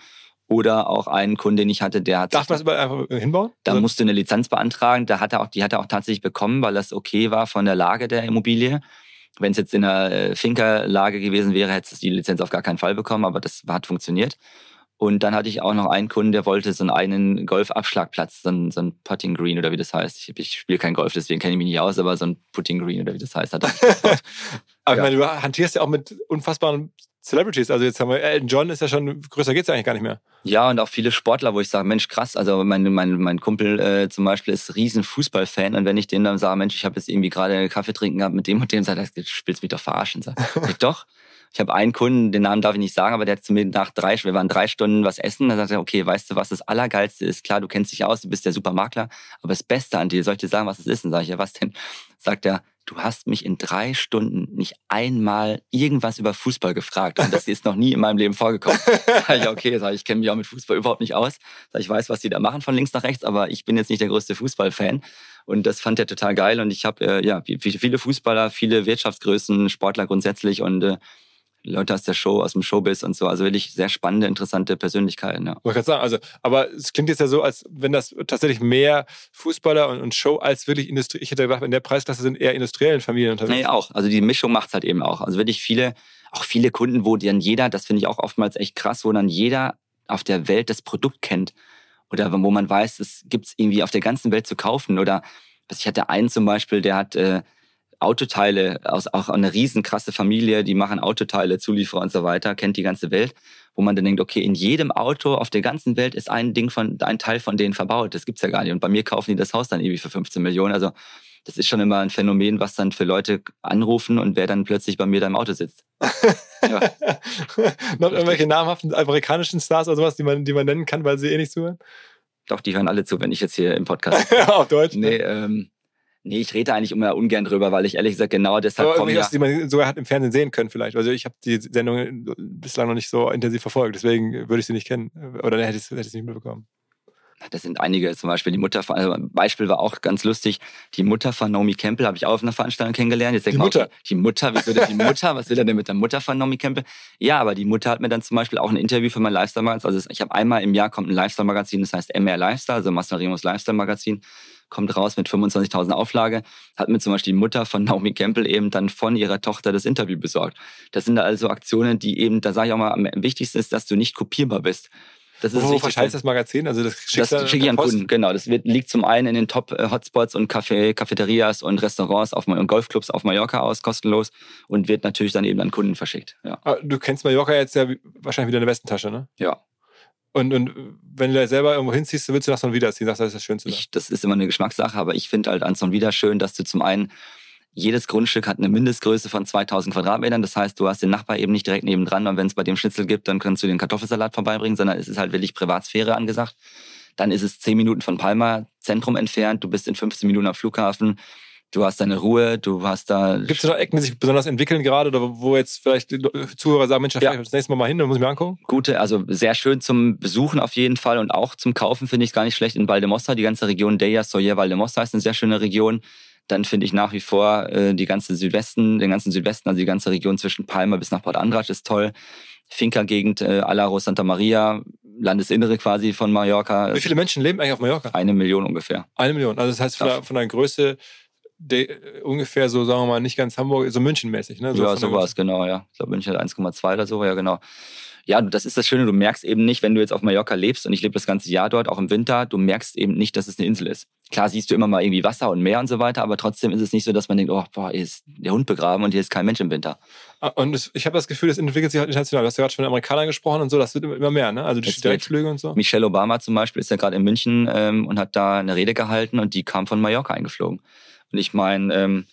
Oder auch einen Kunden, den ich hatte, der hat. Darf man das einfach hinbauen? Da also musste eine Lizenz beantragen. Da hat er auch, die hat er auch tatsächlich bekommen, weil das okay war von der Lage der Immobilie. Wenn es jetzt in einer äh, Finca-Lage gewesen wäre, hätte es die Lizenz auf gar keinen Fall bekommen, aber das hat funktioniert. Und dann hatte ich auch noch einen Kunden, der wollte so einen Golfabschlagplatz, so ein, so ein Putting Green oder wie das heißt. Ich, ich spiele kein Golf, deswegen kenne ich mich nicht aus, aber so ein Putting Green oder wie das heißt. Hat er [laughs] aber ja. ich meine, du hantierst ja auch mit unfassbaren Celebrities. Also jetzt haben wir Elton John ist ja schon größer geht's eigentlich gar nicht mehr. Ja und auch viele Sportler, wo ich sage, Mensch krass. Also mein mein mein Kumpel äh, zum Beispiel ist riesen Fußballfan und wenn ich den dann sage, Mensch, ich habe jetzt irgendwie gerade Kaffee trinken gehabt mit dem und dem, sagt er, du spielst mich doch verarschen. Sag ich [laughs] doch. Ich habe einen Kunden, den Namen darf ich nicht sagen, aber der hat zu mir nach drei, wir waren drei Stunden was essen. Da sagt er, okay, weißt du, was das Allergeilste ist? Klar, du kennst dich aus, du bist der Supermakler, aber das Beste an dir, soll ich dir sagen, was es ist? Und sage ich, ja, was denn? Sagt er, du hast mich in drei Stunden nicht einmal irgendwas über Fußball gefragt. Und das ist noch nie in meinem Leben vorgekommen. [laughs] Sag ich, okay, sag ich, ich kenne mich auch mit Fußball überhaupt nicht aus. Sag ich, weiß, was die da machen von links nach rechts, aber ich bin jetzt nicht der größte Fußballfan. Und das fand er total geil. Und ich habe äh, ja viele Fußballer, viele Wirtschaftsgrößen, Sportler grundsätzlich und äh, Leute aus der Show, aus dem Showbiz und so. Also wirklich sehr spannende, interessante Persönlichkeiten. Ja. Wollte ich sagen, also, aber es klingt jetzt ja so, als wenn das tatsächlich mehr Fußballer und, und Show als wirklich Industrie. Ich hätte gedacht, in der Preisklasse sind eher industriellen Familien unterwegs. Nee, auch. Also die Mischung macht es halt eben auch. Also wirklich viele, auch viele Kunden, wo dann jeder, das finde ich auch oftmals echt krass, wo dann jeder auf der Welt das Produkt kennt. Oder wo man weiß, es gibt es irgendwie auf der ganzen Welt zu kaufen. Oder ich hatte einen zum Beispiel, der hat äh, Autoteile aus auch eine riesenkrasse Familie, die machen Autoteile, Zulieferer und so weiter, kennt die ganze Welt, wo man dann denkt, okay, in jedem Auto auf der ganzen Welt ist ein Ding von, ein Teil von denen verbaut. Das gibt's ja gar nicht. Und bei mir kaufen die das Haus dann irgendwie für 15 Millionen. Also das ist schon immer ein Phänomen, was dann für Leute anrufen und wer dann plötzlich bei mir da im Auto sitzt. [laughs] ja. Noch irgendwelche namhaften amerikanischen Stars oder sowas, die man, die man nennen kann, weil sie eh nicht zuhören? Doch, die hören alle zu, wenn ich jetzt hier im Podcast. [laughs] auf Deutsch? Nee, ähm, Nee, ich rede eigentlich immer ungern drüber, weil ich ehrlich gesagt genau deshalb Aber komme. Ja, die man sogar hat im Fernsehen sehen können vielleicht. Also ich habe die Sendung bislang noch nicht so intensiv verfolgt, deswegen würde ich sie nicht kennen. Oder hätte ich es nicht mitbekommen. Das sind einige, zum Beispiel die Mutter von, also ein Beispiel war auch ganz lustig. Die Mutter von Naomi Campbell habe ich auch auf einer Veranstaltung kennengelernt. Jetzt die Mutter? Mal, die Mutter, wieso denn die Mutter? Was will er denn mit der Mutter von Naomi Campbell? Ja, aber die Mutter hat mir dann zum Beispiel auch ein Interview für mein Lifestyle-Magazin. Also ich habe einmal im Jahr kommt ein Lifestyle-Magazin, das heißt MR Lifestyle, also Marcel Remus Lifestyle-Magazin kommt raus mit 25.000 Auflage, hat mir zum Beispiel die Mutter von Naomi Campbell eben dann von ihrer Tochter das Interview besorgt. Das sind da also Aktionen, die eben, da sage ich auch mal, am wichtigsten ist, dass du nicht kopierbar bist. Das ist Wo verscheißt das Magazin? Also das schickst das schicke ich an Kunden, genau. Das wird, liegt zum einen in den Top-Hotspots und Café, Cafeterias und Restaurants auf, und Golfclubs auf Mallorca aus, kostenlos und wird natürlich dann eben an Kunden verschickt. Ja. Ah, du kennst Mallorca jetzt ja wahrscheinlich wieder in der Westentasche, ne? Ja. Und, und wenn du da selber irgendwo hinziehst, willst du nach so wieder ziehen. Sagst, das ist das Schönste. Ich, das ist immer eine Geschmackssache, aber ich finde halt an so wieder schön, dass du zum einen jedes Grundstück hat eine Mindestgröße von 2000 Quadratmetern. Das heißt, du hast den Nachbar eben nicht direkt nebendran und wenn es bei dem Schnitzel gibt, dann kannst du den Kartoffelsalat vorbeibringen, sondern es ist halt wirklich Privatsphäre angesagt. Dann ist es 10 Minuten von Palma Zentrum entfernt. Du bist in 15 Minuten am Flughafen du hast deine Ruhe, du hast da. Gibt es da Ecken, die sich besonders entwickeln gerade oder wo jetzt vielleicht die Zuhörer sagen, Mensch, da ja. das nächste Mal mal hin, dann muss ich mir angucken? Gute, also sehr schön zum Besuchen auf jeden Fall und auch zum Kaufen finde ich es gar nicht schlecht in Valdemossa. Die ganze Region Deia, Soyer, Valdemossa ist eine sehr schöne Region. Dann finde ich nach wie vor äh, die ganze Südwesten, den ganzen Südwesten, also die ganze Region zwischen Palma bis nach Port Andratsch ist toll. Finca-Gegend, äh, Alaro, Santa Maria, Landesinnere quasi von Mallorca. Wie viele Menschen leben eigentlich auf Mallorca? Eine Million ungefähr. Eine Million. Also das heißt von, der, von der Größe de, ungefähr so, sagen wir mal, nicht ganz Hamburg, so München-mäßig. Ne? So ja, so war es, genau, ja. Ich glaube, München hat 1,2 oder so, ja, genau. Ja, das ist das Schöne, du merkst eben nicht, wenn du jetzt auf Mallorca lebst und ich lebe das ganze Jahr dort, auch im Winter, du merkst eben nicht, dass es eine Insel ist. Klar siehst du immer mal irgendwie Wasser und Meer und so weiter, aber trotzdem ist es nicht so, dass man denkt, oh, boah, hier ist der Hund begraben und hier ist kein Mensch im Winter. Ah, und ich habe das Gefühl, das entwickelt sich halt international. Du hast ja gerade schon von den Amerikanern gesprochen und so, das wird immer mehr, ne? Also die Direktflüge und so. Michelle Obama zum Beispiel ist ja gerade in München ähm, und hat da eine Rede gehalten und die kam von Mallorca eingeflogen. Und ich meine, ähm,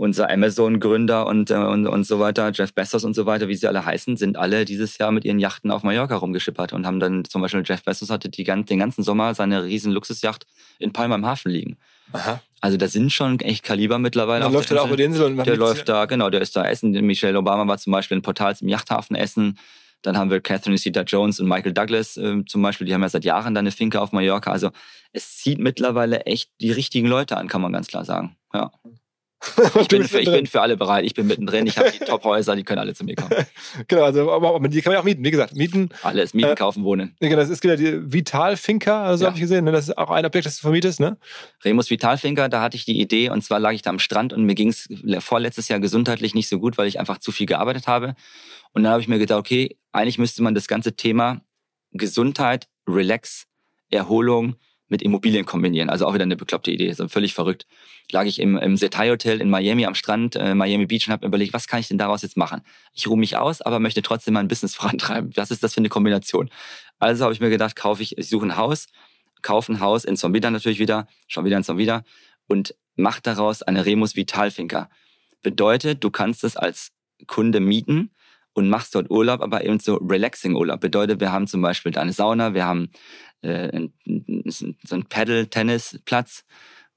unser Amazon-Gründer und, äh, und, und so weiter, Jeff Bezos und so weiter, wie sie alle heißen, sind alle dieses Jahr mit ihren Yachten auf Mallorca rumgeschippert und haben dann zum Beispiel Jeff Bezos hatte die, den ganzen Sommer seine riesen Luxusjacht in Palma im Hafen liegen. Aha. Also da sind schon echt Kaliber mittlerweile. Der läuft da auch über die Insel und Der läuft da, genau, der ist da essen. Michelle Obama war zum Beispiel in Portals im Yachthafen essen. Dann haben wir Catherine Zeta-Jones und Michael Douglas äh, zum Beispiel, die haben ja seit Jahren da eine Finke auf Mallorca. Also es zieht mittlerweile echt die richtigen Leute an, kann man ganz klar sagen. Ja. [laughs] Ich bin, für, ich bin für alle bereit. Ich bin mittendrin. Ich habe die [laughs] Top-Häuser, die können alle zu mir kommen. genau, also, aber, aber die kann man auch mieten. Wie gesagt, mieten. Alles, mieten, äh, kaufen, wohnen. Genau, das ist genau die Vital-Finca, also ja. habe ich gesehen. Ne? Das ist auch ein Objekt, das du vermietest, ne? Remus Vital-Finca, da hatte ich die Idee und zwar lag ich da am Strand und mir ging es vorletztes Jahr gesundheitlich nicht so gut, weil ich einfach zu viel gearbeitet habe. Und dann habe ich mir gedacht, okay, eigentlich müsste man das ganze Thema Gesundheit, Relax, Erholung mit Immobilien kombinieren. Also auch wieder eine bekloppte Idee, so völlig verrückt. Lag ich im, im Setai Hotel in Miami am Strand, äh, Miami Beach und habe überlegt, was kann ich denn daraus jetzt machen? Ich ruhe mich aus, aber möchte trotzdem mein Business [laughs] vorantreiben. Was ist das für eine Kombination? Also habe ich mir gedacht, kaufe ich, ich suche ein Haus, kaufe ein Haus in Zombida natürlich wieder, schon wieder in Zombida und mache daraus eine Remus Vital Finca. Bedeutet, du kannst es als Kunde mieten und machst dort Urlaub, aber eben so relaxing Urlaub. Bedeutet, wir haben zum Beispiel eine Sauna, wir haben äh, so ein Paddle-Tennisplatz,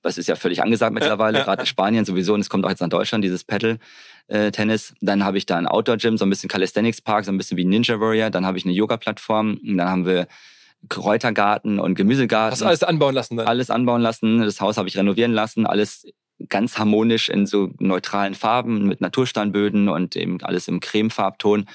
was ist ja völlig angesagt mittlerweile, gerade in Spanien sowieso und es kommt auch jetzt nach Deutschland, dieses Paddle-Tennis. Dann habe ich da ein Outdoor-Gym, so ein bisschen Calisthenics-Park, so ein bisschen wie Ninja Warrior. Dann habe ich eine Yoga-Plattform. Dann haben wir Kräutergarten und Gemüsegarten. Hast du alles anbauen lassen dann? Alles anbauen lassen. Das Haus habe ich renovieren lassen. Alles ganz harmonisch in so neutralen Farben mit Natursteinböden und eben alles im Cremefarbton.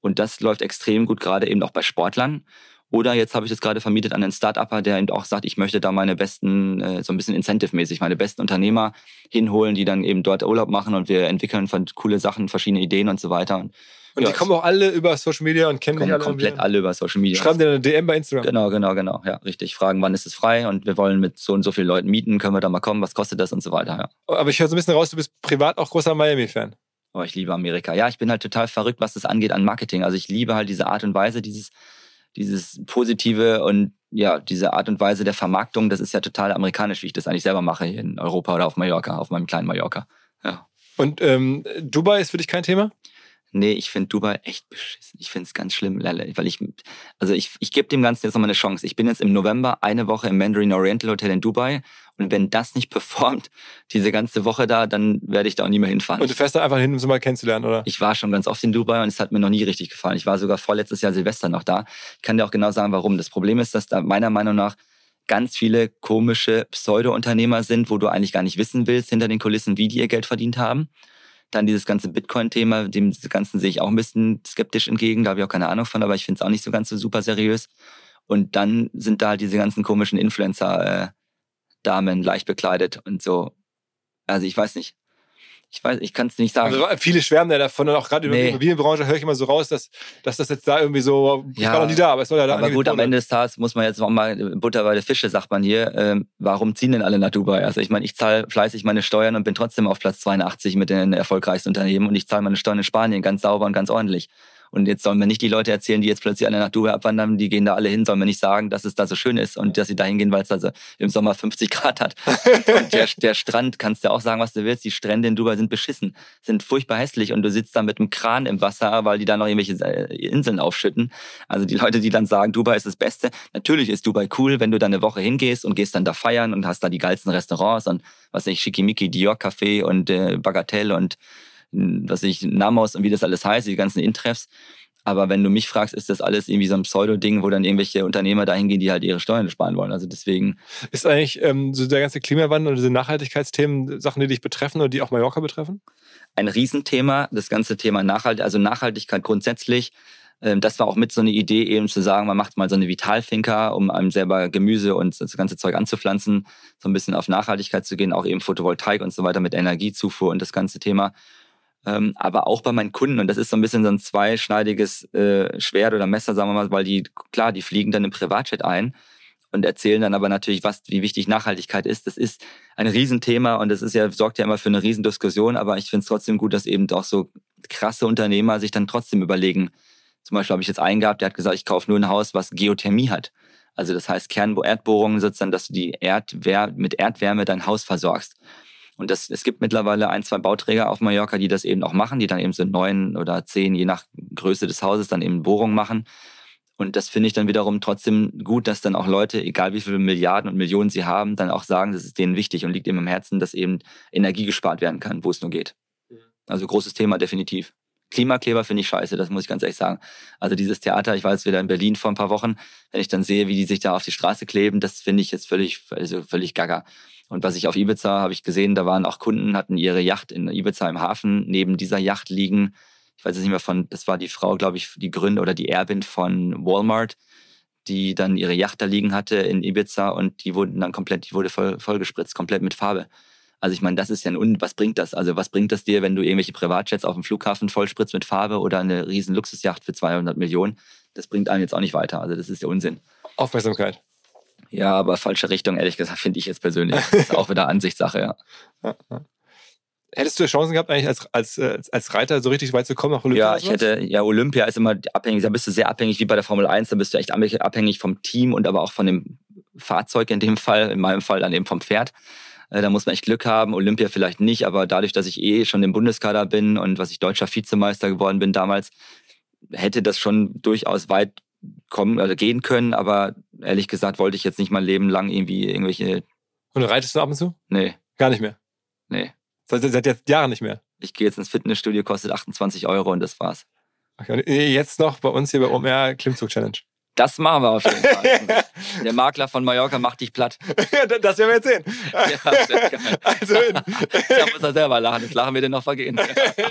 Und das läuft extrem gut, gerade eben auch bei Sportlern. Oder jetzt habe ich das gerade vermietet an einen Start-Upper, der eben auch sagt, ich möchte da meine besten, äh, so ein bisschen incentive-mäßig, meine besten Unternehmer hinholen, die dann eben dort Urlaub machen und wir entwickeln von coole Sachen, verschiedene Ideen und so weiter. Und, und ja, die kommen auch alle über Social Media und kennen kommen alle. komplett alle über Social Media. Schreiben dir eine DM bei Instagram. Genau, genau, genau. Ja, richtig. Fragen, wann ist es frei und wir wollen mit so und so vielen Leuten mieten, können wir da mal kommen, was kostet das und so weiter. Ja. Aber ich höre so ein bisschen raus, du bist privat auch großer Miami-Fan. Oh, ich liebe Amerika. Ja, ich bin halt total verrückt, was das angeht an Marketing. Also ich liebe halt diese Art und Weise, dieses dieses Positive und ja, diese Art und Weise der Vermarktung, das ist ja total amerikanisch, wie ich das eigentlich selber mache hier in Europa oder auf Mallorca, auf meinem kleinen Mallorca. Ja. Und ähm, Dubai ist für dich kein Thema? Nee, ich finde Dubai echt beschissen. Ich finde es ganz schlimm, weil ich, also ich, ich gebe dem Ganzen jetzt nochmal eine Chance. Ich bin jetzt im November eine Woche im Mandarin Oriental Hotel in Dubai und wenn das nicht performt, [laughs] diese ganze Woche da, dann werde ich da auch nie mehr hinfahren. Und du fährst da einfach hin, um es mal kennenzulernen, oder? Ich war schon ganz oft in Dubai und es hat mir noch nie richtig gefallen. Ich war sogar vorletztes Jahr Silvester noch da. Ich kann dir auch genau sagen, warum. Das Problem ist, dass da meiner Meinung nach ganz viele komische Pseudo-Unternehmer sind, wo du eigentlich gar nicht wissen willst hinter den Kulissen, wie die ihr Geld verdient haben. Dann dieses ganze Bitcoin-Thema, dem Ganzen sehe ich auch ein bisschen skeptisch entgegen. Da habe ich auch keine Ahnung von, aber ich finde es auch nicht so ganz so super seriös. Und dann sind da halt diese ganzen komischen Influencer-Damen leicht bekleidet und so. Also ich weiß nicht ich weiß, ich kann es nicht sagen. Also viele schwärmen ja davon und auch gerade in der Immobilienbranche höre ich immer so raus, dass, dass das jetzt da irgendwie so, ich ja, war noch nie da, aber es soll ja da Aber gut, am Ende des Tages muss man jetzt noch mal Butter bei der Fische, sagt man hier. Ähm, warum ziehen denn alle nach Dubai? Also ich meine, ich zahle fleißig meine Steuern und bin trotzdem auf Platz 82 mit den erfolgreichsten Unternehmen und ich zahle meine Steuern in Spanien ganz sauber und ganz ordentlich. Und jetzt sollen wir nicht die Leute erzählen, die jetzt plötzlich alle nach Dubai abwandern, die gehen da alle hin, sollen wir nicht sagen, dass es da so schön ist und dass sie da hingehen, weil es da so im Sommer 50 Grad hat. und der, der Strand, kannst du auch sagen, was du willst, die Strände in Dubai sind beschissen, sind furchtbar hässlich und du sitzt da mit einem Kran im Wasser, weil die da noch irgendwelche äh, Inseln aufschütten. Also die Leute, die dann sagen, Dubai ist das Beste. Natürlich ist Dubai cool, wenn du da eine Woche hingehst und gehst dann da feiern und hast da die geilsten Restaurants und was weiß ich, Schickimicki, Dior Café und äh, Bagatelle und was ich, Namos und wie das alles heißt, die ganzen Intreffs. Aber wenn du mich fragst, ist das alles irgendwie so ein Pseudo-Ding, wo dann irgendwelche Unternehmer dahin gehen, die halt ihre Steuern sparen wollen. Also deswegen. Ist eigentlich ähm, so der ganze Klimawandel und diese Nachhaltigkeitsthemen Sachen, die dich betreffen oder die auch Mallorca betreffen? Ein Riesenthema, das ganze Thema Nachhaltigkeit, also Nachhaltigkeit grundsätzlich. Ähm, das war auch mit so eine Idee, eben zu sagen, man macht mal so eine Vitalfinker, um einem selber Gemüse und das ganze Zeug anzupflanzen, so ein bisschen auf Nachhaltigkeit zu gehen, auch eben Photovoltaik und so weiter mit Energiezufuhr und das ganze Thema ähm, aber auch bei meinen Kunden. Und das ist so ein bisschen so ein zweischneidiges äh, Schwert oder Messer, sagen wir mal, weil die, klar, die fliegen dann im Privatchat ein und erzählen dann aber natürlich, was, wie wichtig Nachhaltigkeit ist. Das ist ein Riesenthema und das ist ja, sorgt ja immer für eine Riesendiskussion, aber ich finde es trotzdem gut, dass eben auch so krasse Unternehmer sich dann trotzdem überlegen. Zum Beispiel habe ich jetzt einen gehabt, der hat gesagt, ich kaufe nur ein Haus, was Geothermie hat. Also das heißt Kernerdbohrungen sozusagen, dass du die Erdwär mit Erdwärme dein Haus versorgst. Und das, es gibt mittlerweile ein, zwei Bauträger auf Mallorca, die das eben auch machen, die dann eben so neun oder zehn, je nach Größe des Hauses, dann eben Bohrungen machen. Und das finde ich dann wiederum trotzdem gut, dass dann auch Leute, egal wie viele Milliarden und Millionen sie haben, dann auch sagen, das ist denen wichtig und liegt ihnen im Herzen, dass eben Energie gespart werden kann, wo es nur geht. Also großes Thema, definitiv. Klimakleber finde ich scheiße, das muss ich ganz ehrlich sagen. Also dieses Theater, ich war jetzt wieder in Berlin vor ein paar Wochen, wenn ich dann sehe, wie die sich da auf die Straße kleben, das finde ich jetzt völlig, also völlig gaga. Und was ich auf Ibiza habe ich gesehen, da waren auch Kunden, hatten ihre Yacht in Ibiza im Hafen. Neben dieser Yacht liegen, ich weiß jetzt nicht mehr von, das war die Frau, glaube ich, die Gründer oder die Erbin von Walmart, die dann ihre Yacht da liegen hatte in Ibiza und die wurden dann komplett, die wurde voll, vollgespritzt, komplett mit Farbe. Also ich meine, das ist ja ein, was bringt das? Also was bringt das dir, wenn du irgendwelche Privatjets auf dem Flughafen vollspritzt mit Farbe oder eine riesen Luxusjacht für 200 Millionen? das bringt einen jetzt auch nicht weiter. Also das ist der Unsinn. Aufmerksamkeit. Ja, aber falsche Richtung, ehrlich gesagt, finde ich jetzt persönlich. Das ist auch wieder [laughs] Ansichtssache, ja. ja, ja. Hättest du Chancen gehabt, eigentlich als, als, äh, als Reiter so richtig weit zu kommen nach Olympia? Ja, ich hätte, ja, Olympia ist immer abhängig, da bist du sehr abhängig wie bei der Formel 1, da bist du echt abhängig vom Team und aber auch von dem Fahrzeug in dem Fall, in meinem Fall dann eben vom Pferd. Äh, da muss man echt Glück haben. Olympia vielleicht nicht, aber dadurch, dass ich eh schon im Bundeskader bin und was ich deutscher Vizemeister geworden bin damals, hätte das schon durchaus weit kommen, also gehen können. Aber ehrlich gesagt wollte ich jetzt nicht mein Leben lang irgendwie irgendwelche. Und reitest du ab und zu? Nee. Gar nicht mehr? Nee. Seit, seit jetzt Jahren nicht mehr? Ich gehe jetzt ins Fitnessstudio, kostet 28 Euro und das war's. Okay, und jetzt noch bei uns hier bei OMR Klimmzug Challenge. Das machen wir auf jeden Fall. [laughs] Der Makler von Mallorca macht dich platt. [laughs] das werden wir jetzt sehen. Ja, sehr geil. [laughs] Also in, da muss er selber lachen. Das lachen wir dir noch vergehen.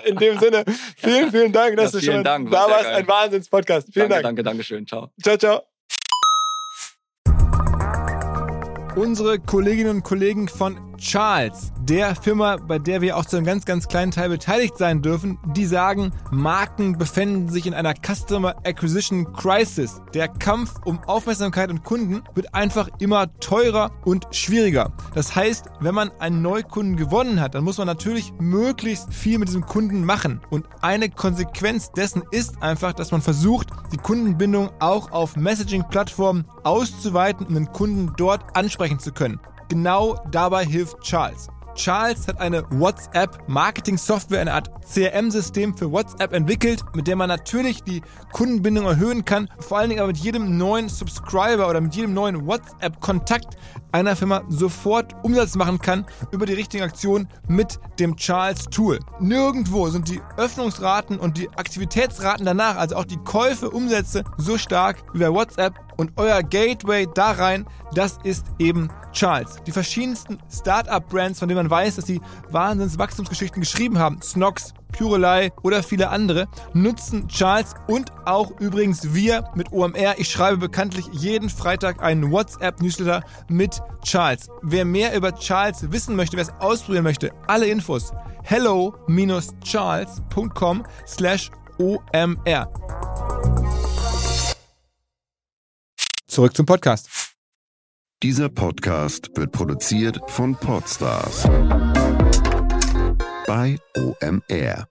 In dem Sinne, vielen, vielen Dank, dass ja, du schon Dank, da warst. Ein Wahnsinns-Podcast. Vielen danke, Dank. Danke, danke schön. Ciao. Ciao, ciao. Unsere Kolleginnen und Kollegen von Charles, der Firma, bei der wir auch zu einem ganz, ganz kleinen Teil beteiligt sein dürfen, die sagen, Marken befinden sich in einer Customer Acquisition Crisis. Der Kampf um Aufmerksamkeit und Kunden wird einfach immer teurer und schwieriger. Das heißt, wenn man einen Neukunden gewonnen hat, dann muss man natürlich möglichst viel mit diesem Kunden machen. Und eine Konsequenz dessen ist einfach, dass man versucht, die Kundenbindung auch auf Messaging-Plattformen auszuweiten, um den Kunden dort ansprechen zu können. Genau dabei hilft Charles. Charles hat eine WhatsApp-Marketing-Software, eine Art CRM-System für WhatsApp entwickelt, mit der man natürlich die Kundenbindung erhöhen kann, vor allen Dingen aber mit jedem neuen Subscriber oder mit jedem neuen WhatsApp-Kontakt einer Firma sofort Umsatz machen kann über die richtigen Aktionen mit dem Charles-Tool. Nirgendwo sind die Öffnungsraten und die Aktivitätsraten danach, also auch die Käufe, Umsätze, so stark wie bei WhatsApp und euer Gateway da rein, das ist eben Charles. Die verschiedensten Startup-Brands, von denen man weiß, dass sie Wahnsinns-Wachstumsgeschichten geschrieben haben, Snox, Purelei oder viele andere, nutzen Charles und auch übrigens wir mit OMR. Ich schreibe bekanntlich jeden Freitag einen WhatsApp-Newsletter mit Charles. Wer mehr über Charles wissen möchte, wer es ausprobieren möchte, alle Infos hello-charles.com slash OMR. Zurück zum Podcast. Dieser Podcast wird produziert von Podstars bei OMR.